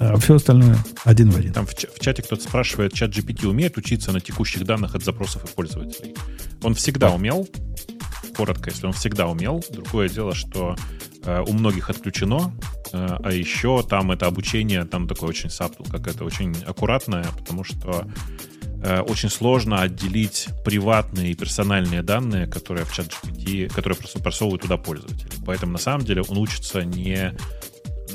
А все остальное один в один. Там в, в чате кто-то спрашивает, чат GPT умеет учиться на текущих данных от запросов и пользователей? Он всегда умел, коротко, если он всегда умел. Другое дело, что э, у многих отключено, э, а еще там это обучение, там такое очень саптл, как это очень аккуратное, потому что э, очень сложно отделить приватные и персональные данные, которые в чат GPT, которые просто просовывают туда пользователи. Поэтому на самом деле он учится не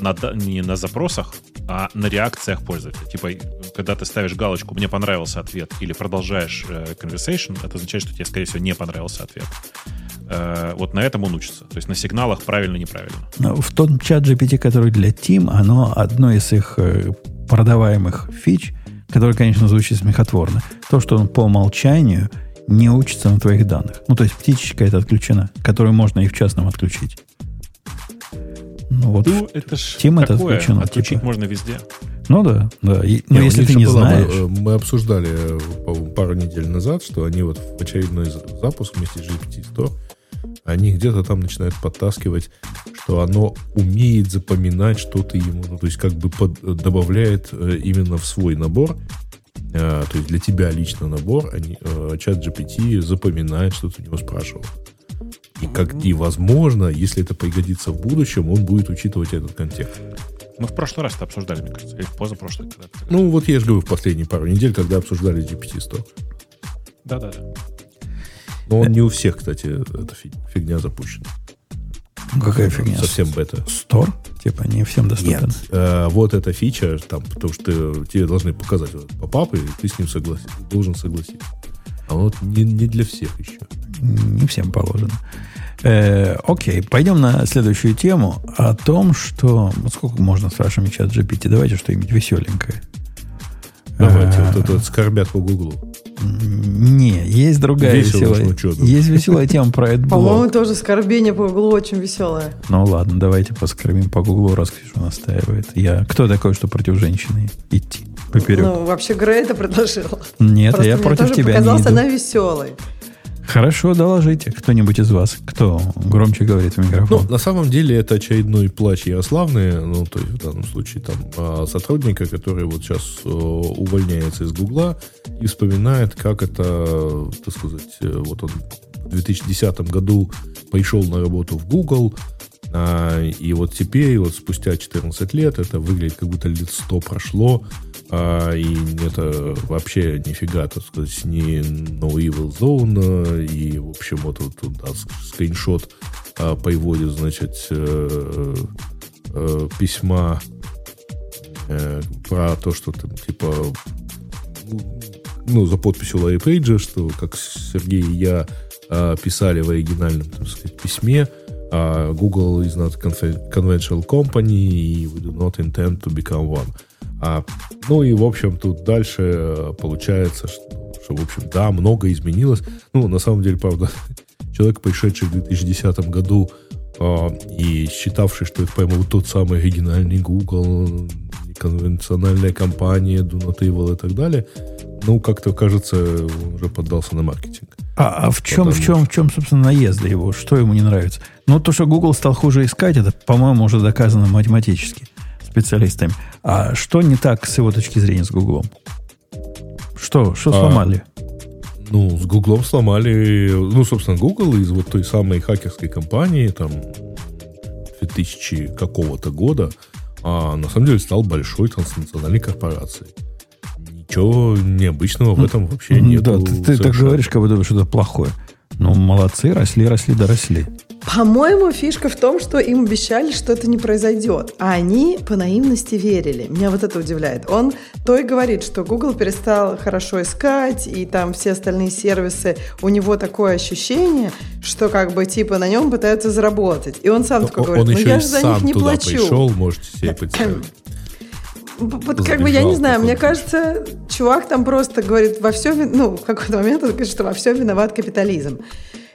на, не на запросах, а на реакциях пользователя. Типа, когда ты ставишь галочку «Мне понравился ответ» или продолжаешь э, conversation, это означает, что тебе, скорее всего, не понравился ответ. Э, вот на этом он учится. То есть на сигналах правильно-неправильно. Но в том чат GPT, который для Team, оно одно из их э, продаваемых фич, который, конечно, звучит смехотворно. То, что он по умолчанию не учится на твоих данных. Ну, то есть птичечка это отключена, которую можно и в частном отключить. Ну, вот. Ну, это ж Team это отключено, Отключить типа. можно везде. Ну да, да. И- но если ты не была, мы, знаешь, э, Мы, обсуждали э, пару недель назад, что они вот в очередной за- запуск вместе с GPT-100, они где-то там начинают подтаскивать, что оно умеет запоминать что-то ему, ну, то есть как бы под- добавляет э, именно в свой набор, э, то есть для тебя лично набор, они, э, чат GPT запоминает, что ты у него спрашивал. И, как, и, возможно, если это пригодится в будущем, он будет учитывать этот контекст. Мы в прошлый раз это обсуждали, мне кажется, или в позапрошлый. Когда Ну, вот я же говорю, в последние пару недель, когда обсуждали GPT-100. Да-да-да. Но он не у всех, кстати, эта фи- фигня запущена. какая фигня? Совсем бета. Стор? Типа не всем доступен. Э, вот эта фича, там, потому что тебе должны показать вот попап, и ты с ним согласен, должен согласиться. А вот не, не для всех еще. Не всем положено. Э, окей, пойдем на следующую тему о том, что... Вот сколько можно с вашим чат GPT? Давайте что-нибудь веселенькое. Давайте, А, вот это вот скорбят по Гуглу. Не, есть другая Весело, веселая. там. есть веселая тема про По-моему, AdBlock. тоже скорбение по углу очень веселое. Ну ладно, давайте поскорбим по Гуглу, раз Ксюша настаивает. Я кто такой, что против женщины идти поперек? Ну, вообще, Грей это предложила. Нет, Просто я мне против тоже тебя не показалась иду. она веселой. Хорошо, доложите кто-нибудь из вас, кто громче говорит в Ну, микрофон. на самом деле это очередной плач Ярославны, ну, то есть в данном случае там а, сотрудника, который вот сейчас э, увольняется из Гугла и вспоминает, как это, так сказать, э, вот он в 2010 году пришел на работу в Google, и вот теперь, вот спустя 14 лет, это выглядит как будто лет 100 прошло, а, и это вообще нифига, так сказать, не No Evil Zone, и, в общем, вот тут тут, да, скриншот а, приводит, значит, э, э, письма э, про то, что там, типа, ну, за подписью Ларри Пейджа, что, как Сергей и я а, писали в оригинальном, так сказать, письме, а, Google is not conventional company, we do not intend to become one. А, ну и, в общем, тут дальше э, получается, что, что, в общем, да, много изменилось. Ну, на самом деле, правда, человек, пришедший в 2010 году а, и считавший, что это прямо вот тот самый оригинальный Google, конвенциональная компания, Evil и так далее, ну, как-то, кажется, он уже поддался на маркетинг. А, а в чем, в чем, в чем, собственно, наезда его? Что ему не нравится? Ну, то, что Google стал хуже искать, это, по-моему, уже доказано математически специалистами. А что не так с его точки зрения с Гуглом? Что, что А, сломали? Ну, с Гуглом сломали, ну, собственно, Google из вот той самой хакерской компании, там, 2000 какого-то года, а на самом деле стал большой транснациональной корпорацией. Ничего необычного в этом вообще нет. да, ты, ты так говоришь, как будто бы что-то плохое. Ну, молодцы, росли, росли, доросли. По-моему, фишка в том, что им обещали, что это не произойдет. А они по наивности верили. Меня вот это удивляет. Он то и говорит, что Google перестал хорошо искать, и там все остальные сервисы, у него такое ощущение, что как бы типа на нем пытаются заработать. И он сам такой Он, говорит, он ну еще я же за сам них не туда плачу. пришел, можете себе представить. Вот как бы я не знаю, мне кажется, чувак там просто говорит во все, ну в какой-то момент он говорит, что во всем виноват капитализм.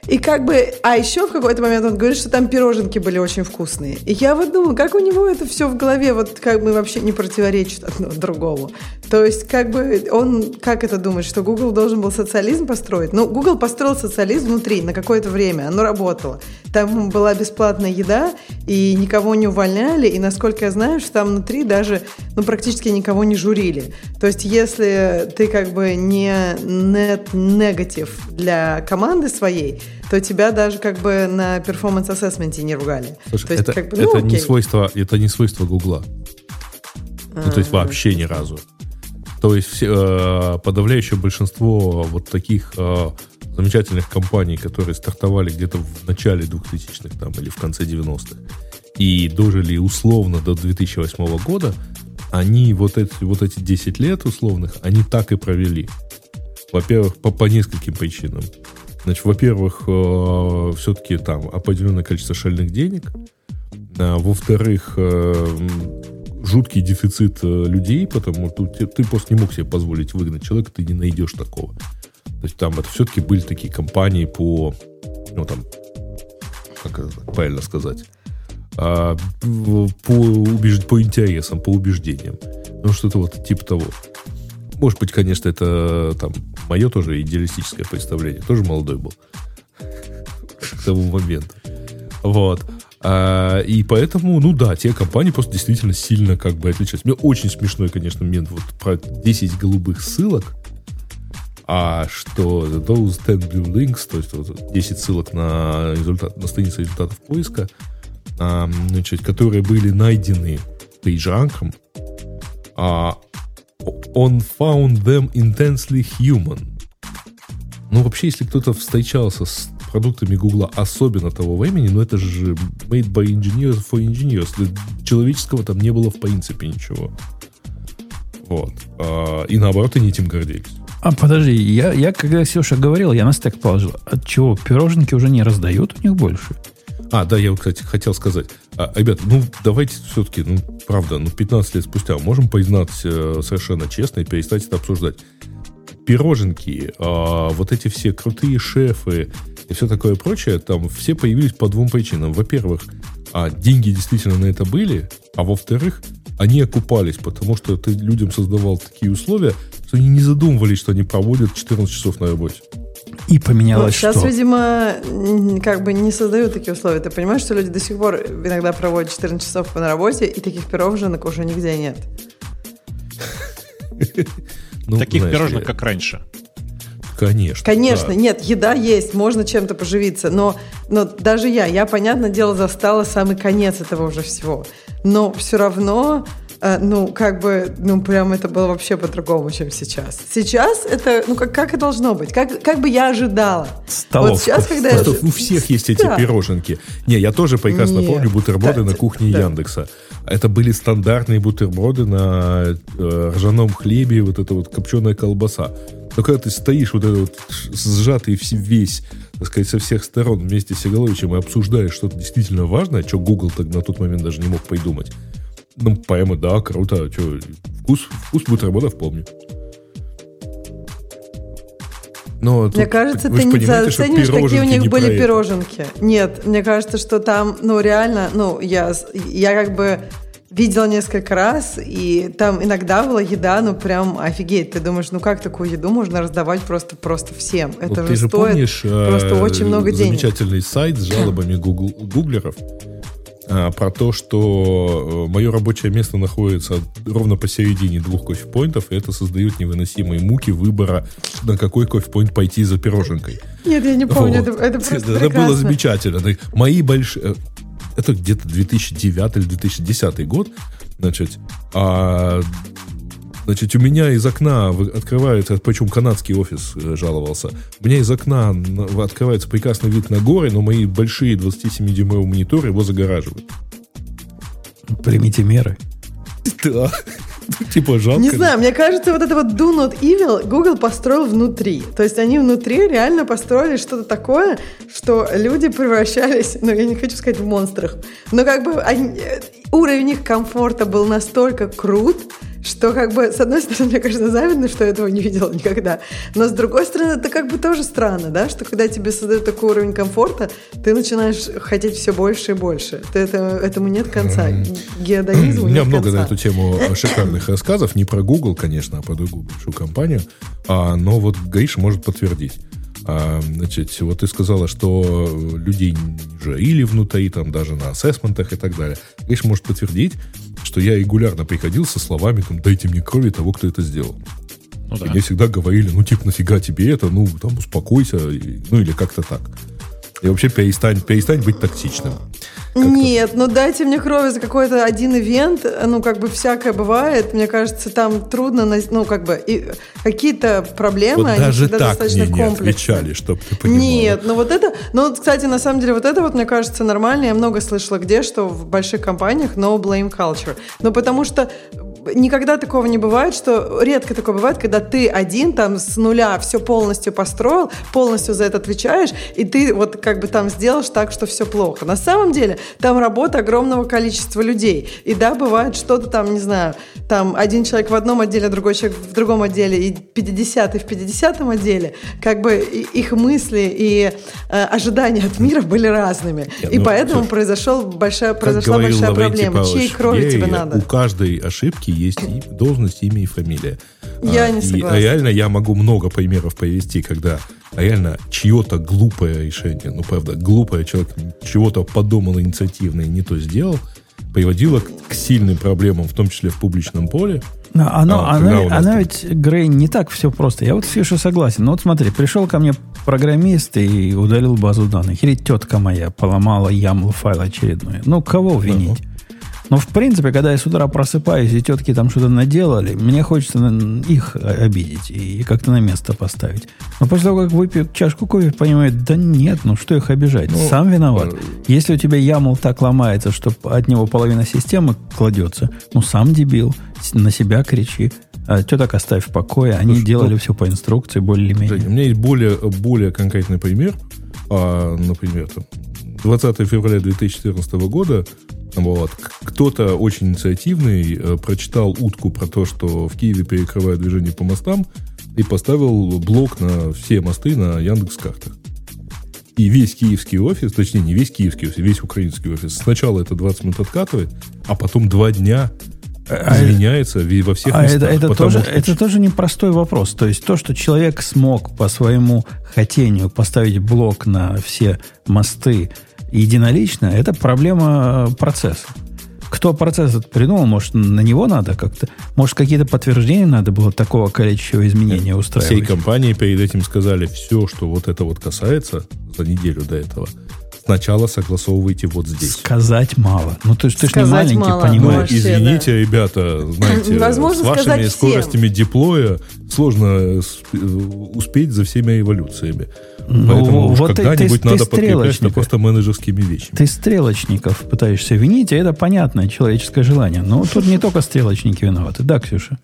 И как бы, а еще в какой-то момент он говорит, что там пироженки были очень вкусные. И я вот думаю, как у него это все в голове, вот как бы вообще не противоречит одно другому. То есть, как бы он, как это думает, что Google должен был социализм построить? Ну, Google построил социализм внутри на какое-то время, оно работало. Там была бесплатная еда, и никого не увольняли, и, насколько я знаю, что там внутри даже, ну, практически никого не журили. То есть, если ты как бы не нет негатив для команды своей, то тебя даже как бы на перформанс-ассессменте не ругали. Слушай, то есть, это, как бы, ну, это не свойство, это не свойство Гугла. Ну, то есть А. вообще ни разу. То есть э, подавляющее большинство вот таких э, замечательных компаний, которые стартовали где-то в начале 2000-х там, или в конце 90-х и дожили условно до 2008 года, они вот эти, вот эти 10 лет условных, они так и провели. Во-первых, по, по нескольким причинам. Значит, во-первых, все-таки там определенное количество шальных денег. А, во-вторых, э, жуткий дефицит э, людей, потому что ты, ты просто не мог себе позволить выгнать человека, ты не найдешь такого. То есть там это все-таки были такие компании по, ну там, как это правильно сказать, а, по, убеж- по интересам, по убеждениям. Ну, что-то вот типа того. Может быть, конечно, это там мое тоже идеалистическое представление. Тоже молодой был к тому моменту. Вот. А, и поэтому, ну да, те компании просто действительно сильно как бы отличаются. Мне очень смешной, конечно, момент вот про 10 голубых ссылок. А что those 10 blue links, то есть вот 10 ссылок на, результат, на странице результатов поиска, а, значит, которые были найдены пейджранком, а, on found them intensely human. Ну, вообще, если кто-то встречался с продуктами Гугла, особенно того времени, ну, это же made by engineers for engineers. Человеческого там не было в принципе ничего. Вот. А, И наоборот, они этим гордились. А подожди, я, я когда Ксюша говорил, я на стек положил. От чего? Пироженки уже не раздают у них больше? А, да, я, вот, кстати, хотел сказать. А, ребят, ну, давайте все-таки, ну, правда, ну, 15 лет спустя можем признать э, совершенно честно и перестать это обсуждать. Пироженки, а, вот эти все крутые шефы и все такое прочее, там все появились по двум причинам. Во-первых, а, деньги действительно на это были, а во-вторых, они окупались, потому что ты людям создавал такие условия, что они не задумывались, что они проводят 14 часов на работе. И поменялось сейчас, что? видимо, как бы не создают такие условия. Ты понимаешь, что люди до сих пор иногда проводят 14 часов на работе, и таких пироженок уже нигде нет. Ну, Таких пирожных, как раньше. Конечно. Конечно, да. нет, еда есть, можно чем-то поживиться, но, но даже я, я, понятное дело, застала самый конец этого уже всего. Но все равно, ну, как бы, ну, прям это было вообще по-другому, чем сейчас. Сейчас это, ну, как, как и должно быть, как, как бы я ожидала. Столовку. Вот сейчас, когда я... У всех есть эти Да. пироженки. Не, я тоже прекрасно Нет. помню бутерброды Да, на кухне да. Яндекса. Это были стандартные бутерброды на э, ржаном хлебе, вот эта вот копченая колбаса. Но когда ты стоишь вот этот вот сжатый весь, так сказать, со всех сторон вместе с Сигаловичем и обсуждаешь что-то действительно важное, что Google так на тот момент даже не мог придумать. Ну, прямо, да, круто. Чё, вкус, вкус бутербродов помню. Но Мне тут кажется, вы ты не оцениваешь, какие у них были это. пироженки. Нет, мне кажется, что там, ну, реально, ну, я, я как бы видела несколько раз, и там иногда была еда, ну, прям офигеть. Ты думаешь, ну, как такую еду можно раздавать просто, просто всем? Это Вот же ты же стоит помнишь просто э, очень много денег. замечательный сайт с жалобами гугл- гуглеров а, про то, что мое рабочее место находится ровно посередине двух кофе-поинтов, и это создает невыносимые муки выбора, на какой кофе-поинт пойти за пироженкой. Нет, я не помню, Вот. это, это просто Это было замечательно. Мои большие... Это где-то 2009 или 2010 год. Значит, а, значит, у меня из окна открывается, причем канадский офис э, жаловался, у меня из окна на- открывается прекрасный вид на горы, но мои большие 27-дюймовые мониторы его загораживают. Примите меры. Да. Типа жалко. Не знаю, мне кажется, вот это вот Do Not Evil Google построил внутри. То есть они внутри реально построили что-то такое, что люди превращались, ну, я не хочу сказать в монстрах, но как бы они- э, уровень их комфорта был настолько крут, что как бы, с одной стороны, мне кажется, завидно, что я этого не видела никогда, но с другой стороны, это как бы тоже странно, да, что когда тебе создают такой уровень комфорта, ты начинаешь хотеть все больше и больше. Ты это, этому нет конца. Геодонизму У меня много конца. на эту тему шикарных рассказов. Не про Google, конечно, а про другую большую компанию. А, но вот Гриша может подтвердить. А, значит, вот ты сказала, что людей жарили внутри, там даже на ассессментах и так далее. Гриша может подтвердить, что я регулярно приходил со словами, там, дайте мне крови того, кто это сделал. Ну да. И мне всегда говорили, ну, типа, нафига тебе это, ну, там, успокойся, ну, или как-то так. И вообще перестань, перестань быть токсичным. Как-то Нет, ну дайте мне крови за какой-то один ивент, ну как бы всякое бывает, мне кажется, там трудно, ну как бы и какие-то проблемы, Вот они даже всегда так достаточно мне не отвечали, чтобы ты понимала. Нет, ну вот это, ну кстати, на самом деле вот это вот, мне кажется, нормально. Я много слышала где, что в больших компаниях no blame culture. Ну потому что никогда такого не бывает, что редко такое бывает, когда ты один там с нуля все полностью построил, полностью за это отвечаешь, и ты вот как бы там сделаешь так, что все плохо. На самом деле там работа огромного количества людей. И да, бывает что-то там, не знаю, там один человек в одном отделе, другой человек в другом отделе, и 50 в 50 отделе, как бы и- их мысли и э, ожидания от мира были разными. Нет, и ну, поэтому произошел большая, произошла большая проблема. Чьей Павлович крови тебе надо? У каждой ошибки есть и должность, имя и фамилия. Я А, не и согласна. реально я могу много примеров привести, когда реально чье-то глупое решение, ну, правда, глупое человек чего-то подумал инициативно и не то сделал, приводило к, к сильным проблемам, в том числе в публичном поле. Но оно, А, оно, там- ведь, Грей, не так все просто. Я вот с Фишей согласен. Но вот смотри, пришел ко мне программист и удалил базу данных. Или тетка моя поломала YAML файл очередной. Ну, кого винить? Но, в принципе, когда я с утра просыпаюсь, и тетки там что-то наделали, мне хочется их обидеть и как-то на место поставить. Но после того, как выпью чашку кофе, понимаю, да нет, ну что их обижать? Ну, Сам виноват. э, Если у тебя YAML так ломается, что от него половина системы кладется, ну сам дебил, на себя кричи. А теток оставь в покое, они Слушай, делали ну, все по инструкции более-менее. У меня есть более, более конкретный пример. А, например, там, 20 февраля 2014 года вот, кто-то очень инициативный э, прочитал утку про то, что в Киеве перекрывают движение по мостам и поставил блок на все мосты на Яндекс картах. И весь киевский офис, точнее, не весь киевский офис, весь украинский офис, сначала это 20 минут откатывает, а потом два дня А- изменяется ви- во всех А местах. это, это, тоже, что- это тоже непростой вопрос. То есть то, что человек смог по своему хотению поставить блок на все мосты единолично, это проблема э, процесса. Кто процесс этот придумал, может, на него надо как-то, может, какие-то подтверждения надо было такого количества изменений Всей устраивать. компании перед этим сказали, все, что вот это вот касается за неделю до этого, сначала согласовывайте вот здесь. Сказать мало. Ну, ты, ж- ты ж не маленький, мало. Ну, понимаешь. Вообще, извините, ребята, знаете, Невозможно с вашими сказать всем. скоростями деплоя сложно сп- успеть за всеми эволюциями. Ну, Поэтому уж вот ты- когда-нибудь ты- ты надо подкреплять это стрелочник. просто менеджерскими вещами. Ты стрелочников пытаешься винить, и это понятное человеческое желание. Но тут не только стрелочники виноваты. Да, Ксюша?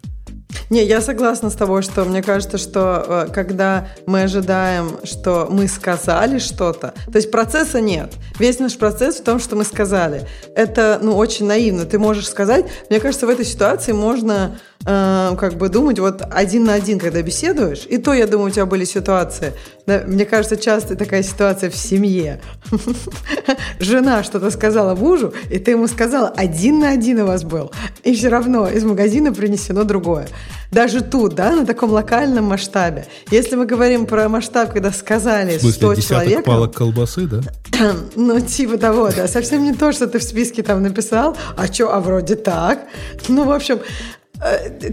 Не, я согласна с тобой, что мне кажется, что э, когда мы ожидаем, что мы сказали что-то, то есть процесса нет. Весь наш процесс в том, что мы сказали. Это, ну, очень наивно. Ты можешь сказать, мне кажется, в этой ситуации можно э, как бы думать вот один на один, когда беседуешь. И то, я думаю, у тебя были ситуации. Да, мне кажется, часто такая ситуация в семье. Жена что-то сказала мужу, и ты ему сказала, один на один у вас был. И все равно из магазина принесено другое. Даже тут, да, на таком локальном масштабе. Если мы говорим про масштаб, когда сказали В смысле, 100 десяток человек, палок колбасы, да? ну, типа того, да. Совсем не то, что ты в списке там написал, а что, а вроде так. Ну, в общем,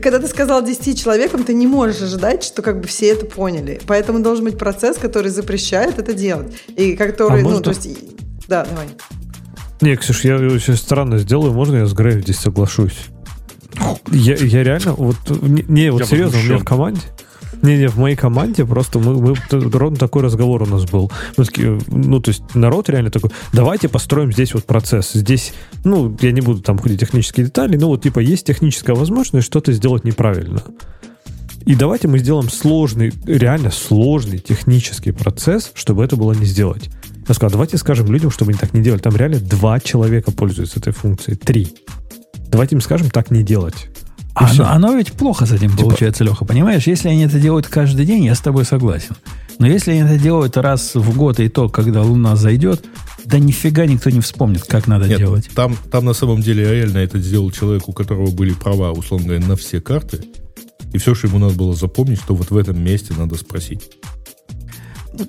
когда ты сказал 10 человекам, ты не можешь ожидать, что как бы все это поняли. Поэтому должен быть процесс, который запрещает это делать. И который, А ну, можно- то есть... Да, давай. Не, Ксюш, я очень странно сделаю. Можно я с Греем здесь соглашусь? Я, я реально, вот, не, не, вот Я серьезно, у меня возмущен. в команде, не, не, в моей команде просто мы, мы ровно такой разговор у нас был. Мы такие, ну, то есть народ реально такой, давайте построим здесь вот процесс. Здесь, ну, я не буду там ходить технические детали, но вот типа есть техническая возможность что-то сделать неправильно. И давайте мы сделаем сложный, реально сложный технический процесс, чтобы это было не сделать. Я сказал, давайте скажем людям, чтобы они так не делали. Там реально два человека пользуются этой функцией. Три. Давайте им скажем так не делать. И А оно, оно ведь плохо с этим Типа- получается, Леха. Понимаешь, если они это делают каждый день, я с тобой согласен. Но если они это делают раз в год, и то, когда Луна зайдет, да нифига никто не вспомнит, как надо Нет, делать. Там, там на самом деле реально это сделал человек, у которого были права, условно говоря, на все карты. И все, что ему надо было запомнить, что вот в этом месте надо спросить.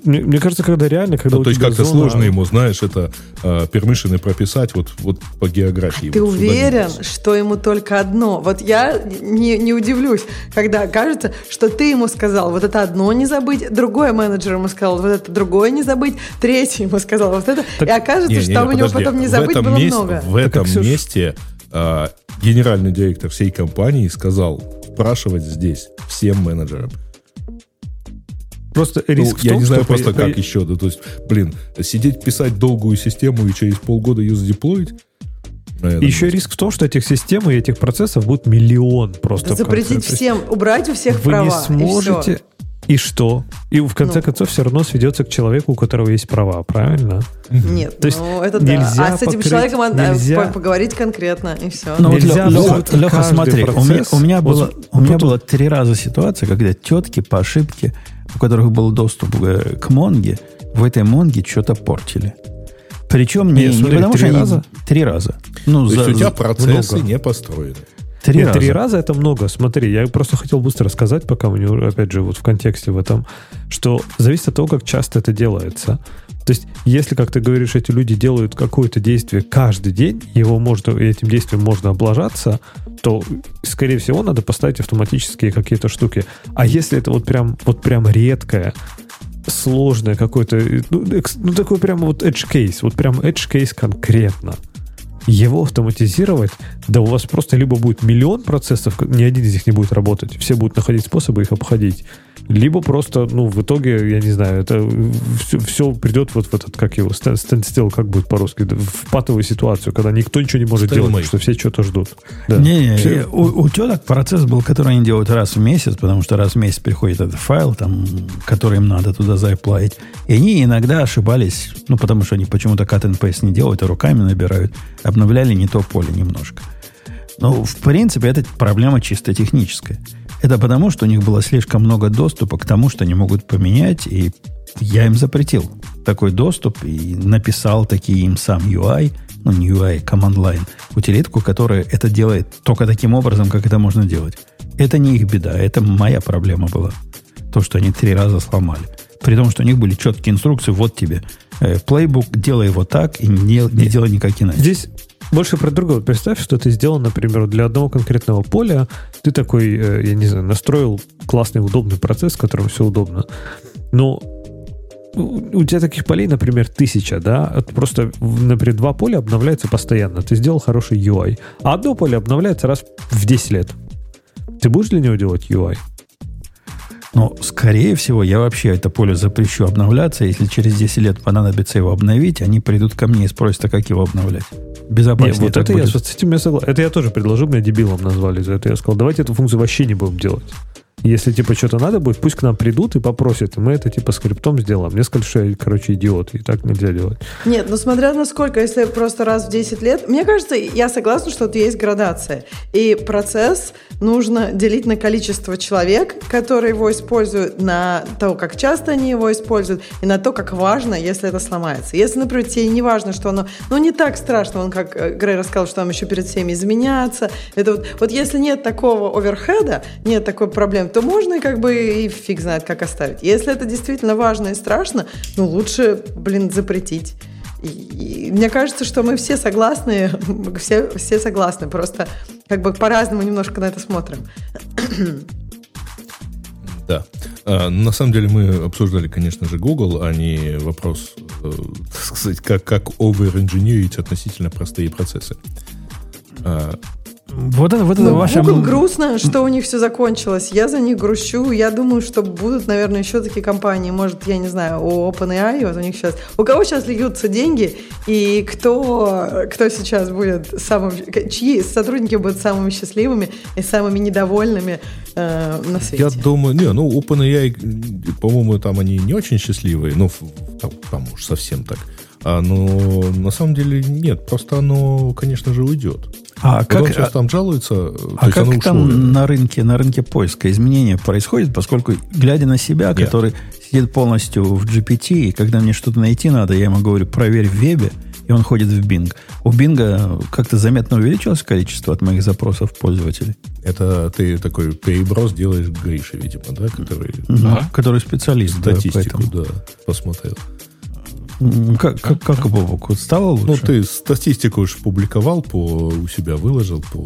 Мне, мне кажется, когда реально, когда Ну, у то есть как-то зона- сложно ему, знаешь, это э, пермишины прописать вот, вот по географии. Ты вот сюда уверен, не что ему только одно? Вот я не, не удивлюсь, когда кажется, что ты ему сказал, вот это одно не забыть, другой менеджер ему сказал, вот это другое не забыть, третий ему сказал, вот это. Так- и окажется, Не, что не, там у него подожди. потом не забыть было месте, много. В этом Ксюш- месте а, генеральный директор всей компании сказал спрашивать здесь всем менеджерам. Просто Ну, риск в я том, не знаю что просто по- как еще. Да, то есть, блин, сидеть писать долгую систему и через полгода ее задеплоить? этом Еще риск в том, что этих систем и этих процессов будет миллион просто. в конце. Запретить всем, убрать у всех Вы права. не и всё. сможете. И, что? И в конце Ну. концов все равно сведется к человеку, у которого есть права, правильно? Нет, То есть ну это да. нельзя А с этим покрыть- человеком нельзя- по- поговорить конкретно, и все. Ну вот, Нельзя Леха, абсолютно Леха, смотри, у меня, процесс- у меня вот было, у меня тут- было три раза ситуация, когда тетки по ошибке, у которых был доступ к Монге, в этой Монге что-то портили. Причем не, не смотри, потому, три что они- раза? Три раза. Ну, То за- есть у тебя процессы много. не построены. три Нет, раза. три раза это много. Смотри, я просто хотел быстро сказать, пока мы не, опять же, вот в контексте в этом, что зависит от того, как часто это делается. То есть, если, как ты говоришь, эти люди делают какое-то действие каждый день, его можно, этим действием можно облажаться, то, скорее всего, надо поставить автоматические какие-то штуки. А если это вот прям, вот прям редкое, сложное какое-то, ну, ну, такой прям вот edge case, вот прям edge case конкретно, его автоматизировать, да у вас просто либо будет миллион процессов, ни один из них не будет работать, все будут находить способы их обходить, либо просто, ну, в итоге, я не знаю, это все, все придет вот в этот, как его, standstill, как будет по-русски, в патовую ситуацию, когда никто ничего не может делать, Stalemate. потому что все что-то ждут. Да. Не, не, Все- у, у теток процесс был, который они делают раз в месяц, потому что раз в месяц приходит этот файл, там, который им надо туда заплатить. И они иногда ошибались, ну, потому что они почему-то cut and paste не делают, а руками набирают, обновляли не то поле немножко. Но, в принципе, это проблема чисто техническая. Это потому, что у них было слишком много доступа к тому, что они могут поменять, и я им запретил такой доступ и написал такие им сам UI, ну не UI, command line, утилитку, которая это делает только таким образом, как это можно делать. Это не их беда, это моя проблема была. То, что они три раза сломали. При том, что у них были четкие инструкции, вот тебе э, плейбук, делай его так и не, не делай никак иначе. Здесь больше про другое. Представь, что ты сделал, например, для одного конкретного поля. Ты такой, э, я не знаю, настроил классный, удобный процесс, в котором все удобно. Но у тебя таких полей, например, тысяча, да, просто, например, два поля обновляются постоянно. Ты сделал хороший UI. А одно поле обновляется раз в 10 лет. Ты будешь для него делать UI? Но, скорее всего, я вообще это поле запрещу обновляться. Если через 10 лет понадобится его обновить, они придут ко мне и спросят, а как его обновлять. Безопаснее Нет, вот это будет. я с этим я согласен. Это я тоже предложил, меня дебилом назвали за это. Я сказал, давайте эту функцию вообще не будем делать. Если, типа, что-то надо будет, пусть к нам придут и попросят, и мы это, типа, скриптом сделаем. Мне сказали, что я, короче, идиот, и так нельзя делать. Нет, ну, смотря на сколько, если просто раз в 10 лет, мне кажется, я согласна, что тут есть градация. И процесс нужно делить на количество человек, которые его используют, на то, как часто они его используют, и на то, как важно, если это сломается. Если, например, тебе не важно, что оно, ну, не так страшно, он, как э, Грей рассказал, что там еще перед всеми изменяться. Это вот, вот если нет такого оверхеда, нет такой проблемы, то можно как бы и фиг знает, как оставить. Если это действительно важно и страшно, ну лучше, блин, запретить. И, мне кажется, что мы все согласны, все, все согласны, просто как бы по-разному немножко на это смотрим. Да. А, на самом деле мы обсуждали, конечно же, Google, а не вопрос, э, так сказать, как, как over-инженерить относительно простые процессы. Вот это, вот это ну, ваша... Google грустно, что у них все закончилось. Я за них грущу. Я думаю, что будут, наверное, еще такие компании. Может, я не знаю, у OpenAI, вот у них сейчас... У кого сейчас льются деньги, и кто, кто сейчас будет самым... Чьи сотрудники будут самыми счастливыми и самыми недовольными э, на свете? Я думаю... Не, ну, OpenAI, по-моему, там они не очень счастливые. Ну, там, там уж совсем так. А, но на самом деле нет. Просто оно, конечно же, уйдет. А как сейчас там жалуется, а как там на рынке, на рынке поиска изменения происходит, поскольку глядя на себя, Нет. который сидит полностью в GPT, и когда мне что-то найти надо, я ему говорю, проверь в вебе, и он ходит в Bing. У Bing как-то заметно увеличилось количество от моих запросов пользователей. Это ты такой переброс делаешь Грише, видимо, да? Который, угу, а? который специалист. Статистику, да, да, посмотрел. Как, как, как Бобок, стало лучше? Ну, ты статистику уж публиковал, по, у себя выложил, по,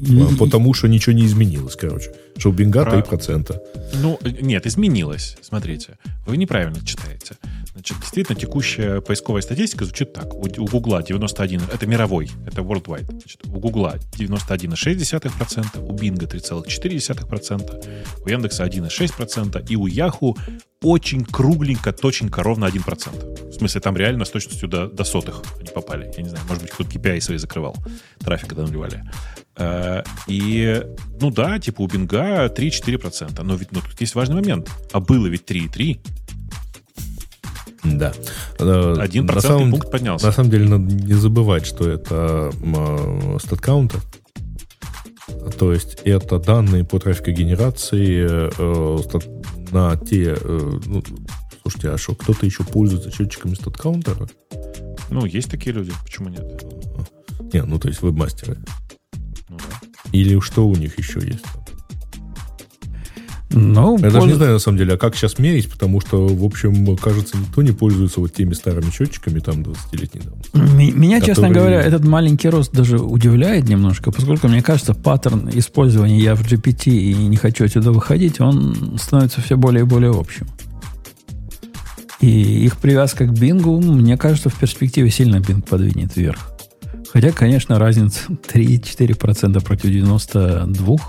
и... потому что ничего не изменилось, короче. Что у Бинга Про... 3%. Ну, нет, изменилось. Смотрите, вы неправильно читаете. Значит, действительно, текущая поисковая статистика звучит так. У, Гугла 91, это мировой, это worldwide. Значит, у Гугла 91,6%, у Бинга 3,4%, у Яндекса 1,6% и у Яху очень кругленько, точенько, ровно 1%. В смысле, там реально с точностью до, до сотых они попали. Я не знаю, может быть, кто-то KPI свои закрывал, трафик когда наливали. Э, и, ну да, типа у Бинга 3-4%. Но ведь ну, тут есть важный момент. А было ведь 3,3%. Да. Э, Один процентный пункт поднялся. На самом деле, надо не забывать, что это стат-каунтер. То есть это данные по трафикогенерации э, на те... Э, ну, слушайте, а что, кто-то еще пользуется счетчиками стат-каунтера? Ну, есть такие люди, почему нет? Не, ну то есть вебмастеры. Ну да. Или что у них еще есть? Ну, Я польз... даже не знаю, на самом деле, а как сейчас мерить, потому что, в общем, кажется, никто не пользуется вот теми старыми счетчиками там 20-летней давности. Меня, которые... честно говоря, этот маленький рост даже удивляет немножко, поскольку, мне кажется, паттерн использования я в GPT и не хочу отсюда выходить, он становится все более и более общим. И их привязка к бингу, мне кажется, в перспективе сильно бинг подвинет вверх. Хотя, конечно, разница 3-4% против 92%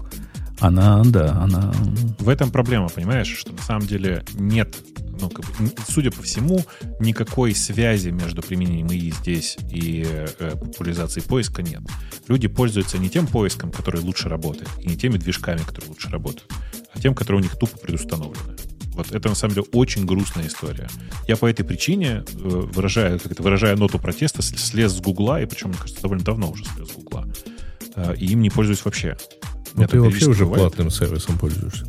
она, да, она... В этом проблема, понимаешь, что на самом деле нет, ну, как бы, судя по всему, никакой связи между применением ИИ здесь и э, популяризацией поиска нет. Люди пользуются не тем поиском, который лучше работает, и не теми движками, которые лучше работают, а тем, которые у них тупо предустановлены. Вот это на самом деле очень грустная история. Я по этой причине, э, выражая, как это, выражая ноту протеста, слез с Гугла, и причем, мне кажется, довольно давно уже слез с Гугла, э, и им не пользуюсь вообще. Ну, Это ты вообще уже бывает. платным сервисом пользуешься.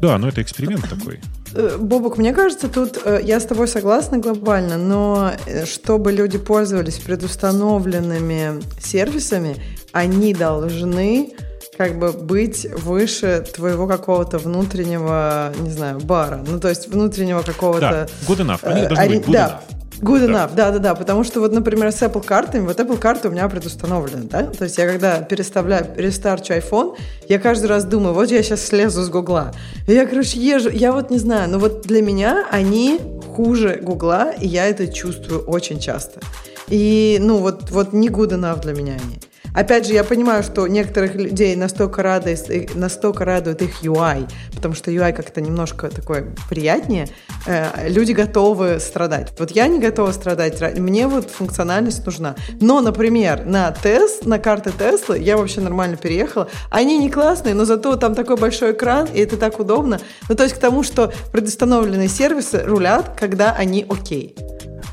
Да, но это эксперимент такой. Э, Бобок, мне кажется, тут э, я с тобой согласна глобально, но э, чтобы люди пользовались предустановленными сервисами, они должны как бы быть выше твоего какого-то внутреннего, не знаю, бара. Ну, то есть внутреннего Да, какого-то... good enough. Они э, должны быть ори- good да. enough. Good Да. enough, да, да, да, потому что вот, например, с Apple картами, вот Apple карты у меня предустановлены, да, то есть я когда переставляю, рестарчу iPhone, я каждый раз думаю, вот я сейчас слезу с Гугла, и я, короче, езжу, я вот не знаю, но вот для меня они хуже Гугла, и я это чувствую очень часто. И, ну, вот, вот не good enough для меня они. Опять же, я понимаю, что некоторых людей настолько, радует, настолько радует их UI, потому что UI как-то немножко такой приятнее. Э, люди готовы страдать. Вот я не готова страдать. ра- Мне вот функциональность нужна. Но, например, на тест, на карты Теслы я вообще нормально переехала. Они не классные, но зато там такой большой экран, и это так удобно. Ну, то есть к тому, что предустановленные сервисы рулят, когда они окей.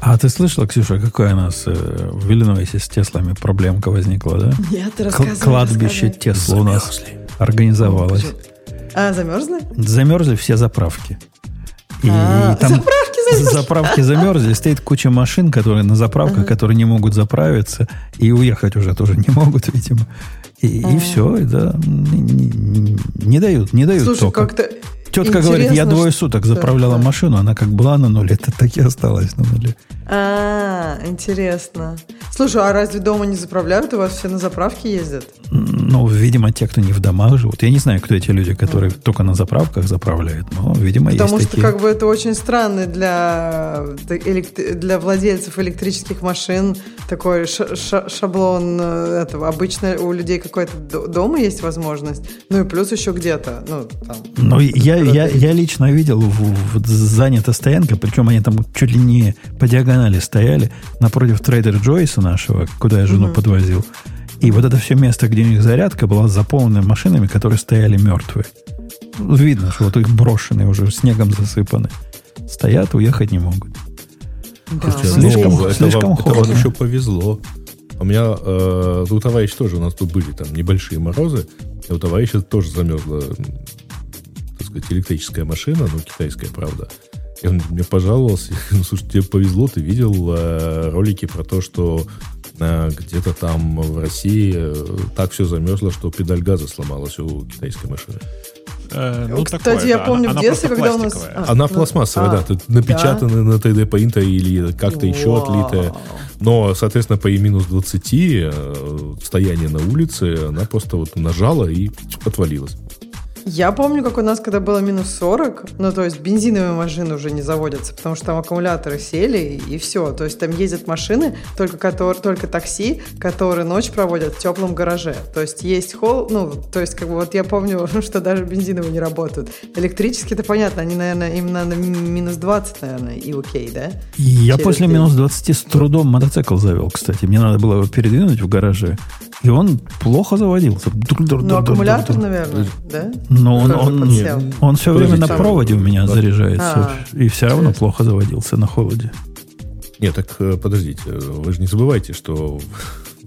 А ты слышала, Ксюша, какая у нас э, в Иллинойсе с Теслами проблемка возникла, да? Нет, рассказывай, Кладбище рассказывай. Тесла у нас организовалось. А, замерзли? Замерзли все заправки. И А, там заправки замерзли. заправки замерзли, стоит куча машин, которые на заправках, которые не могут заправиться, и уехать уже тоже не могут, видимо. И, все, да, не, не- не дают, не дают Слушай, как-то Тетка говорит, я интересно, двое что- суток заправляла да. машину, она как была на нуле, это так и осталась на нуле. А, интересно. Слушай, а разве дома не заправляют? У вас все на заправке ездят? Ну, видимо, те, кто не в домах живут. Я не знаю, кто эти люди, которые только на заправках заправляют, но, видимо, Потому есть что такие. как бы это очень странно для, для владельцев электрических машин. Такой ша- ша- шаблон э, этого. Обычно у людей какой-то дома есть возможность. Ну и плюс еще где-то. Ну, там. Ну, я, я, я лично видел, в, в- занята стоянка, причем они там чуть ли не по диагонали стояли, напротив трейдер Джойса нашего, куда я жену подвозил. И вот это все место, где у них зарядка, была заполнена машинами, которые стояли мертвые. Ну, Видно, что вот их брошенные уже, снегом засыпаны. Стоят, уехать не могут. Да. Слушайте, Слишком- ну, это слишком вам, это вам холодно. еще повезло. У меня э, у товарища тоже, у нас тут были там небольшие морозы, и у товарища тоже замерзла, сказать, электрическая машина, ну, китайская, правда. И он мне пожаловался, ну, слушай, тебе повезло, ты видел э, ролики про то, что э, где-то там в России э, так все замерзло, что педаль газа сломалась у китайской машины. Э, ну, Кстати, такое, я да. помню Она- в детстве, когда у нас... пластиковая. А, Она ну, пластмассовая, а, да, тут напечатана на 3D принтере или как-то еще отлитая. Но, соответственно, по и минус 20 э, стояние на улице, она просто вот нажала и отвалилась. Я помню, как у нас, когда было минус 40, ну, то есть бензиновые машины уже не заводятся, потому что там аккумуляторы сели, и, все. То есть там ездят машины, только, которые, только такси, которые ночь проводят в теплом гараже. То есть есть холл, ну, то есть как бы вот я помню, что даже бензиновые не работают. Электрические, это понятно, они, наверное, им надо ми- минус 20, наверное, и окей, да? Я Через после день. минус 20 с трудом мотоцикл завел, кстати. Мне надо было его передвинуть в гараже. И он плохо заводился. Ну, аккумулятор, наверное, да? Но он, он, подсел. он все время на проводе у меня заряжается. А, и все равно интересно. плохо заводился на холоде. Нет, так э, подождите, вы же не забывайте, что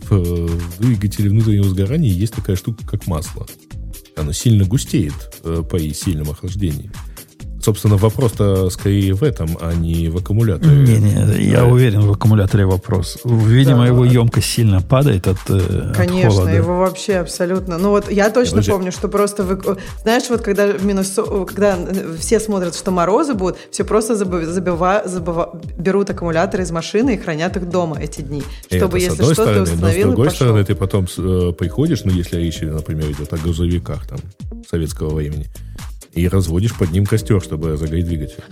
в э, двигателе внутреннего сгорания есть такая штука, как масло. Оно сильно густеет э, при сильном охлаждении. Собственно, вопрос-то скорее в этом, а не в аккумуляторе. Не-не, я Да. уверен, в аккумуляторе вопрос. Видимо, Да. его емкость сильно падает от, э, от Конечно, холода. его вообще абсолютно. Ну вот я точно Подожди. помню, что просто вы, знаешь, вот когда минус, со- когда все смотрят, что морозы будут, все просто забыва- забива- забыва- берут аккумуляторы из машины и хранят их дома эти дни, чтобы это с если одной что, ты стороны, но с установил и другой пошел. стороны, ты потом э, приходишь, ну, если речь, например, идет о грузовиках там советского времени, и разводишь под ним костер, чтобы разогреть двигатель.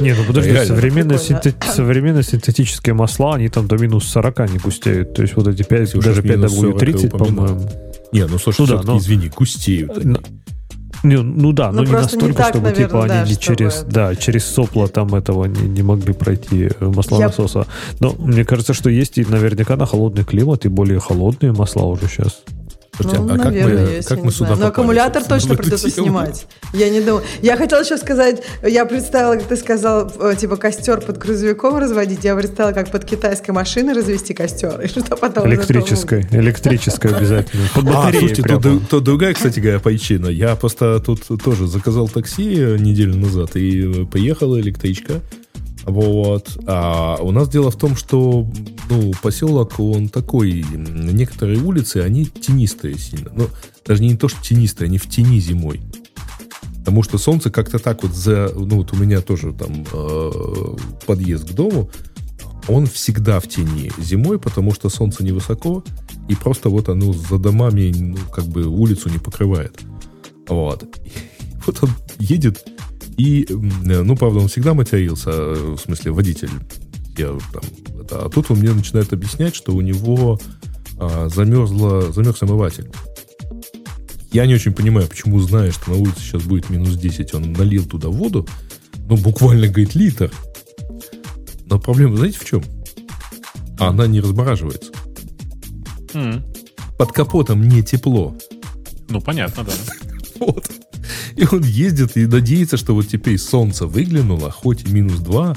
Не, ну подожди, Реально. современные, синтет- современные синтетические масла, они там до минус 40 не густеют. То есть вот эти 5, Ксюша, даже ж минус 40 5W30, упоминала. по-моему. Не, ну слушай, Ну да, но- извини, густеют. они. Ну, Не, ну да, Ну, но не просто не настолько, так, чтобы наверное, типа да, они не чтобы через, да, через сопло там этого не, не могли пройти э, масла Я- насоса. Но мне кажется, что есть и наверняка на холодный климат и более холодные масла уже сейчас. Слушайте, Ну, а как наверное, мы, есть, как я мы сюда знаю. Но попали, аккумулятор точно придется тему? снимать. Я не думаю. Я хотела еще сказать, я представила, как ты сказал, э, типа костер под грузовиком разводить. Я представила, как под китайской машиной развести костер. И что потом Электрической. Электрической обязательно. Под А, батареей слушайте, то, то другая, кстати говоря, причина. Я просто тут тоже заказал такси э, неделю назад и э, поехала электричка. Вот. А у нас дело в том, что ну, поселок, он такой, некоторые улицы, они тенистые сильно. Ну, даже не то, что тенистые, они в тени зимой. Потому что солнце как-то так вот за... Ну, вот у меня тоже там э, подъезд к дому, он всегда в тени зимой, потому что солнце невысоко, и просто вот оно за домами, ну, как бы улицу не покрывает. Вот. Вот он едет, и, м, ну, правда, он всегда матерился, э, в смысле, водитель. Я там, это, а тут он мне начинает объяснять, что у него а, замерзла, замерз омыватель. Я не очень понимаю, почему, зная, что на улице сейчас будет минус 10, он налил туда воду, ну, буквально, говорит, литр. Но проблема, знаете, в чем? Она не размораживается. М. Под капотом не тепло. Ну, понятно, да. Вот. И он ездит и надеется, что вот теперь солнце выглянуло, хоть и минус 2,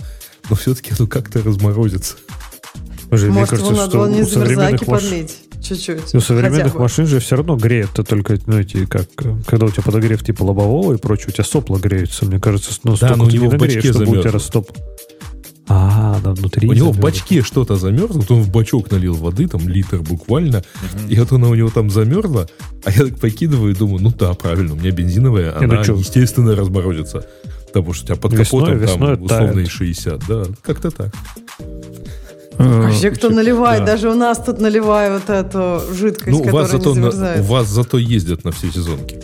но все-таки оно как-то разморозится. Мне Может, его кажется, надо что было не у современных маш- подлить чуть-чуть. У современных машин же все равно греет, то только, ну, эти, как, когда у тебя подогрев типа лобового и прочее, у тебя сопла греются. Мне кажется, ну, столько но у ты него не нагреешь, чтобы у тебя замерзло. растоп. А, да, внутри. у него в бачке что-то замерзло, вот он в бачок налил воды, там литр буквально, и вот она у него там замерзла, а я так покидываю и думаю, ну да, правильно, у меня бензиновая, Не, ну она, чё? естественно, разморозится. Потому что у тебя под Весной- капотом весной там тает. и 60, да, как-то так. Э, Вообще, кто наливает, да. даже у нас тут наливают вот эту жидкость, Ну, у вас, которая зато не на- замерзает. у вас зато ездят на все сезонки.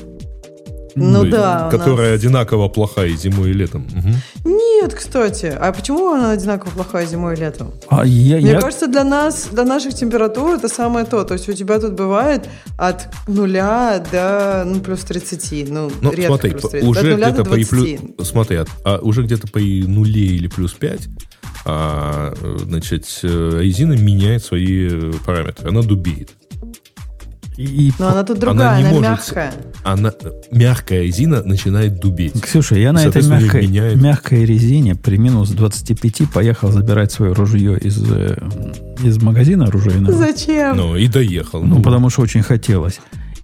Ну и- да, Которая нас- одинаково плохая и зимой, и летом. Мгм. Нет, кстати. А почему она одинаково плохая зимой и летом? А я, Мне я- кажется, для нас, для наших температур это самое то. То есть у тебя тут бывает от нуля до ну, плюс 30. Ну, Ну, редко смотри, плюс по- 30. уже где-то до по и 20. плюс, смотри, от- а уже где-то по и нуле или плюс 5, а, э, значит, э, резина меняет свои э, параметры. Она дубеет. И- Но она тут Она другая, не она, может- мягкая. Она, мягкая резина начинает дубеть. Ксюша, я на этой мягкой, мягкой резине при минус 25 поехал забирать свое ружье из, э, из магазина оружейного. Зачем? Ну, и доехал. Ну, потому что очень хотелось.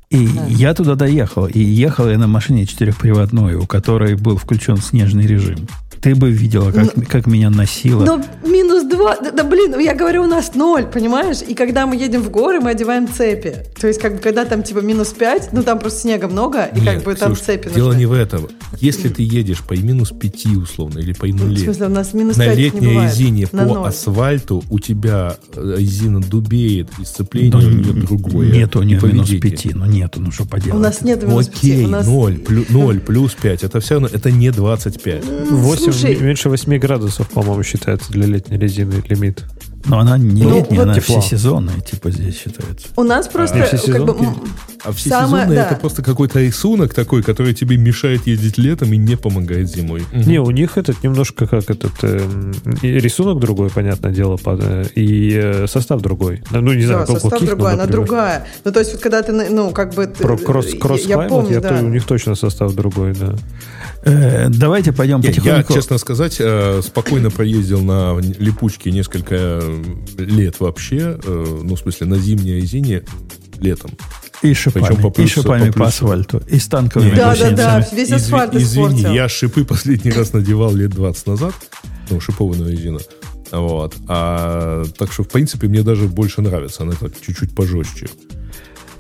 И я туда доехал. И ехал я на машине четырехприводной, у которой был включен снежный режим. Ты бы видела, как, как меня носило. Но минус два, да, да, блин, я говорю, у нас ноль, понимаешь? И когда мы едем в горы, мы одеваем цепи. То есть, как бы, когда там типа минус пять, ну там просто снега много, и как Нет, бы там Ксюш, цепи Дело нужны. не в этом. Если ты едешь по минус 5 условно или по В нуле, смысле, у нас минус на летней резине На по ноль. асфальту у тебя э, резина дубеет, и сцепление Ну, у нее другое. Нету нее минус. 5. Ну, нету, ну что поделать. У нас нет минус Окей, пяти. У нас... 0, плю- 0 плюс 5, это все равно, это не 25. М, 8, Слушай, меньше 8 градусов, по-моему, считается для летней резины лимит. Но она не Ну, летняя, вот она тепло. всесезонная, типа здесь считается. у нас просто А все как бы, А все Самое- сезонные да. это просто какой-то рисунок такой, который тебе мешает ездить летом и не помогает зимой. Не, у них этот немножко как этот и рисунок другой, понятное дело, под, э, и э, состав другой. Ну, не знаю, да, состав но, другой, она например, другая. Ну, то есть, вот когда ты, ну, как бы... Про кросс, я- кросс я помню, я да. у них точно состав другой, да. Э, давайте пойдем Я, я, потихоньку. честно сказать, э, спокойно проездил на липучке несколько э, лет вообще, э, ну, в смысле, на зимней резине летом. И шипами, причем по и шипами по по, асфальту, и с танковыми Да, да, да, весь асфальт Извини, испортил. я шипы последний раз надевал лет 20 назад, ну, шипованную резину. Вот. А, так что, в принципе, мне даже больше нравится. Она так чуть-чуть пожестче.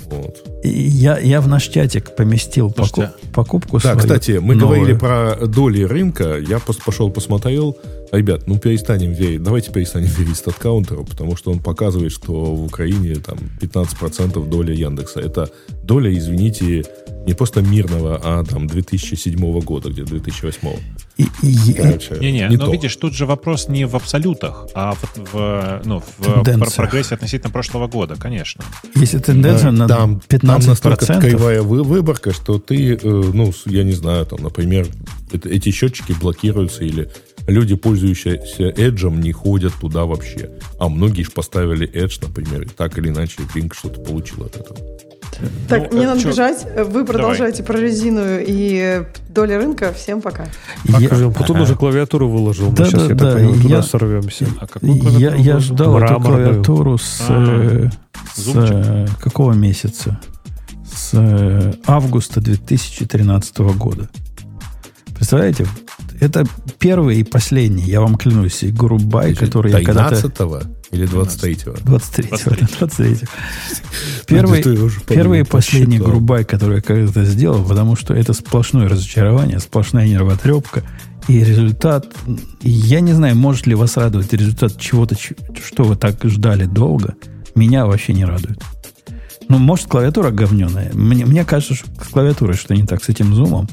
Вот. Я, я в наш чатик поместил поку- Слушайте, покупку Да, свою кстати, мы новую. говорили про доли рынка. Я пос- пошел посмотрел. Ребят, ну перестанем верить. Давайте перестанем верить статкаунтеру, потому что он показывает, что в Украине там 15% доля Яндекса. Это доля, извините, не просто мирного, а там 2007 года, где 2008. И- и- Короче, Не-не, не но то. видишь, тут же вопрос не в абсолютах, а в, в, ну, в прогрессе относительно прошлого года, конечно. если тенденция на там, 15%, там настолько вы- выборка, что ты, э, ну, я не знаю, там, например, это- эти счетчики блокируются или люди, пользующиеся Edge, не ходят туда вообще. А многие же поставили Edge, например, и так или иначе Bing что-то получил от этого. Так, Ну, мне э, надо чё- бежать. Вы продолжаете про резину и доли рынка. Всем пока. А Я- как Путун уже клавиатуру выложил. Мы Да, сейчас, да, я да, так понимаю, туда я- сорвемся. А Я, я ждал эту Мраморную. клавиатуру с, э, с какого месяца? С э, августа 2013 года. Представляете? Это первый и последний, я вам клянусь, и Грубай, который я когда-то... 13 или 23-го? 23-го, 23 Ну, Первый, первый и последний. Грубай, который я когда-то сделал, потому что это сплошное разочарование, сплошная нервотрепка. И результат, я не знаю, может ли вас радовать результат чего-то, что вы так ждали долго, меня вообще не радует. Ну, может, клавиатура говненая. Мне, мне кажется, что с клавиатурой что не так, с этим зумом.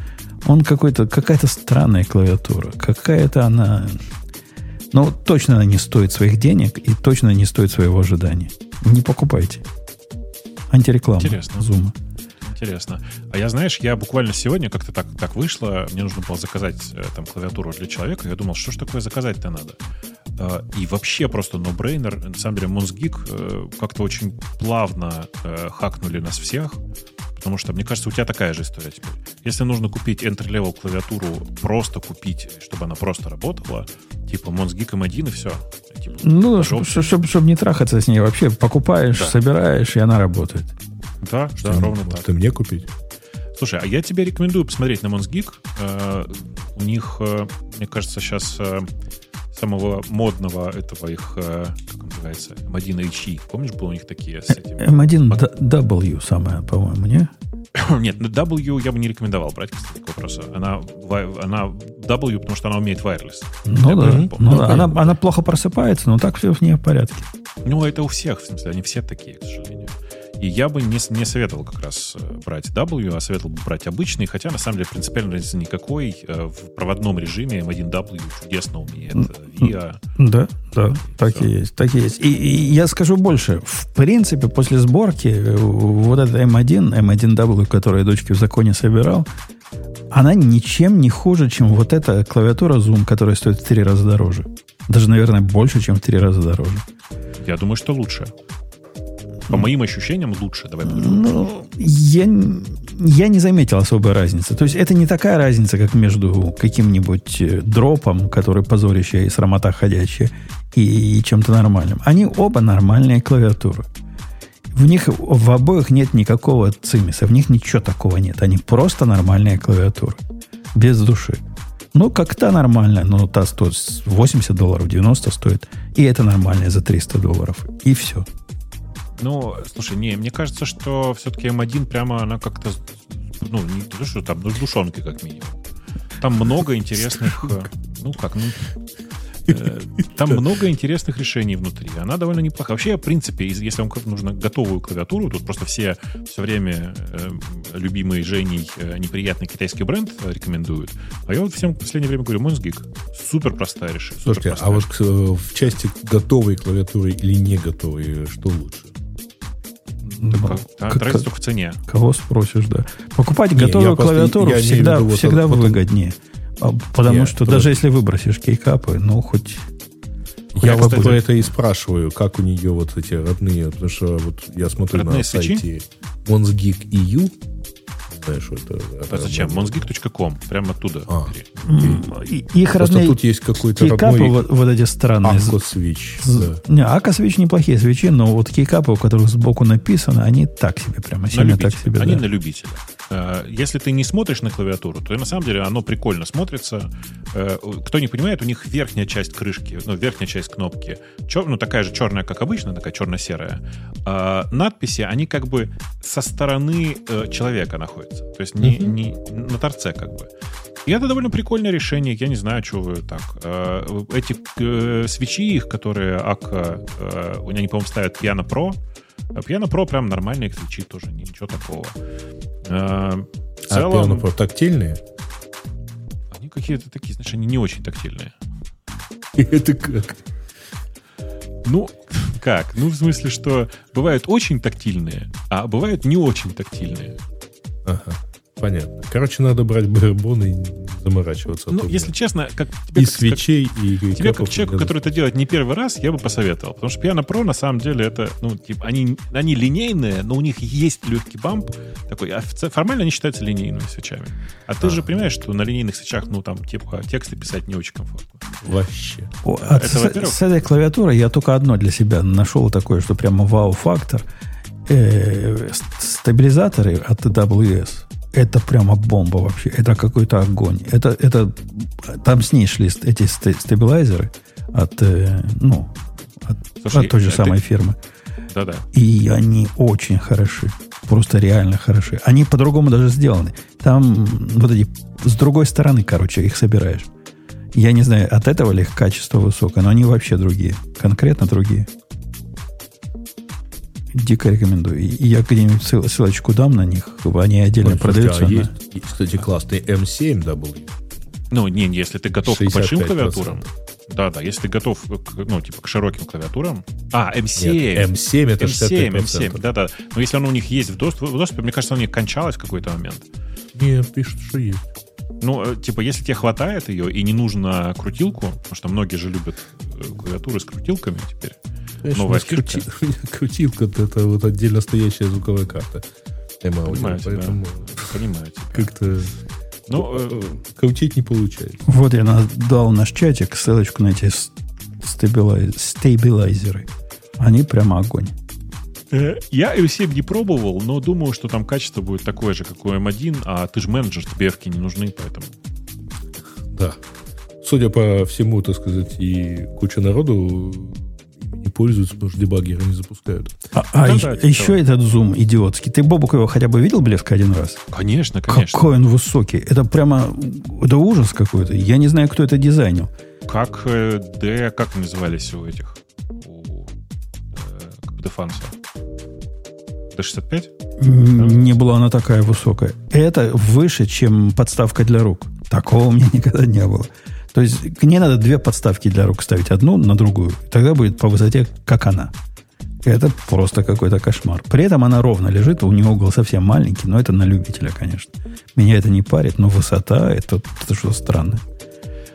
Он какой-то, какая-то странная клавиатура. Какая-то она... Ну, точно она не стоит своих денег и точно не стоит своего ожидания. Не покупайте. Антиреклама Интересно. зума. Интересно. А я, знаешь, я буквально сегодня как-то так, так вышло, мне нужно было заказать э, там клавиатуру для человека, я думал, что ж такое заказать-то надо? Э, И вообще просто no-brainer. На самом деле, Monsgeek э, как-то очень плавно э, хакнули нас всех, потому что, мне кажется, у тебя такая же история теперь. Если нужно купить entry-level клавиатуру, просто купить, чтобы она просто работала, типа Monsgeek M1 и все. Типа, Ну, пожалуйста. чтобы не трахаться с ней, вообще покупаешь, Да. собираешь, и она работает. Да, Что, да, ровно так. и мне купить? Слушай, а я тебе рекомендую посмотреть на Monsgeek. Э, У них, мне кажется, сейчас самого модного этого их, э, как он называется, M1 HE. Помнишь, было у них такие с этим? М1 Д- W самая, по-моему, не? Нет, W я бы не рекомендовал брать, кстати, к вопросу. Она, она W, потому что она умеет wireless. Ну Я да, ну да. Она, она плохо просыпается, но так все в ней в порядке. Ну, это у всех, в смысле, они все такие, к сожалению. И я бы не, не советовал как раз э, брать W, а советовал бы брать обычный, хотя, на самом деле, принципиально разницы никакой. Э, В проводном режиме M1W чудесно умеет. э, VIA. Да, да, так Всё. и есть, так и есть. И, и я скажу больше. В принципе, после сборки э, вот этот M1, M1W, который я дочке в законе собирал, она ничем не хуже, чем вот эта клавиатура Zoom, которая стоит в три раза дороже. Даже, наверное, больше, чем в три раза дороже. Я думаю, что лучше. По моим ощущениям, лучше. Давай будем. Ну, я, я не заметил особой разницы. То есть это не такая разница, как между каким-нибудь э, дропом, который позорище и срамота ходячая, и, и чем-то нормальным. Они оба нормальные клавиатуры. В них в обоих нет никакого цимиса, в них ничего такого нет. Они просто нормальные клавиатуры. Без души. Ну, как та нормальная, но та стоит 80 долларов, 90 стоит. И это нормальная за 300 долларов. И все. Ну, слушай, не, мне кажется, что все-таки М1 прямо она как-то, ну, не то, что там, ну, с душонкой как минимум. Там много интересных, э, ну, как, ну, э, там много интересных решений внутри. Она довольно неплохая. Вообще, в принципе, если вам нужно готовую клавиатуру, тут просто все все время э, любимый Женей э, неприятный китайский бренд рекомендуют. А я вот всем в последнее время говорю, Monsgeek. Супер простая решение. Слушайте, а вот э, в части готовой клавиатуры или не готовой, что лучше? Как- разница только в цене. Кого спросишь, да. Покупать Не, готовую просто- клавиатуру всегда, виду всегда вот выгоднее. А, Потому что даже если выбросишь кейкапы, ну, хоть... Я вот про это и спрашиваю, как у нее вот эти родные, потому что вот я смотрю Родные на свечи? сайте Monsgeek EU, знаешь, что это... А зачем? Monsgeek.com. Прямо оттуда. А. и- Их Просто родные тут есть какой-то кейкапы, родной вот, вот эти странные. Акко свич. З- Не, Ака свечи неплохие свечи, но вот кейкапы, у которых сбоку написано, они так себе, прямо сильно так себе. Они да. на любителя. Э, Если ты не смотришь на клавиатуру, то на самом деле оно прикольно смотрится. Э, Кто не понимает, у них верхняя часть крышки, ну, верхняя часть кнопки, чер- ну, такая же черная, как обычно, такая черно-серая. А надписи, они как бы со стороны э, человека находятся. То есть не, не на торце как бы. И это довольно прикольное решение. Я не знаю, что вы так. Эти свечи их, которые Ака, э, у они, по-моему, ставят Piano Pro. Piano Pro прям нормальные свечи тоже, ничего такого. Э, В А целом, пиано про тактильные? они какие-то такие, знаешь, они не очень тактильные. Это как? Ну, как? Ну, в смысле, что бывают очень тактильные, а бывают не очень тактильные. Ага, понятно. Короче, надо брать барбон и заморачиваться. Ну, а если честно, как тебе и как- свечей, и, и Тебе, как человеку, который это делает не первый раз, я бы посоветовал. Потому что Piano Pro, на самом деле, это, ну, типа, они, они линейные, но у них есть легкий бамп такой. а формально они считаются линейными свечами. А ты же понимаешь, что на линейных свечах, ну, там, типа, тексты писать не очень комфортно. Вообще. О, Это, от- с, с этой клавиатурой я только одно для себя нашел такое, что прямо вау-фактор. Э, ст- стабилизаторы от AWS. Это прямо бомба вообще. Это какой-то огонь. Это, это, там с ней шли эти ста- стабилайзеры от, э, ну, от, Слушай, от той же а ты- самой фирмы. Да-да. И они очень хороши. Просто реально хороши. Они по-другому даже сделаны. Там вот эти с другой стороны, короче, их собираешь. Я не знаю, от этого ли их качество высокое, но они вообще другие. Конкретно другие. Дико рекомендую. И я где-нибудь ссыл- ссылочку дам на них. Они отдельно Ой, слушайте, продаются. а на- есть, есть, кстати, классный M7W. Ну, не, не, если ты готов к большим 65%. клавиатурам. Да-да, если ты готов, к, ну, типа, к широким клавиатурам. А, M7. Нет, M7 это M7, 65%. M7, да-да. Но если оно у них есть в доступе, в доступе, мне кажется, у них кончалось в какой-то момент. Не, пишут, что есть. Ну, э, типа, если тебе хватает ее и не нужно крутилку, потому что многие же любят э, клавиатуры с крутилками теперь. Конечно, Новая крути- крутилка это вот отдельно стоящая звуковая карта. M-аудио, Понимаю тебя. поэтому Понимаю тебя. как-то Ну, э, крутить не получается. Вот я дал наш чатик ссылочку на эти стабилайзеры. Они прямо огонь. Э, Я M7 не пробовал, но думаю, что там качество будет такое же, как у M1, а ты же менеджер, тебе эвки не нужны, поэтому... Да. Судя по всему, так сказать, и куча народу не пользуются, потому что дебаггеры не запускают. А, а Да, да, еще этот зум идиотский. Ты, Бобук, его хотя бы видел блеск один раз? Конечно, конечно. Какой он высокий. Это прямо... Это ужас какой-то. Я не знаю, кто это дизайнил. Как э, D, как они назывались у этих? У э, Дефанса? D65? Н- Не была она такая высокая. Это выше, чем подставка для рук. Такого у меня никогда не было. То есть не надо две подставки для рук ставить, одну на другую. Тогда будет по высоте, как она. Это просто какой-то кошмар. При этом она ровно лежит, у нее угол совсем маленький, но это на любителя, конечно. Меня это не парит, но высота это, это что странное.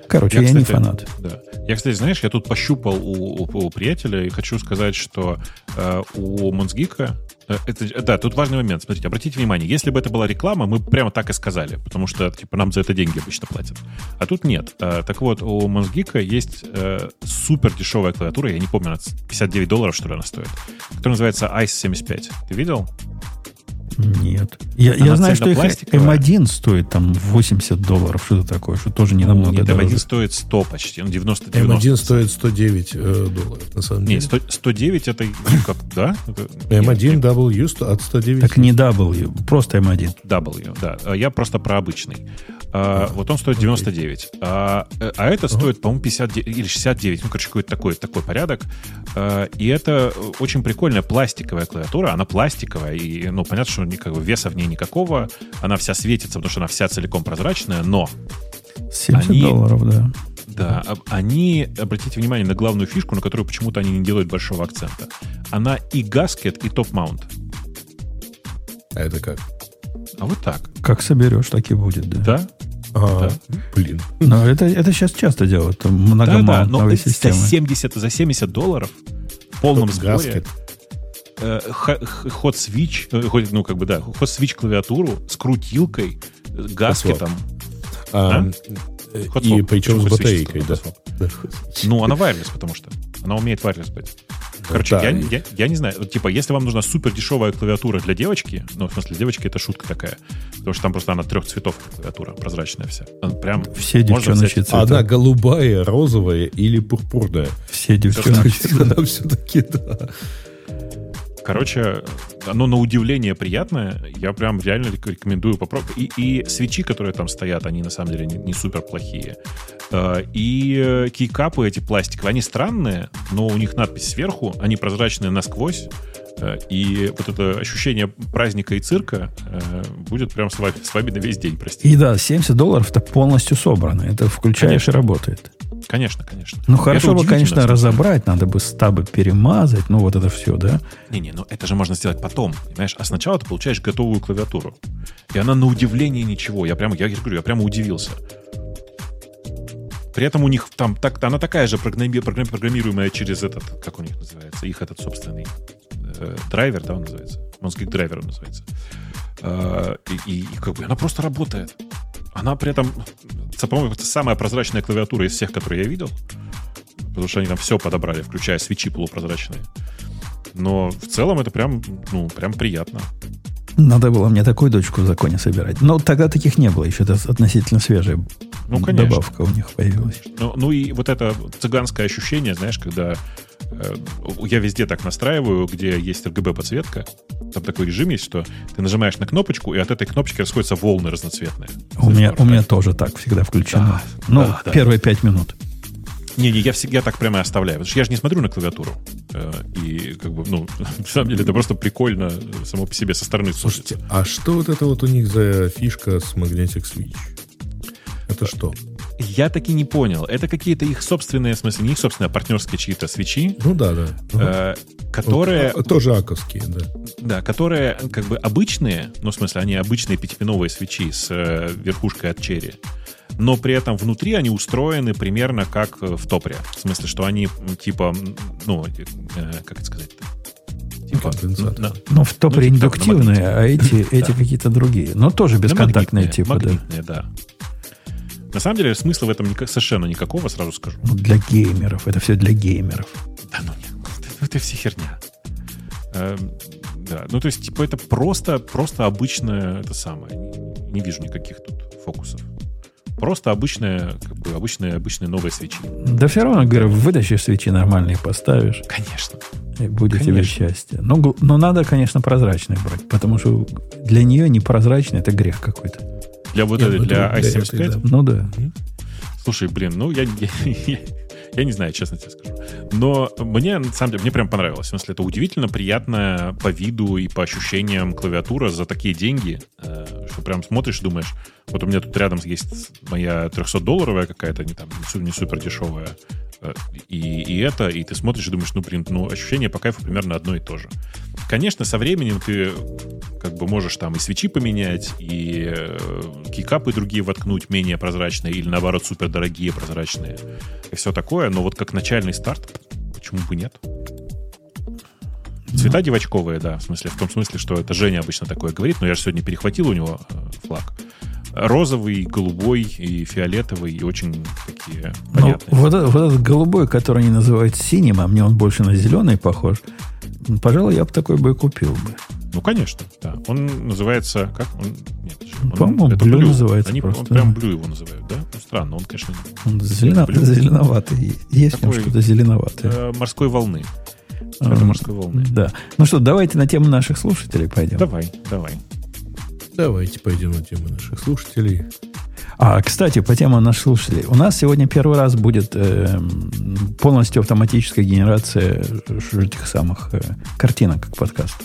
Короче, я, не кстати, фанат. Да. Я, кстати, знаешь, я тут пощупал у, у- у приятеля и хочу сказать, что э, у Монсгика... э, это, да, тут важный момент. Смотрите, обратите внимание, если бы это была реклама, мы прямо так и сказали, потому что, типа, нам за это деньги обычно платят. А тут нет. Э, так вот, у Монсгика есть э, супер дешевая клавиатура, я не помню, она 59 долларов, что ли, она стоит, которая называется ICE 75. Ты видел? Нет. Я, я знаю, что их цельнопластиковая. М1 стоит там 80 долларов, что-то такое, что тоже не намного Нет, дороже. M1 стоит 100 почти, ну 90 90. M1 стоит 109 э, долларов, на самом деле. Нет, 100 109 это как, да? Это- M1 W сто- от 109. Так не W, просто М1. W, да. А Я просто про обычный. А, вот он стоит 99. А, э, а это стоит, по-моему, 59 или 69. Ну, короче, какой-то такой, такой порядок. А, и это очень прикольная пластиковая клавиатура. Она пластиковая. И, ну, понятно, что никак, веса в ней никакого. Она вся светится, потому что она вся целиком прозрачная. Но 70 Они- долларов, да. да, они, обратите внимание на главную фишку, на которую почему-то они не делают большого акцента. Она и гаскет, и топ-маунт. А это как? А вот так. Как соберешь, так и будет, да. Да? А, блин. Но это, это сейчас часто делают. там Да, да, но за системы. 70, за 70 долларов в полном сборе э, ход свич, э, ну как бы да, ход свич клавиатуру с крутилкой, гаскетом. А, А? Hot И swap. причем с батарейкой, да. Да. Ну, она wireless, потому что. Она умеет wireless быть. Короче, Да. я, я, я не знаю, вот, типа, если вам нужна супер дешевая клавиатура для девочки, ну, в смысле, девочки это шутка такая, потому что там просто она трех цветов клавиатура, прозрачная вся. Она прям Все девчоночки взять- цвета. Она голубая, розовая или пурпурная. Все девчоночки. Она все-таки, да. Короче, оно на удивление приятное. Я прям реально рек- рекомендую попробовать. И, и свечи, которые там стоят, они на самом деле не, не супер плохие. Э, И кейкапы эти пластиковые, они странные, но у них надпись сверху, они прозрачные насквозь. Э, И вот это ощущение праздника и цирка э, будет прям с вами, с вами на весь день, простите. И да, 70 долларов это полностью собрано. Это включаешь Конечно. и работает. Конечно, конечно. Ну, хорошо бы, конечно, разобрать, надо бы стабы перемазать, ну, вот это все, да? Не-не, ну это же можно сделать потом, понимаешь? А сначала ты получаешь готовую клавиатуру. И она на удивление ничего. Я прямо, я, говорю, я прямо удивился. при этом у них там так, она такая же программи- программи- программируемая через этот, как у них называется, их этот собственный драйвер, да, он называется. Monskik драйвер он называется. Э, и, и- и как бы она просто работает. Она при этом, это, по-моему, это самая прозрачная клавиатура из всех, которые я видел. Потому что они там все подобрали, включая свечи полупрозрачные. Но в целом это прям, ну, прям приятно. Надо было мне такую дочку в законе собирать. Но тогда таких не было еще. Это относительно свежая Ну, конечно. добавка у них появилась. Ну, ну и вот это цыганское ощущение, знаешь, когда э, я везде так настраиваю, где есть RGB подсветка, там такой режим есть, что ты нажимаешь на кнопочку, и от этой кнопочки расходятся волны разноцветные. У меня, у меня тоже так всегда включено. Да, ну, да, да. первые пять минут. Не-не, я всегда так прямо и оставляю, потому что я же не смотрю на клавиатуру. Э, И как бы, ну, на самом деле это просто прикольно само по себе со стороны. Слушайте, а что вот это вот у них за фишка с Magnetic Switch? Это что? Я таки не понял. Это какие-то их собственные, в смысле, не их собственные, а партнерские чьи-то свечи, Ну да, да. э, которые... Вот, а, тоже аковские, да. Да, которые как бы обычные, ну, в смысле, они обычные пятипиновые свечи с э, верхушкой от черри, но при этом внутри они устроены примерно как э, в топре. В смысле, что они типа, ну, э, как это сказать-то? Типа, на- Ну, в топре Ну, типа так, индуктивные, а эти, эти какие-то другие. Но тоже на бесконтактные магнитные, типа, да. магнитные, да. На самом деле смысла в этом совершенно никакого, сразу скажу. Ну, для геймеров. Это все для геймеров. Да ну нет, это, это все херня. Эм, да, ну то есть, типа, это просто, просто обычное, это самое. Не, не вижу никаких тут фокусов. Просто обычная, как бы, обычные, обычные новые свечи. Да все равно, говорю, вытащишь свечи нормальные, поставишь, Конечно. и будет тебе Конечно. счастье. Но, но надо, конечно, прозрачные брать, потому что для нее непрозрачный это грех какой-то. Для вот этой, ну, для это для i75. этой, да. Ну да. Слушай, блин, ну я, я, я не знаю, честно тебе скажу. Но мне, на самом деле, мне прям понравилось. В смысле, это удивительно приятная по виду и по ощущениям клавиатура за такие деньги, э, что прям смотришь думаешь, вот у меня тут рядом есть моя 300-долларовая какая-то, не, там, не су- не супер дешевая, и, и это, и ты смотришь и думаешь, ну, блин, ну, ощущение по кайфу примерно одно и то же. Конечно, со временем ты как бы можешь там и свечи поменять, и э, кейкапы другие воткнуть менее прозрачные, или наоборот супердорогие прозрачные, и все такое, но вот как начальный старт, почему бы нет? Цвета девочковые, да, в смысле, в том смысле, что это Женя обычно такое говорит, но я же сегодня перехватил у него э, флаг. Розовый, голубой и фиолетовый, и очень такие Ну, вот, этот- вот этот голубой, который они называют синим, а мне он больше на зеленый похож, пожалуй, я бы такой бы и купил бы. Ну, конечно, да. Он называется... Как? Он, нет, он- По-моему, это Blue называется Они, просто, Он прям. Blue его называют, да? Ну, странно, он, конечно, Он зелено- зеленоватый. Есть Такой, что-то зеленоватое. э, морской волны. А, Это морской волны. Да. Ну что, давайте на тему наших слушателей пойдем. Давай, давай. Давайте пойдем на тему наших слушателей. А, кстати, по теме наших слушателей. У нас сегодня первый раз будет эм, полностью автоматическая генерация этих самых э, картинок к подкасту.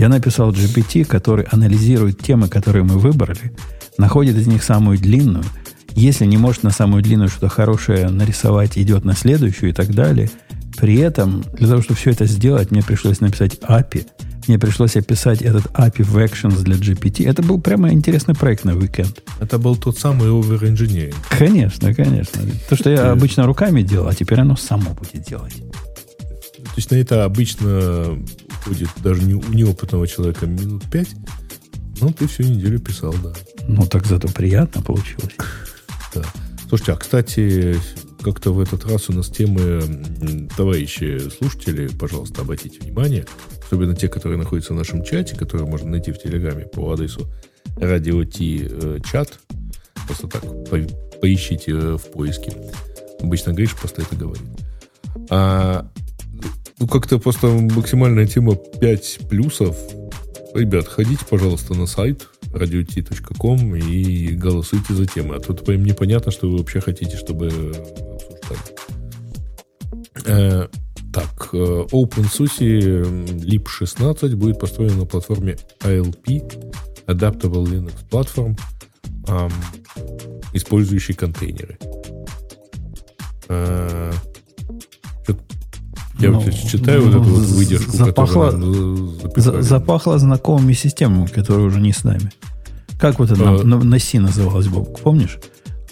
Я написал GPT, который анализирует темы, которые мы выбрали, находит из них самую длинную. Если не может на самую длинную что-то хорошее нарисовать, идет на следующую и так далее. При этом, для того, чтобы все это сделать, мне пришлось написать API. Мне пришлось описать этот API в Actions для GPT. Это был прямо интересный проект на уикенд. Это был тот самый over-engineering. Конечно, конечно. То, что я обычно руками делал, а теперь оно само будет делать. То есть на это обычно уходит даже не, у неопытного человека минут пять. Ну, ты всю неделю писал, да. Ну, так зато приятно получилось. да. Слушайте, а кстати, как-то в этот раз у нас темы, товарищи слушатели, пожалуйста, обратите внимание, особенно те, которые находятся в нашем чате, которые можно найти в Телеграме по адресу радио Ти э, чат. Просто так по- поищите э, в поиске. Обычно Гриш просто это говорит. А, ну, как-то просто максимальная тема 5 плюсов. Ребят, ходите, пожалуйста, на сайт radiot.com и голосуйте за темы. А тут прям непонятно, что вы вообще хотите, чтобы обсуждали. Э, так, э, OpenSUSE LIP 16 будет построен на платформе ALP, Adaptable Linux Platform, ам, использующей контейнеры. Э, я Ну, вот сейчас читаю вот эту вот выдержку, запахло- запихали. запахло знакомыми системами, которые уже не с нами. Как вот это на, Э. на, на C называлось, Бобок, помнишь?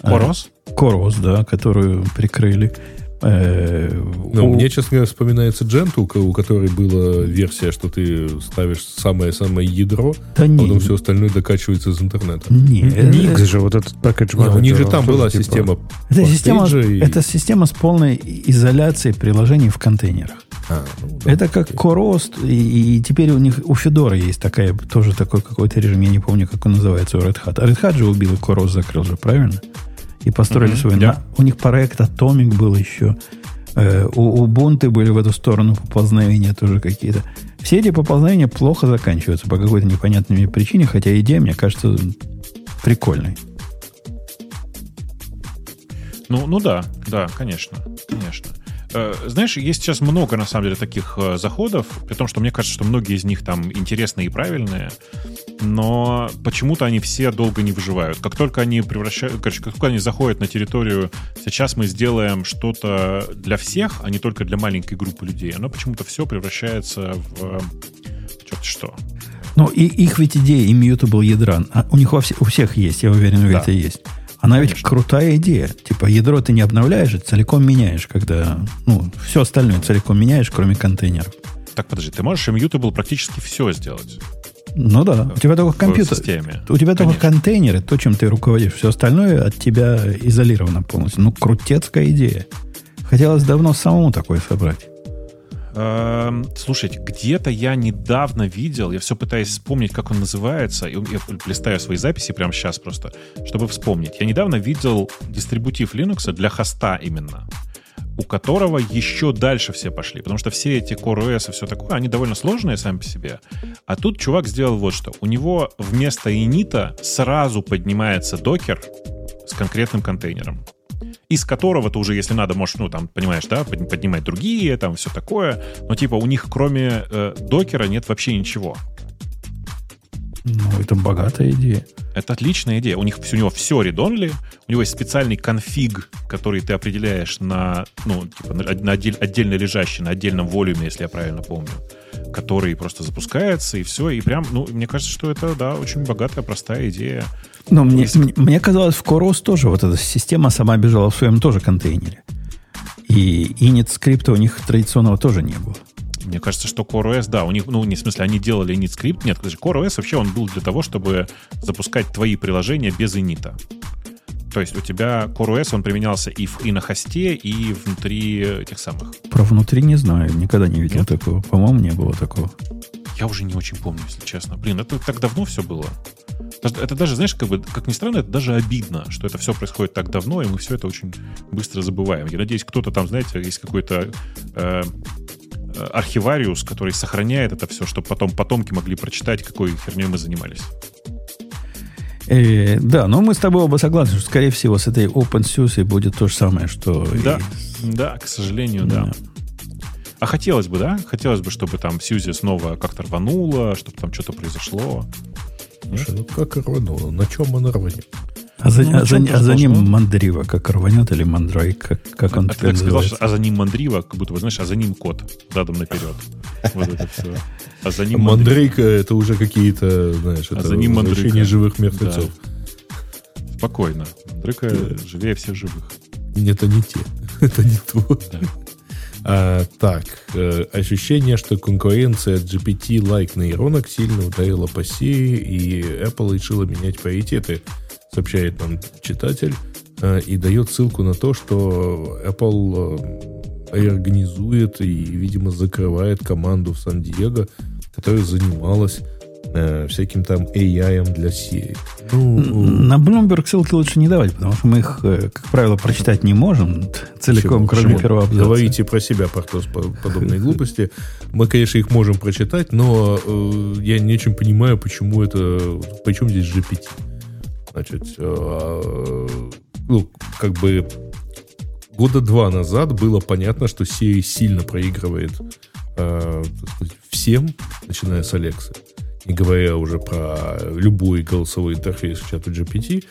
А, Хорос? Корос, да, которую прикрыли. Э, Ну, у- мне, честно говоря, вспоминается Gentoo, у ко- у которой была версия, что ты ставишь самое-самое ядро, Да а не, потом все остальное докачивается из интернета. не, Nix же, вот этот пакет Не, у них же там была типа система это система, и- это система с полной изоляцией приложений в контейнерах. А, ну да, Это как. Корост, и, и теперь у них у Федора есть такая, тоже такой какой-то режим, я не помню, как он называется у Red Hat. А Red Hat же убил и Корост закрыл же, правильно? И построили Мгм, свой. да. на- у них проект Atomic был еще. Э, у Ubuntu были в эту сторону поползновения тоже какие-то. Все эти поползновения плохо заканчиваются по какой-то непонятной причине, хотя идея, мне кажется, прикольной. Ну, ну да, да, конечно, конечно. Э, Знаешь, есть сейчас много, на самом деле, таких э, заходов, при том, что мне кажется, что многие из них там интересные и правильные, но почему-то они все долго не выживают. Как только они превращают, короче, как только они заходят на территорию, сейчас мы сделаем что-то для всех, а не только для маленькой группы людей, оно почему-то все превращается в черт что. Ну, и их ведь идея immutable ядра, а у них во все- у всех есть, я уверен, у Да. это есть. Она ведь крутая идея. Типа, ядро ты не обновляешь, а целиком меняешь, когда, ну, все остальное целиком меняешь, кроме контейнеров. Так, подожди, ты можешь immutable практически все сделать Ну да, у тебя только компьютер. системе. У тебя только Конечно. контейнеры, то, чем ты руководишь. Все остальное от тебя изолировано полностью. Ну, крутецкая идея. Хотелось давно самому такое собрать. Эм, Слушайте, где-то я недавно видел, я все пытаюсь вспомнить, как он называется, и я листаю свои записи прямо сейчас просто, чтобы вспомнить. Я недавно видел дистрибутив Linux для хоста именно, у которого еще дальше все пошли, потому что все эти CoreOS и все такое, они довольно сложные сами по себе. А тут чувак сделал вот что. У него вместо инита сразу поднимается докер с конкретным контейнером из которого ты уже, если надо, можешь, ну, там, понимаешь, да, под- поднимать другие, там, все такое. Но, типа, у них кроме э, докера нет вообще ничего. Ну, это богатая идея. Это отличная идея. У них у него все редонли, у него есть специальный конфиг, который ты определяешь на, ну, типа, на, на отдель- отдельно лежащий, на отдельном волюме, если я правильно помню, который просто запускается, и все. И прям, ну, мне кажется, что это, да, очень богатая, простая идея. Но мне, Если- мне, мне казалось, в Корос тоже вот эта система сама бежала в своем тоже контейнере. И init скрипта у них традиционного тоже не было. Мне кажется, что CoreOS, да, у них, ну, не в смысле, они делали init скрипт. Нет, CoreOS вообще он был для того, чтобы запускать твои приложения без инита. То есть у тебя CoreOS, он применялся и, в- и на хосте, и внутри этих самых. Про внутри не знаю, никогда не видел Нет? такого. По-моему, не было такого. Я уже не очень помню, если честно. Блин, это так давно все было. Это даже, знаешь, как бы, как ни странно, это даже обидно, что это все происходит так давно, и мы все это очень быстро забываем. Я надеюсь, кто-то там, знаете, есть какой-то э, э, архивариус, который сохраняет это все, чтобы потом потомки могли прочитать, какой херней мы занимались. Э, да, но мы с тобой оба согласны, что, скорее всего, с этой OpenSUSE будет то же самое, что... и Да, с- да, к сожалению, да. А хотелось бы, да? Хотелось бы, чтобы там Сьюзи снова как-то рвануло, чтобы там что-то произошло. Слушай, ну как рвануло? На чем она рванет? А за, Ну, а за- а за ним мандрива, как рванет, или мандрай, как, как он а ты теперь так сказал, называется. что а за ним мандрива, как будто бы, знаешь, а за ним кот задом наперед. Вот это все. А за ним. Мандрейка это уже какие-то, знаешь, А это за ним возвращение мандрейка. живых мертвецов. Спокойно. Мандрика живее всех живых. Это не те. Это не то. А, так, э, ощущение, что конкуренция GPT-like нейронок сильно ударила по сети, и Apple решила менять приоритеты, сообщает нам читатель, э, и дает ссылку на то, что Apple э, реорганизует и, видимо, закрывает команду в Сан-Диего, которая занималась э, всяким там AI для Siri. Ну, На Bloomberg ссылки лучше не давать, потому что мы их, э, как правило, прочитать не можем целиком, Почему? кроме Почему? первого абзаца. Говорите про себя, Портос, по- подобные глупости. Мы, конечно, их можем прочитать, но э, я не очень понимаю, почему это... Почему здесь GPT? Значит, э, ну, как бы года два назад было понятно, что Siri сильно проигрывает э, сказать, всем, начиная с Алексы. Не говоря уже про любой голосовой интерфейс чату GPT.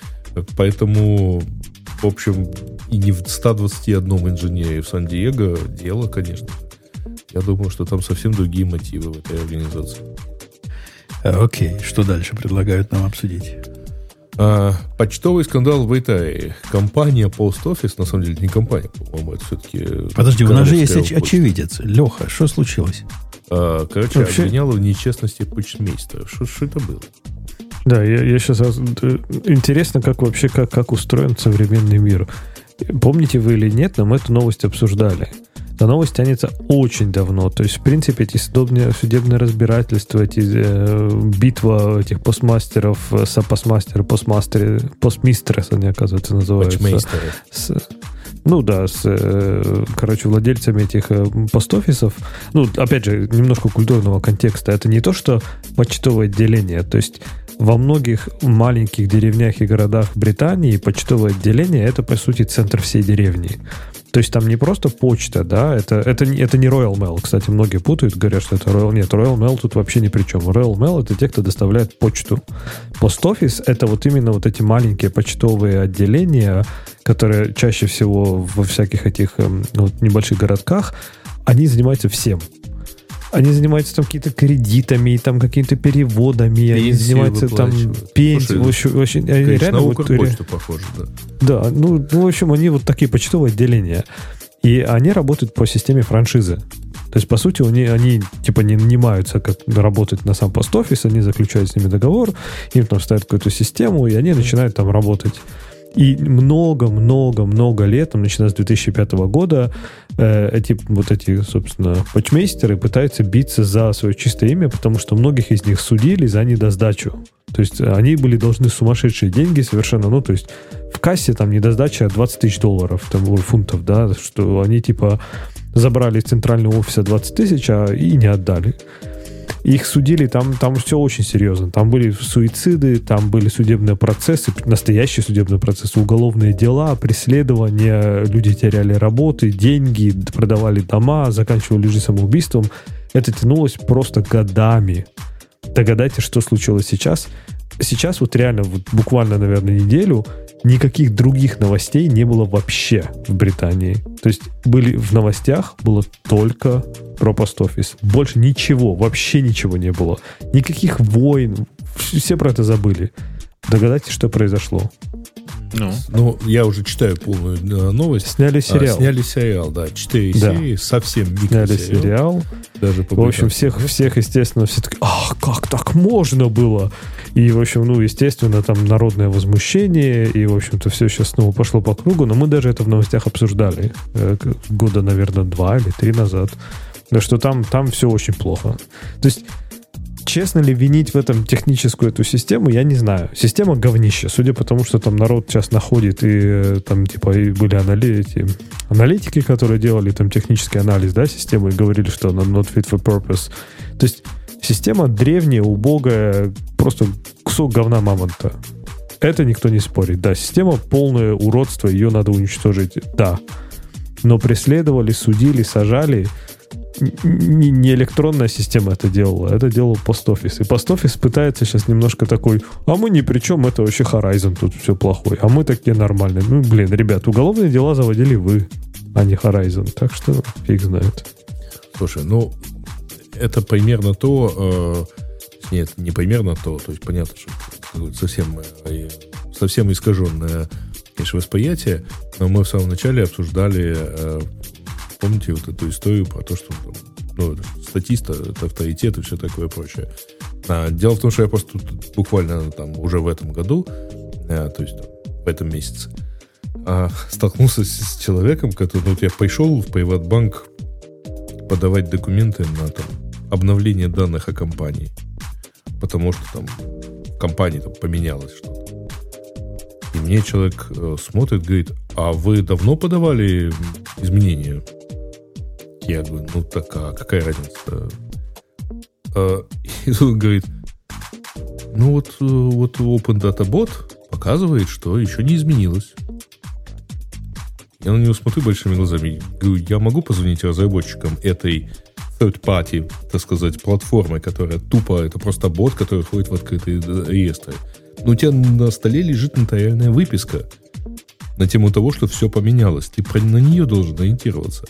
Поэтому, в общем, и не в 121 инженере в Сан-Диего дело, конечно. Я думаю, что там совсем другие мотивы в этой организации. Э, Окей, что дальше предлагают нам обсудить? А, почтовый скандал в Италии. Компания Post Office, на самом деле не компания, по-моему, это все-таки... Подожди, у нас же есть оч- очевидец. Леха, что случилось? А, короче, Вообще- обвиняла в нечестности почтмейстера. Что, это было? Да, я, я сейчас... Интересно, как вообще, как, как устроен современный мир. Помните вы или нет, но мы эту новость обсуждали. Эта новость тянется очень давно. То есть, в принципе, эти судебные, судебные разбирательства, эти э, битва этих постмастеров, э, сопостмастеры, постмастеры, постмистеры, они, оказывается, называются. Почтмейстеры. с, ну да, с, э, короче, владельцами этих э, постофисов. Ну, опять же, немножко культурного контекста. Это не то, что почтовое отделение. То есть во многих маленьких деревнях и городах Британии почтовое отделение это, по сути, центр всей деревни. То есть там не просто почта, да, это, это, это не Royal Mail. Кстати, многие путают, говорят, что это Royal. Нет, Royal Mail тут вообще ни при чем. Royal Mail это те, кто доставляет почту. Office это вот именно вот эти маленькие почтовые отделения, которые чаще всего во всяких этих эм, вот небольших городках, они занимаются всем. Они занимаются там какими-то кредитами, там какими-то переводами, они Пенсии занимаются там пенсией. Слушай, В общем, очень- они Конечно, реально на вот ре- Укрпочту похоже, да. да, ну, ну, в общем, они вот такие почтовые отделения. И они работают по системе франшизы. То есть, по сути, они, они типа не нанимаются как работать на сам пост-офис, они заключают с ними договор, им там ставят какую-то систему, и они начинают там работать. И много-много-много лет, начиная с 2005 года, э, эти вот эти, собственно, почмейстеры пытаются биться за свое чистое имя, потому что многих из них судили за недосдачу. То есть они были должны сумасшедшие деньги совершенно, ну, то есть в кассе там недосдача 20 тысяч долларов, там, фунтов, да, что они типа забрали из центрального офиса 20 тысяч, а и не отдали. Их судили, там, там все очень серьезно. Там были суициды, там были судебные процессы, настоящие судебные процессы, уголовные дела, преследования, люди теряли работы, деньги, продавали дома, заканчивали жизнь самоубийством. Это тянулось просто годами. Догадайтесь, что случилось сейчас. Сейчас вот реально, вот буквально, наверное, неделю никаких других новостей не было вообще в Британии. То есть были в новостях было только про пост-офис. Больше ничего, вообще ничего не было. Никаких войн. Все про это забыли. Догадайтесь, что произошло. Ну, Ну, я уже читаю полную э, новость. Сняли А, сериал. сняли сериал, да. Четыре Да. серии, совсем Сняли микросериал. сериал. Даже В общем, всех, всех, естественно, все такие, а, как так можно было? И, в общем, ну, естественно, там народное возмущение, и, в общем-то, все сейчас снова пошло по кругу, но мы даже это в новостях обсуждали э, года, наверное, два или три назад, да, что там, там все очень плохо. То есть, честно ли винить в этом техническую эту систему, я не знаю. Система говнище, судя по тому, что там народ сейчас находит, и э, там, типа, и были анали- эти аналитики, которые делали там технический анализ, да, системы, и говорили, что она not fit for purpose. То есть система древняя, убогая, просто кусок говна мамонта. Это никто не спорит. Да, система полное уродство, ее надо уничтожить. Да. Но преследовали, судили, сажали. Не электронная система это делала, это делал пост-офис. И пост-офис пытается сейчас немножко такой, а мы ни при чем, это вообще Horizon тут все плохой, а мы такие нормальные. Ну, блин, ребят, уголовные дела заводили вы, а не Horizon. Так что фиг знает. Слушай, ну, это примерно то... э, нет, не примерно то. То есть понятно, что совсем, э, совсем искаженное, конечно, восприятие. Но мы в самом начале обсуждали, э, помните, вот эту историю про то, что ну, это статиста, это авторитет и все такое прочее. А, дело в том, что я просто буквально там уже в этом году, э, то есть там, в этом месяце, а, столкнулся с, с человеком, который, ну, вот я пришел в Приватбанк подавать документы на там, обновление данных о компании. Потому что там в компании там поменялось что-то. И мне человек э, смотрит, говорит, а вы давно подавали изменения? Я говорю, ну так, а какая разница? А, и он говорит, ну вот, э, вот Open Data Bot показывает, что еще не изменилось. Я на него смотрю большими глазами. Говорю, я могу позвонить разработчикам этой third party, так сказать, платформы, которая тупо, это просто бот, который ходит в открытые реестры. Но у тебя на столе лежит нотариальная выписка на тему того, что все поменялось. Ты на нее должен ориентироваться.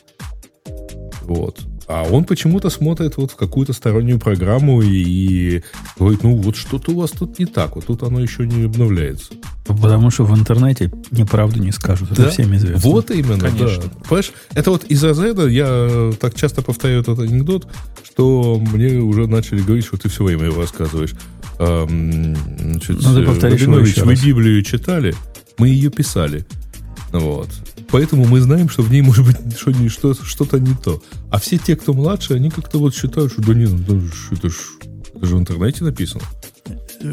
Вот. А он почему-то смотрит вот в какую-то стороннюю программу и говорит, ну вот что-то у вас тут не так, вот тут оно еще не обновляется. Потому что в интернете неправду не скажут. Это Да. всем известно. Вот именно, Конечно. да. Понимаешь, это вот из разряда, я так часто повторяю этот анекдот, что мне уже начали говорить, что ты все время его рассказываешь. Ам, значит, Ну, ты повторишь его Рабинович, еще вы. Библию читали? Мы ее писали. Вот. Поэтому мы знаем, что в ней может быть что- что-то не то. А все те, кто младше, они как-то вот считают, что да нет, ну, это ж- это же в интернете написано.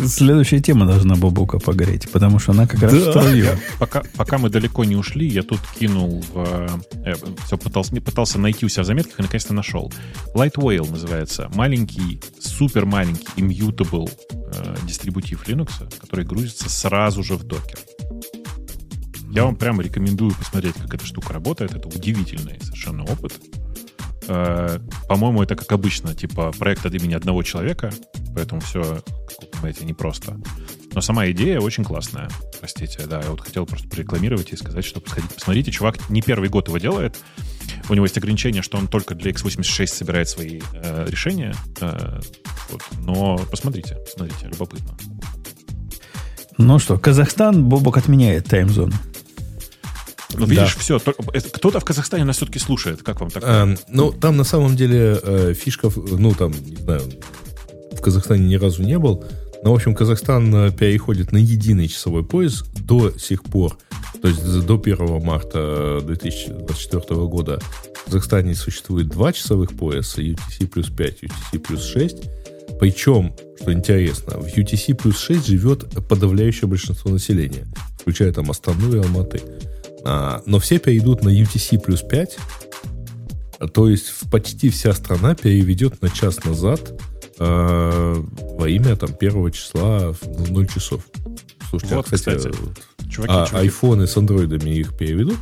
Следующая тема должна Бабука погореть, потому что она как раз Да. в твою. Пока, пока мы далеко не ушли, я тут кинул в... э, все пытался, не пытался найти у себя в заметках и наконец-то нашел. Light Whale называется. Маленький, супер маленький, immutable э, дистрибутив Linux, который грузится сразу же в докер. Я вам прямо рекомендую посмотреть, как эта штука работает. Это удивительный совершенно опыт. Э, По-моему, это как обычно, типа проект от имени одного человека, поэтому все, как вы понимаете, непросто. Но сама идея очень классная. Простите, да, я вот хотел просто порекламировать и сказать, что сходите, посмотрите. Чувак не первый год его делает. У него есть ограничение, что он только для x86 собирает свои э, решения. Э, вот. Но посмотрите, посмотрите, любопытно. Ну что, Казахстан Бобок отменяет таймзону. Ну, видишь, все. Кто-то в Казахстане нас все-таки слушает. Как вам так? Эм, ну, там на самом деле э, фишка, ну, там, не знаю, в Казахстане ни разу не был, но, в общем, Казахстан э, переходит на единый часовой пояс до сих пор. То есть до 1 марта 2024 года в Казахстане существует два часовых пояса, UTC плюс 5, UTC плюс 6. Причем, что интересно, в UTC плюс 6 живет подавляющее большинство населения, включая там Астану и Алматы. А, но все перейдут на UTC плюс 5, а, то есть почти вся страна переведет на час назад э, во имя там первого числа в 0 часов. Слушайте, Вот, а, кстати, кстати, вот, Чуваки, а чуваки, айфоны с андроидами их переведут?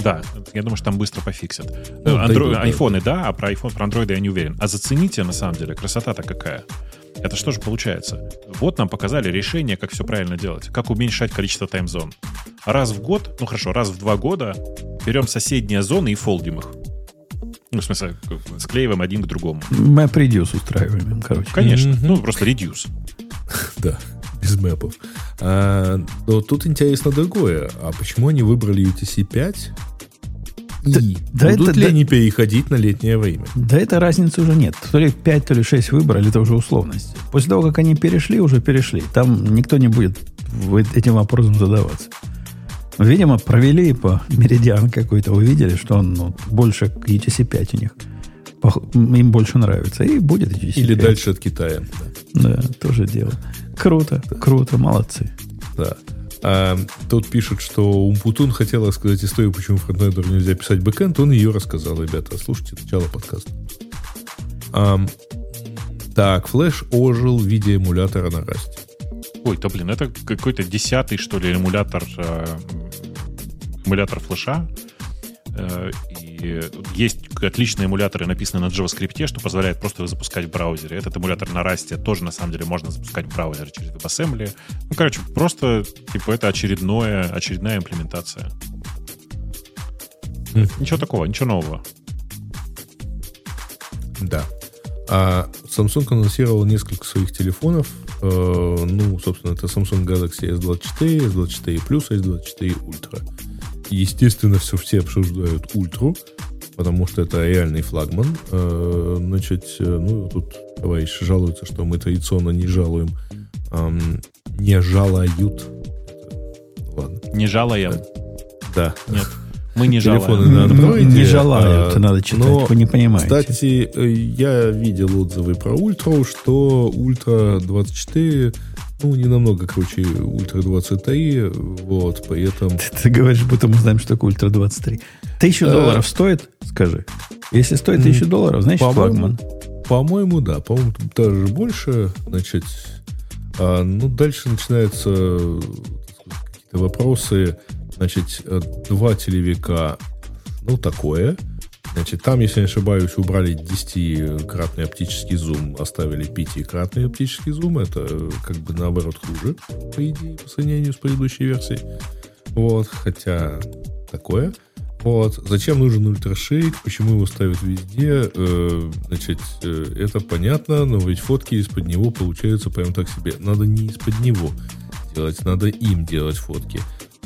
Да, я думаю, что там быстро пофиксят. Ну, Андро- дойдут, да. Айфоны, да, а про iPhone, про андроиды я не уверен. А зацените, на самом деле, красота-то какая. Это что же получается? Вот нам показали решение, как все правильно делать, как уменьшать количество таймзон. Раз в год, ну хорошо, раз в два года берем соседние зоны и фолдим их. Ну, в смысле, склеиваем один к другому. Мэп reduce устраиваем, короче. Конечно, mm-hmm. ну просто reduce, Да, без мэпов. А, но тут интересно другое. А почему они выбрали UTC-5? Да, да будут это, ли да, они переходить на летнее время? Да это разницы уже нет. То ли 5, то ли 6 выбрали, это уже условность. После того, как они перешли, уже перешли. Там никто не будет этим вопросом задаваться. Видимо, провели по меридиан какой-то, увидели, что он ну, больше к ETC 5 у них. Им больше нравится. И будет ETC 5. Или дальше от Китая. Да, тоже дело. Круто, круто, молодцы. Да. А, тут пишут, что Умпутун хотела сказать историю, почему фронтендеру нельзя писать бэкэнд. Он ее рассказал, ребята. Слушайте начало подкаста. Ам, так, флеш ожил в виде эмулятора на расте. Ой, да блин, это какой-то десятый, что ли, эмулятор, э, эмулятор флеша. Э, И есть отличные эмуляторы, написанные на JavaScript, что позволяет просто запускать в браузере. Этот эмулятор на Rust тоже, на самом деле, можно запускать в браузере через WebAssembly. Ну, короче, просто, типа, это очередное, очередная имплементация. Мгм. Ничего такого, ничего нового. Да. А Samsung анонсировал несколько своих телефонов. Э, ну, собственно, это Samsung Galaxy S24, S24 Plus, S24 Ultra. Естественно, все, все обсуждают Ультру, потому что это реальный флагман. Э, значит, э, ну, тут товарищ жалуется, что мы традиционно не жалуем, не жалают. Ладно, Не жалаем. да. Нет, мы не Телефоны жалаем. на андроиде. Не желают, а, надо читать, но, вы не понимаете. Кстати, э, я видел отзывы про Ультру, что Ультра 24, ну, не намного круче Ультра 23, вот, при этом... Ты, ты говоришь, будто мы знаем, что такое Ультра 23. Тысячу Э, долларов стоит? Скажи. Если стоит тысячу долларов, значит по-моему, флагман. По-моему, да, по-моему, даже больше, значит, а, ну, дальше начинаются э, какие-то вопросы, значит, э, два телевика, ну, такое, значит, там, если не ошибаюсь, убрали 10-кратный оптический зум, оставили 5-кратный оптический зум, это как бы наоборот хуже, по идее, по сравнению с предыдущей версией, вот, хотя такое. Вот. Зачем нужен ультрашейк, почему его ставят везде, э, значит, э, это понятно, но ведь фотки из-под него получаются прям так себе. Надо не из-под него делать, надо им делать фотки.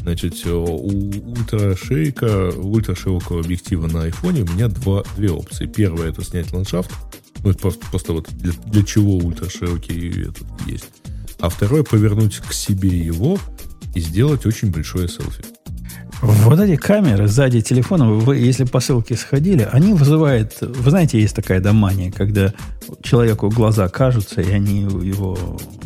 Значит, э, у ультрашейка, ультраширокого объектива на айфоне у меня два, две опции. Первая это снять ландшафт. Ну, это просто, просто вот для, для чего ультраширокий этот есть. А второе повернуть к себе его и сделать очень большое селфи. Вот эти камеры сзади телефона, вы, если по ссылке сходили, они вызывают... Вы знаете, есть такая домания, когда человеку глаза кажутся, и они его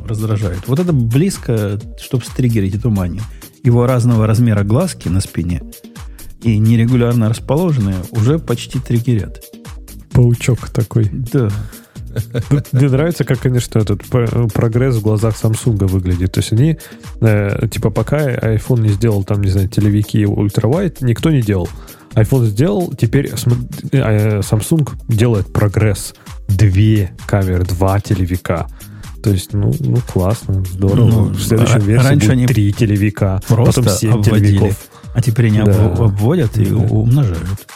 раздражают. Вот это близко, чтобы стригерить эту манию. Его разного размера глазки на спине и нерегулярно расположенные уже почти триггерят. Паучок такой. Да. Мне нравится, как, конечно, этот прогресс в глазах Samsung выглядит. То есть они, э, типа, пока iPhone не сделал, там, не знаю, телевики ультравайт, никто не делал. iPhone сделал, теперь э, Samsung делает прогресс. Две камеры, два телевика. То есть, ну, ну классно, здорово. Ну, в следующем а- версии раньше будет они три телевика, Просто потом семь обводили. телевиков. А теперь они Да. обв- обводят и Да. умножают.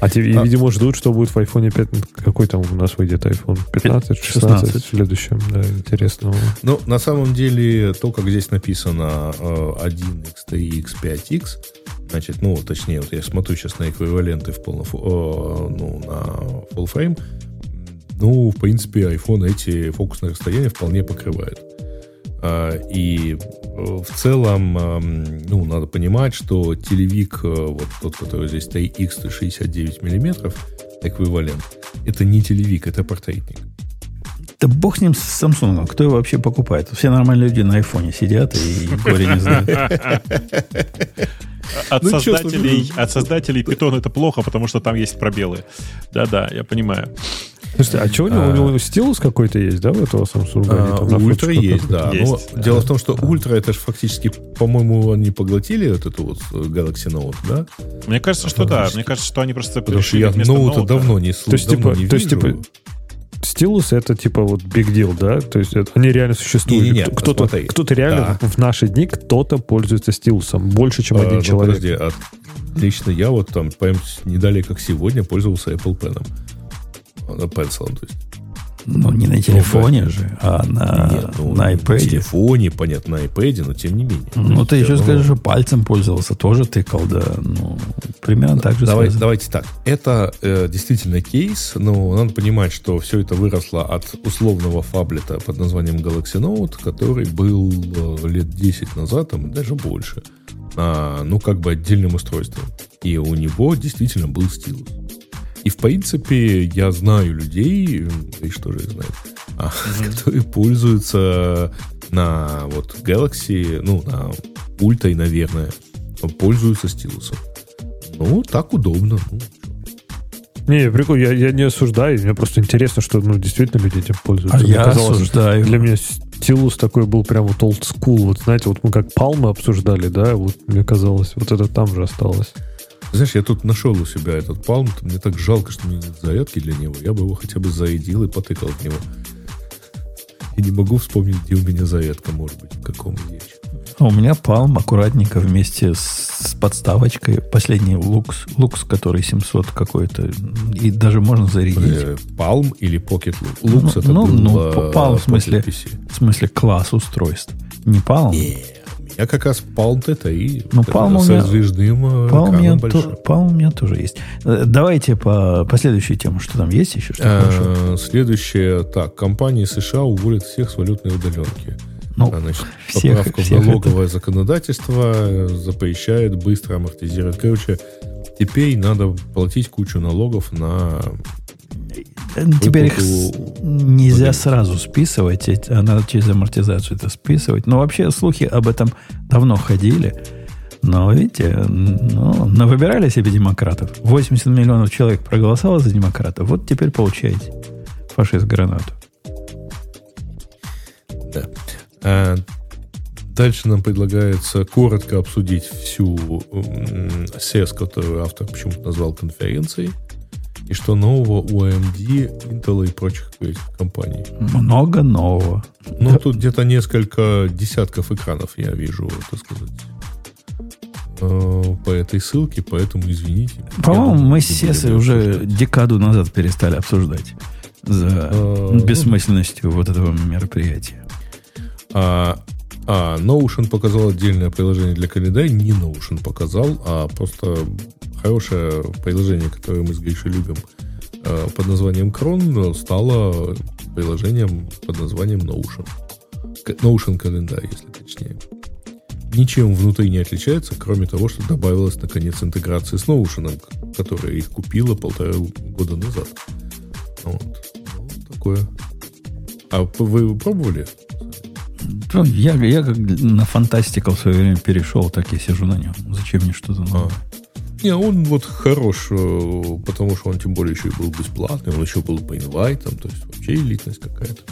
А те, и, А. видимо, ждут, что будет в iPhone 5. Какой там у нас выйдет iPhone? 15, 16, 16. в следующем. Да, интересно. Ну, на самом деле, то, как здесь написано э, 1x, 3x, 5x, значит, ну, точнее, вот я смотрю сейчас на эквиваленты в полно, ну, на full frame, ну, в принципе, iPhone эти фокусные расстояния вполне покрывает. А, И э, в целом, ну, надо понимать, что телевик, э, вот тот, который здесь 3x 69 миллиметров, эквивалент, это не телевик, это портретник. Да бог с ним, с Samsung. Кто его вообще покупает? Все нормальные люди на айфоне сидят и горе не знают. От Ну, создателей, от создателей Python это плохо, потому что там есть пробелы. Да-да, я понимаю. Слушайте, а что у него, А. у него стилус какой-то есть, да, у этого Samsung? А, ультра есть, да. Есть, Но да. дело в том, что ультра это же фактически, по-моему, они поглотили вот эту вот э, Galaxy Note, да? Мне кажется, что да. Мне кажется, что они просто Потому что я ноута ноута- давно не есть, типа, то есть, типа, стилус это типа вот big deal, да? То есть это- они реально существуют. Не-не-не, Кто- кто-то, посмотри. кто-то реально Да. в наши дни кто-то пользуется стилусом больше, чем А, один ну, человек. подожди, а лично я вот там, прям не далее, как сегодня, пользовался Apple Pen. На Pencil, то есть. Ну, не на телефоне же, а на, Нет, ну, на На iPad. телефоне, понятно, на iPad, но тем не менее. Ну, ты еще Всё скажешь, равно. что пальцем пользовался, тоже тыкал, да. Ну, примерно так же Давай, связано. давайте так. Это э, действительно кейс, но надо понимать, что все это выросло от условного фаблета под названием Galaxy Note, который был э, лет 10 назад, там, даже больше, а, ну, как бы отдельным устройством. И у него действительно был стилус. И, в принципе, я знаю людей, и что же их знает, а, которые пользуются на вот Galaxy, ну, на ультой, наверное, пользуются стилусом. Ну, так удобно. Ну, Не, прикол, я, я не осуждаю, мне просто интересно, что ну, действительно люди этим пользуются. А Мне я казалось, осуждаю. Для меня стилус такой был прям вот old school. Вот знаете, вот мы как палмы обсуждали, да, вот мне казалось, вот это там же осталось. Знаешь, я тут нашел у себя этот палм, мне так жалко, что у меня нет зарядки для него. Я бы его хотя бы зарядил и потыкал в него. И не могу вспомнить, где у меня зарядка, может быть, в каком вещи. А у меня палм аккуратненько вместе с, подставочкой. Последний лукс, лукс, который 700 какой-то. И даже можно зарядить. Палм или Pocket Lux? Lux Ну, это ну, ну, э, Palm в Pocket смысле- PC. В смысле, класс устройств. Не палм. У меня как раз Palm это и Ну, Palm у с меня- раздвижным э, Палм у, меня то- палм у меня тоже есть. Э, Давайте по, по следующей теме. Что там есть еще? Что? Э, Следующее, так, компании США уволят всех с валютной удаленки. Ну, Значит, всех- поправка в всех налоговое законодательство э, запрещает быстро амортизировать. Короче, теперь надо платить кучу налогов на... Э, Теперь их нельзя сразу списывать, а надо через амортизацию это списывать. Но вообще слухи об этом давно ходили. Но, видите, ну, навыбирали себе демократов. 80 миллионов человек проголосовало за демократов. Вот теперь получаете фашист гранату. Да. А, Дальше нам предлагается коротко обсудить всю SES, которую автор почему-то назвал конференцией, и что нового у AMD, Intel и прочих компаний. Много нового. Ну, тут где-то несколько десятков экранов я вижу, так сказать. Э, По этой ссылке, поэтому извините. По-моему, мы с Сесой уже обсуждать. декаду назад перестали обсуждать за А, бессмысленностью вот этого мероприятия. А, а, Notion показал отдельное приложение для календаря. Не Notion показал, а просто хорошее приложение, которое мы с Гришей любим, э, под названием Cron, стало приложением под названием Notion. Notion календарь, если точнее. Ничем внутри не отличается, кроме того, что добавилась наконец интеграция с Notion, которая их купила полтора года назад. Вот. Ну, такое. А вы пробовали? Ну, Я, я как на фантастикал в свое время перешел, так и сижу на нем. Зачем мне что-то новое? Не, он вот хорош, э, потому что он тем более еще и был бесплатный, он еще был по инвайтам, то есть вообще элитность какая-то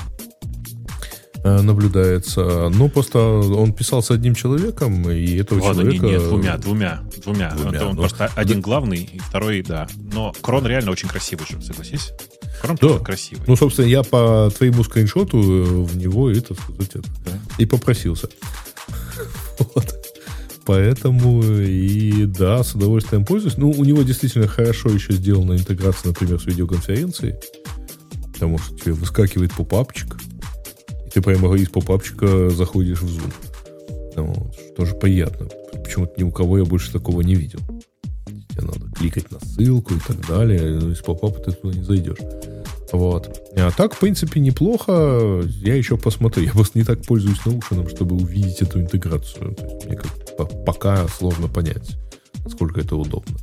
э, наблюдается. Но просто он писал с одним человеком, и этого Ладно, человека... не, двумя, двумя, двумя. Двумя, Это он ну, просто один главный, и второй, да. Но Крон реально очень красивый же, согласись? Крон Да. красивый. Ну, собственно, я по твоему скриншоту э, в него это, сказать, это, Да. и попросился. Вот. Поэтому и да, с удовольствием пользуюсь. Ну, у него действительно хорошо еще сделана интеграция, например, с видеоконференцией. Потому что тебе выскакивает попапчик, и ты прямо из попапчика заходишь в Zoom. Ну, тоже приятно. Почему-то ни у кого я больше такого не видел. Тебе надо кликать на ссылку и так далее. но Из попапа ты туда не зайдешь. Вот. А так, в принципе, неплохо. Я еще посмотрю. Я просто не так пользуюсь наушеном, чтобы увидеть эту интеграцию. Мне как по- пока сложно понять, насколько это удобно.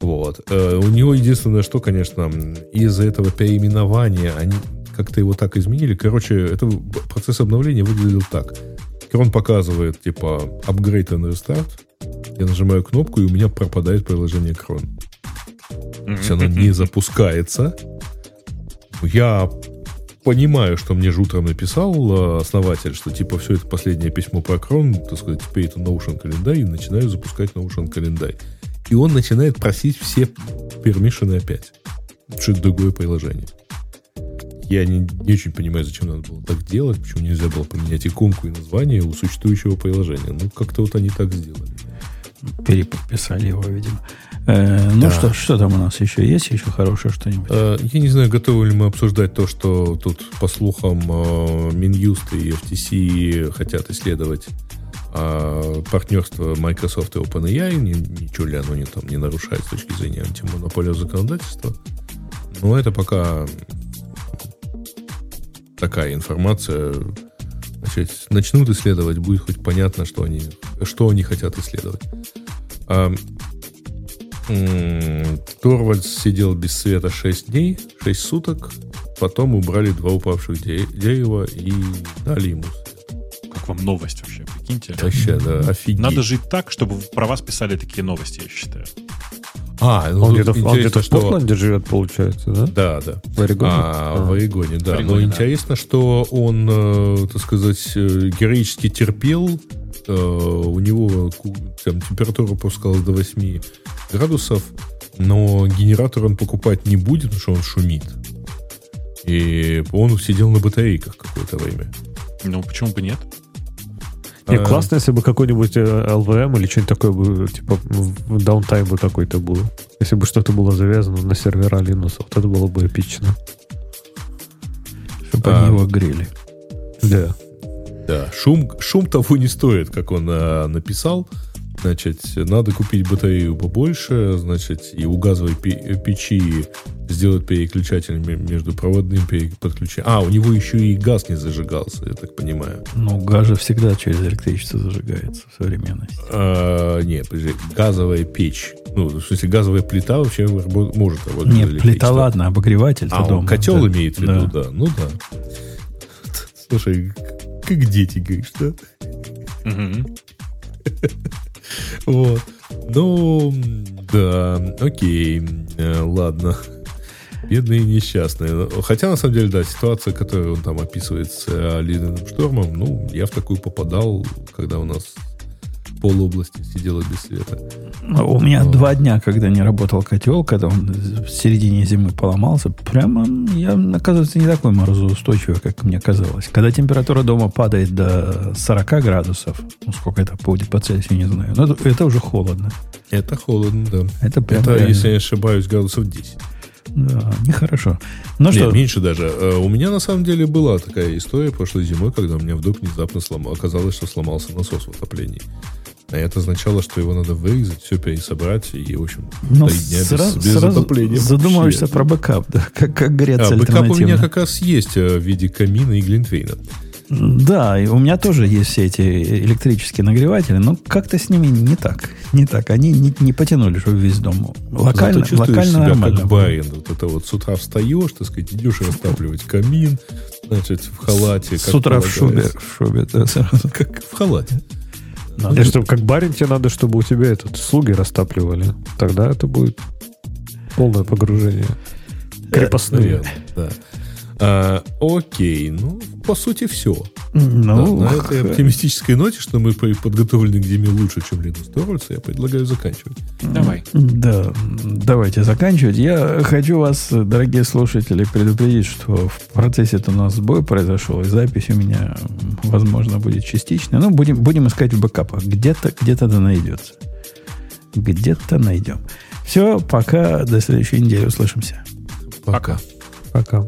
Вот. Э, У него единственное, что, конечно, из-за этого переименования они как-то его так изменили. Короче, это процесс обновления выглядел так. Он показывает, типа, upgrade and restart. Я нажимаю кнопку, и у меня пропадает приложение Chrome. То есть оно не запускается. Я понимаю, что мне же утром написал э, основатель, что типа все это последнее письмо про крон, так сказать, теперь это Notion календарь, и начинаю запускать Notion календарь. И он начинает просить все пермишины опять. Что это другое приложение. Я не, не очень понимаю, зачем надо было так делать, почему нельзя было поменять иконку и название у существующего приложения. Ну, как-то вот они так сделали. Переподписали его, видимо. Э, ну Да. что, что там у нас еще есть? Еще хорошее что-нибудь? Э, Я не знаю, готовы ли мы обсуждать то, что тут, по слухам, э, Минюст и FTC хотят исследовать э, партнерство Microsoft и OpenAI. Ни- Ничего ли оно не, там, не нарушает с точки зрения антимонопольного законодательства. Но это пока такая информация. Значит, начнут исследовать, будет хоть понятно, что они, что они хотят исследовать. А, м, Торвальдс сидел без света 6 дней, 6 суток. Потом убрали два упавших де- дерева и дали ему. Как вам новость вообще, прикиньте. Вообще, да, офигеть. Надо жить так, чтобы про вас писали такие новости, я считаю. А, ну, Он где-то, он где-то в что- Портленде живет, получается, да? Да, да. В Орегоне? А, А. в Орегоне, да. В Орегоне, Но да. интересно, что он, э, так сказать, э, героически терпел. Э, у него там, температура опускалась до 8 градусов, но генератор он покупать не будет, потому что он шумит. И он сидел на батарейках какое-то время. Ну, почему бы нет? Не, А, классно, если бы какой-нибудь э, LVM или что-нибудь такое бы, типа, даунтайм бы какой-то был. Если бы что-то было завязано на сервера Linux, вот это было бы эпично. Чтобы а. они его грели. Да. Да, шум, шум того не стоит, как он а, написал. Значит, надо купить батарею побольше, значит, и у газовой пе- печи сделать переключатель ме- между проводным подключением. А, у него еще и газ не зажигался, я так понимаю. Ну, газ же всегда через электричество зажигается в современности. А, нет, подожди, газовая печь. Ну, в смысле, газовая плита вообще может работать. Нет, плита ладно, обогреватель А, дома. он котел да. имеет в виду, да. Ну да. Слушай, как дети, говоришь, да? Вот. Ну, да, окей, э, ладно. Бедные и несчастные. Хотя, на самом деле, да, ситуация, которую он там описывает с э, ледяным штормом, ну, я в такую попадал, когда у нас полобласти сидела без света. Ну, У меня Ну. два дня, когда не работал котел, когда он в середине зимы поломался, прямо я, оказывается, не такой морозоустойчивый, как мне казалось. Когда температура дома падает до 40 градусов, ну, сколько это будет по Цельсию, не знаю, но это, это уже холодно. Это холодно, да. Это прям Это, реально. если я не ошибаюсь, градусов 10. Да, нехорошо. Ну Нет, что, меньше даже. Э, У меня на самом деле была такая история прошлой зимой, когда у меня вдруг внезапно слом... оказалось, что сломался насос в отоплении. А это означало, что его надо вырезать, все пересобрать и, в общем, ну, дня без, сразу, без сразу отопления. задумываешься вообще. про бэкап, да, как, как греться А, бэкап у меня как раз есть э, в виде камина и глинтвейна. Да, и у меня тоже есть все эти электрические нагреватели, но как-то с ними не так. Не так. Они не, не потянули, чтобы весь дом. Локально, Зато чувствуешь локально себя нормально. как барин. Вот это вот с утра встаешь, так сказать, идешь растапливать камин, значит, в халате. С как утра в шубе, в шубе, да, сразу. Как в халате. Надо. Для чтобы как барин тебе надо, чтобы у тебя этот слуги растапливали. Тогда это будет полное погружение. Крепостные. Наверное, да. А, окей, ну, по сути, все. Ну, на этой оптимистической ноте, что мы по- подготовлены к зиме лучше, чем Linux Torvalds, я предлагаю заканчивать. Давай. Да, давайте заканчивать. Я хочу вас, дорогие слушатели, предупредить, что в процессе это у нас сбой произошел, и запись у меня, возможно, будет частичная. Ну, будем, будем искать в бэкапах. Где-то, где-то да найдется. Где-то найдем. Все, пока, до следующей недели услышимся. Пока. Пока.